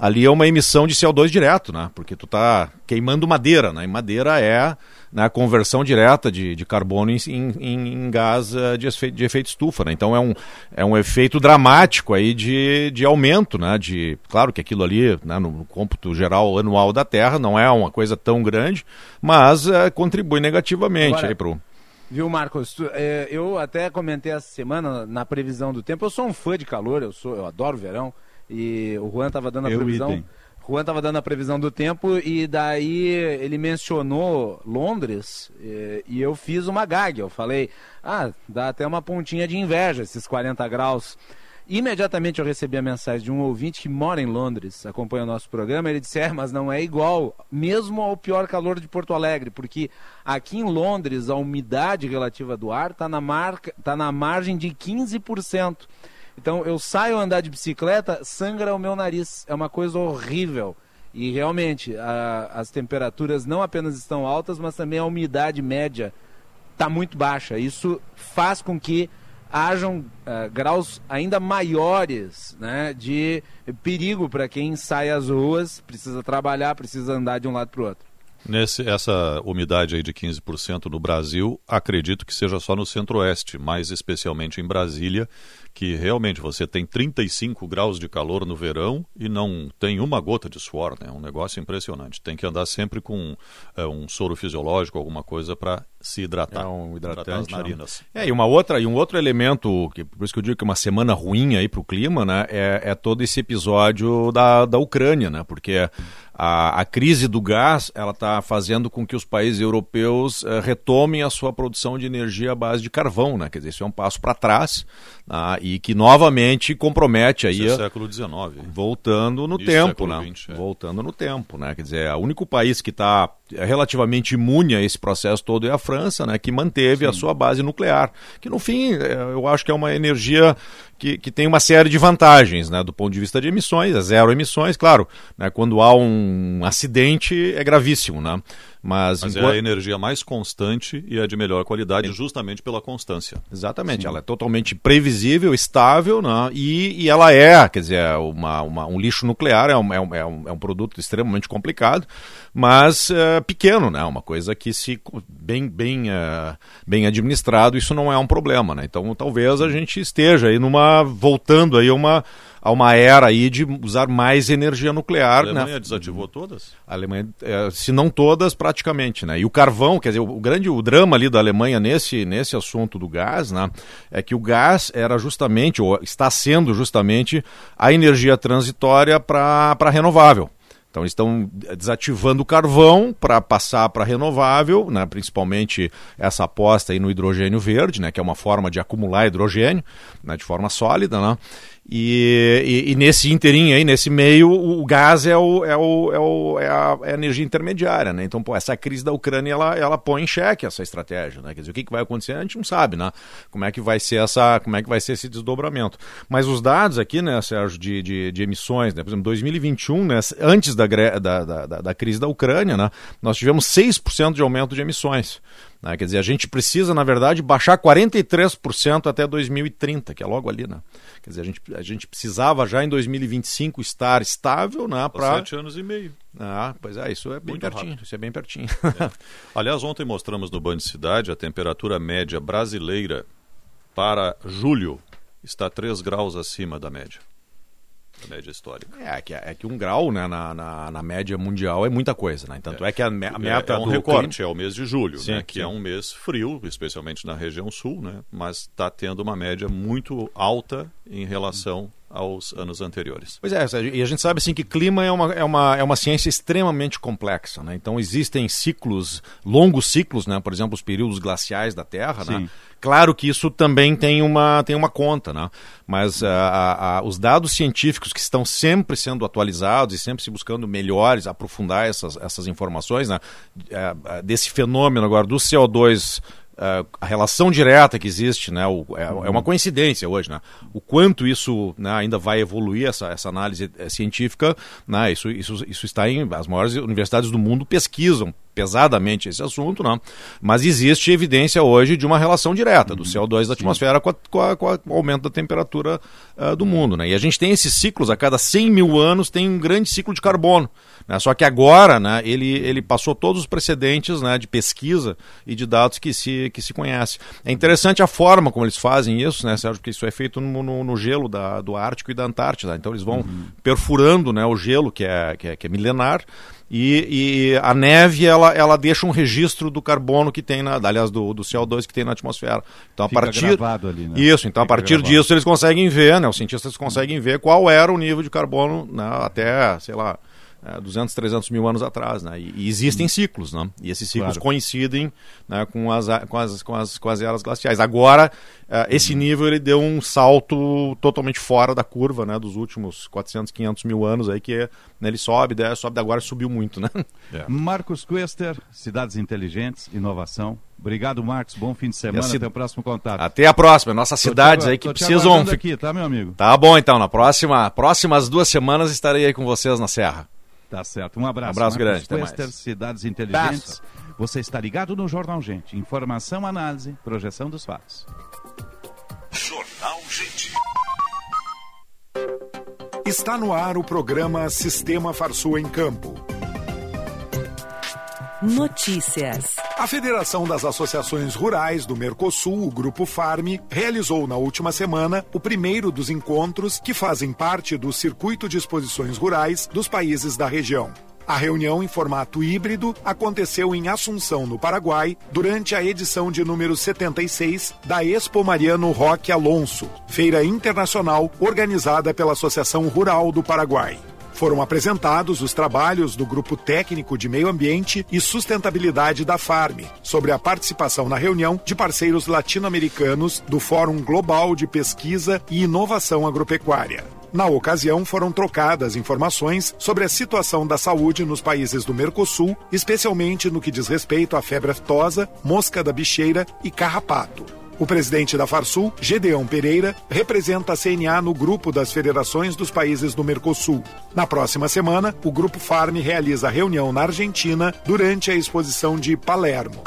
ali é uma emissão de CO2 direto, né? Porque tu tá queimando madeira, né? E madeira é né, a conversão direta de, de carbono em, em, em gás eh, de, efeito, de efeito estufa, né? Então é um, é um efeito dramático aí de, de aumento, né? De, claro que aquilo ali, né, no cômputo geral anual da Terra, não é uma coisa tão grande, mas eh, contribui negativamente Agora- aí pro... Viu, Marcos? Tu- é, eu até comentei essa semana na previsão do tempo. Eu sou um fã de calor, eu sou, eu adoro verão. E o Juan estava dando a Eu previsão. idem. Juan estava dando a previsão do tempo e daí ele mencionou Londres eh, e eu fiz uma gag. Eu falei, ah, dá até uma pontinha de inveja esses 40 graus. Imediatamente eu recebi a mensagem de um ouvinte que mora em Londres, acompanha o nosso programa. Ele disse: É, mas não é igual, mesmo ao pior calor de Porto Alegre, porque aqui em Londres a umidade relativa do ar está na, marca, tá na margem de 15%. Então eu saio andar de bicicleta, sangra o meu nariz. É uma coisa horrível. E realmente a- as temperaturas não apenas estão altas, mas também a umidade média está muito baixa. Isso faz com que hajam uh, graus ainda maiores né, de perigo para quem sai às ruas, precisa trabalhar, precisa andar de um lado para o outro. Nesse, essa umidade aí de 15% no Brasil, acredito que seja só no centro-oeste, mais especialmente em Brasília, que realmente você tem 35 graus de calor no verão e não tem uma gota de suor, né? É um negócio impressionante. Tem que andar sempre com é, um soro fisiológico, alguma coisa para se hidratar. É um hidratante. Hidratar as narinas. É, e uma outra, e um outro elemento, que, por isso que eu digo que é uma semana ruim aí para o clima, né? É, é todo esse episódio da, da Ucrânia, né? Porque a, a crise do gás ela está fazendo com que os países europeus eh, retomem a sua produção de energia à base de carvão, né? Quer dizer, isso é um passo para trás né? e que novamente compromete aí Isso é século XIX. voltando no Isso, tempo, século né? XX, é. Voltando no tempo, né? Quer dizer, o único país que está relativamente imune a esse processo todo é a França, né? Que manteve a sua base nuclear, que no fim eh, eu acho que é uma energia que, que tem uma série de vantagens, né, do ponto de vista de emissões, é zero emissões, claro, né, quando há um acidente é gravíssimo, né, mas, Mas é enquanto- a energia mais constante e a de melhor qualidade, justamente pela constância. Exatamente, ela é totalmente previsível, estável, né? e, e ela é, quer dizer, uma, uma- um lixo nuclear é um, é, um, é um- é produto extremamente complicado, mas é, pequeno, né? uma coisa que se bem, bem, é, bem administrado, isso não é um problema. Né? Então talvez a gente esteja aí numa, voltando aí a uma, a uma era aí de usar mais energia A nuclear. Alemanha né? desativou todas? A Alemanha, é, se não todas, praticamente, né? E o carvão, quer dizer, o, o grande o drama ali da Alemanha nesse, nesse assunto do gás, né? É que o gás era justamente, ou está sendo justamente, a energia transitória para renovável. Então eles estão desativando o carvão para passar para renovável, né? principalmente essa aposta aí no hidrogênio verde, né? que é uma forma de acumular hidrogênio né? de forma sólida. Né? E, e, e nesse inteirinho aí, nesse meio, o, o gás é, o, é, o, é, o, é, a, é a energia intermediária. Né? Então, pô, essa crise da Ucrânia ela, ela põe em xeque essa estratégia. Né? Quer dizer, o que, que vai acontecer, a gente não sabe, né? Como é que vai ser essa, como é que vai ser esse desdobramento. Mas os dados aqui, né, Sérgio, de, de, de emissões, né? por exemplo, 2021, né, antes da, da, da, da crise da Ucrânia, né, nós tivemos 6% de aumento de emissões. Né? Quer dizer, a gente precisa, na verdade, baixar 43% até 2030, que é logo ali, né? Quer dizer, a gente, a gente precisava já em 2025 estar estável, né? Para sete anos e meio. Ah, pois é, isso é bem Muito pertinho, rápido. isso é bem pertinho. (laughs) É. Aliás, ontem mostramos no Band Cidade a temperatura média brasileira para julho está 3 graus acima da média. Da média histórica. É que, é que um grau né, na, na, na média mundial é muita coisa, né? Tanto é, que a, me- a meta é, é um do recorte, clima- é o mês de julho, Sim, né, que sim. é um mês frio, especialmente na região sul, né, mas está tendo uma média muito alta em relação aos anos anteriores. Pois é, Sérgio, e a gente sabe assim que clima é uma, é uma, é uma ciência extremamente complexa, né? Então existem ciclos, longos ciclos, né? Por exemplo, os períodos glaciais da Terra, né? Sim. Claro que isso também tem uma, tem uma conta, né? Mas ah, os dados científicos que estão sempre sendo atualizados e sempre se buscando melhores, aprofundar essas, essas informações, né? Eh, ah, desse fenômeno agora do CO2 eh, a relação direta que existe, né, o- é, é uma coincidência hoje, né, o quanto isso né, ainda vai evoluir essa, essa análise eh, científica, né, isso, isso, isso está em as maiores universidades do mundo pesquisam pesadamente esse assunto, né, mas existe evidência hoje de uma relação direta do CO2 da atmosfera com, a- com a- com o aumento da temperatura ah, do mundo, né, e a gente tem esses ciclos a cada 100 mil anos tem um grande ciclo de carbono, né, só que agora, né, ele, ele passou todos os precedentes, né, de pesquisa e de dados que se, que se conhece. É interessante a forma como eles fazem isso, né, Sérgio, porque isso é feito no, no- no gelo da, do Ártico e da Antártida. Então eles vão perfurando né, o gelo, que é, que é, que é milenar, e, e a neve ela, ela deixa um registro do carbono que tem na, aliás, do, do CO2 que tem na atmosfera. Então Fica a partir ali, né? isso, então Fica a partir gravado. disso eles conseguem ver, né, os cientistas conseguem ver qual era o nível de carbono né, até, sei lá, é, 200, 300 mil anos atrás, né? E, e existem ciclos, né? E esses ciclos Claro. coincidem né, com, as, com, as, com, as, com as eras glaciais. Agora, eh, esse nível ele deu um salto totalmente fora da curva, né? Dos últimos 400, 500 mil anos aí que né, ele sobe, desce, sobe, agora subiu muito, né? (laughs) Marcos Quester, Cidades Inteligentes, Inovação. Obrigado, Marcos. Bom fim de semana. cid- Até o próximo contato. Até a próxima. Nossas Tô te cidades agu- aí que tô te precisam... fi- aqui, tá, meu amigo? Tá bom, então. Na próxima, próximas duas semanas estarei aí com vocês na Serra. Tá certo. Um abraço. Um abraço Marcos grande, Quester, mais. Cidades Inteligentes. Você está ligado no Jornal Gente. Informação, análise, projeção dos fatos. gente. Está no ar o programa Sistema Farsul em Campo. Notícias. A Federação das Associações Rurais do Mercosul, o Grupo Farm, realizou na última semana o primeiro dos encontros que fazem parte do Circuito de Exposições Rurais dos países da região. A reunião em formato híbrido aconteceu em Assunção, no Paraguai, durante a edição de número 76 da Expo Mariano Roque Alonso, feira internacional organizada pela Associação Rural do Paraguai. Foram apresentados os trabalhos do Grupo Técnico de Meio Ambiente e Sustentabilidade da Farm, sobre a participação na reunião de parceiros latino-americanos do Fórum Global de Pesquisa e Inovação Agropecuária. Na ocasião, foram trocadas informações sobre a situação da saúde nos países do Mercosul, especialmente no que diz respeito à febre aftosa, mosca da bicheira e carrapato. O presidente da Farsul, Gedeão Pereira, representa a CNA no grupo das federações dos países do Mercosul. Na próxima semana, o Grupo Farm realiza reunião na Argentina durante a exposição de Palermo.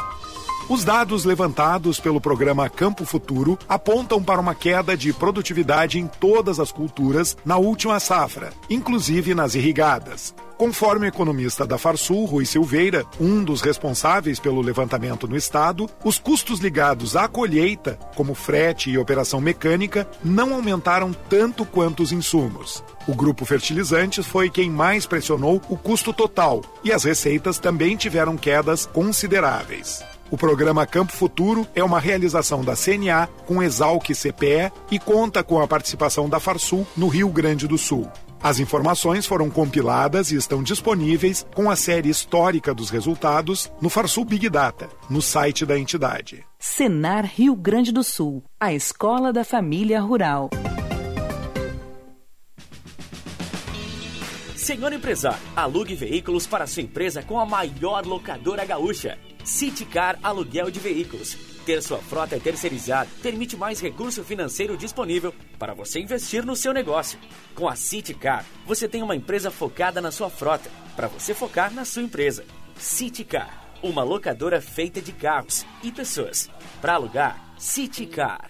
Os dados levantados pelo programa Campo Futuro apontam para uma queda de produtividade em todas as culturas na última safra, inclusive nas irrigadas. Conforme o economista da Farsul, Rui Silveira, um dos responsáveis pelo levantamento no estado, os custos ligados à colheita, como frete e operação mecânica, não aumentaram tanto quanto os insumos. O grupo Fertilizantes foi quem mais pressionou o custo total e as receitas também tiveram quedas consideráveis. O programa Campo Futuro é uma realização da CNA com Exalc CPE e conta com a participação da Farsul no Rio Grande do Sul. As informações foram compiladas e estão disponíveis com a série histórica dos resultados no Farsul Big Data, no site da entidade. Senar Rio Grande do Sul, a escola da família rural. Senhor empresário, alugue veículos para sua empresa com a maior locadora gaúcha. Citicar Aluguel de Veículos. Ter sua frota terceirizada permite mais recurso financeiro disponível para você investir no seu negócio. Com a Citicar, você tem uma empresa focada na sua frota, para você focar na sua empresa. Citicar, uma locadora feita de carros e pessoas. Para alugar, Citicar.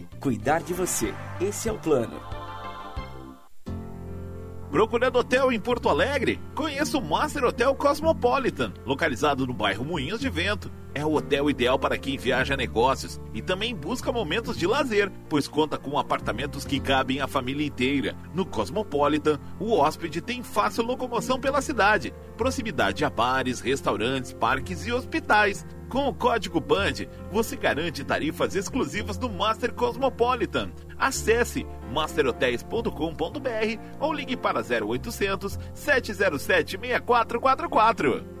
Cuidar de você. Esse é o plano. Procurando hotel em Porto Alegre? Conheça o Master Hotel Cosmopolitan, localizado no bairro Moinhos de Vento. É o hotel ideal para quem viaja a negócios e também busca momentos de lazer, pois conta com apartamentos que cabem a família inteira. No Cosmopolitan, o hóspede tem fácil locomoção pela cidade, proximidade a bares, restaurantes, parques e hospitais. Com o código BAND, você garante tarifas exclusivas do Master Cosmopolitan. Acesse masterhotels.com.br ou ligue para 0800 707 6444.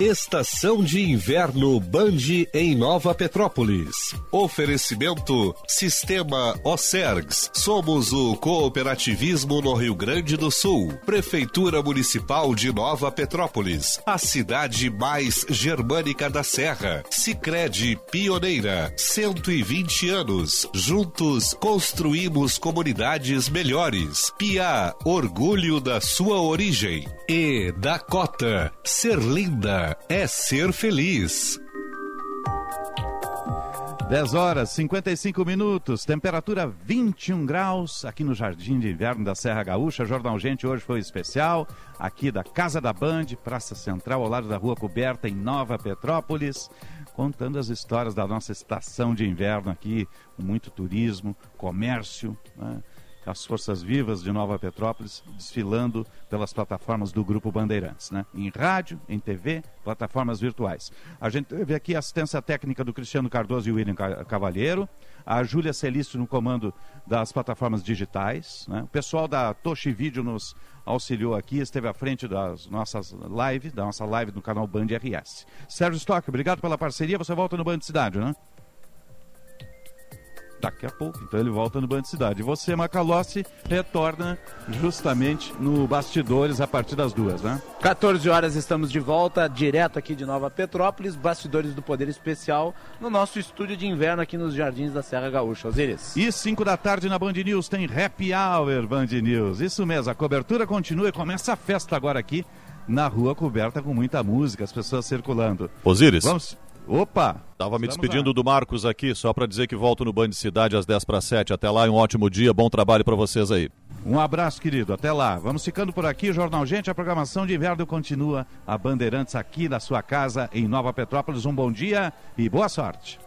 Estação de Inverno Band em Nova Petrópolis. Oferecimento Sistema Ocergs. Somos o cooperativismo no Rio Grande do Sul. Prefeitura Municipal de Nova Petrópolis. A cidade mais germânica da Serra. Sicredi Pioneira. 120 anos. Juntos construímos comunidades melhores. Pia, orgulho da sua origem. E Dakota, ser linda é ser feliz. 10 horas 55 minutos, temperatura 21 graus aqui no Jardim de Inverno da Serra Gaúcha. Jornal Gente hoje foi especial, aqui da Casa da Band, Praça Central, ao lado da Rua Coberta, em Nova Petrópolis, contando as histórias da nossa estação de inverno aqui, com muito turismo, comércio, né? As forças vivas de Nova Petrópolis desfilando pelas plataformas do Grupo Bandeirantes, né? Em rádio, em TV, plataformas virtuais. A gente teve aqui a assistência técnica do Cristiano Cardoso e William Cavalheiro, a Júlia Celício no comando das plataformas digitais, né? O pessoal da Toshi Video nos auxiliou aqui, esteve à frente das nossas lives, da nossa live no canal Band RS. Sérgio Stock, obrigado pela parceria, você volta no Band Cidade, né? Daqui a pouco. Então ele volta no Band Cidade. E você, Macalossi, retorna justamente no Bastidores a partir das duas, né? 14 horas estamos de volta, direto aqui de Nova Petrópolis, Bastidores do Poder Especial, no nosso estúdio de inverno aqui nos Jardins da Serra Gaúcha. Osiris. E 5 da tarde na Band News tem Happy Hour Band News. Isso mesmo, a cobertura continua e começa a festa agora aqui na rua coberta com muita música, as pessoas circulando. Osiris. Vamos. Opa! Tava me despedindo lá. do Marcos aqui, só para dizer que volto no Band Cidade às 10 para 7. Até lá, um ótimo dia, bom trabalho para vocês aí. Um abraço, querido. Até lá. Vamos ficando por aqui. Jornal Gente, a programação de inverno continua. A Bandeirantes aqui na sua casa, em Nova Petrópolis. Um bom dia e boa sorte.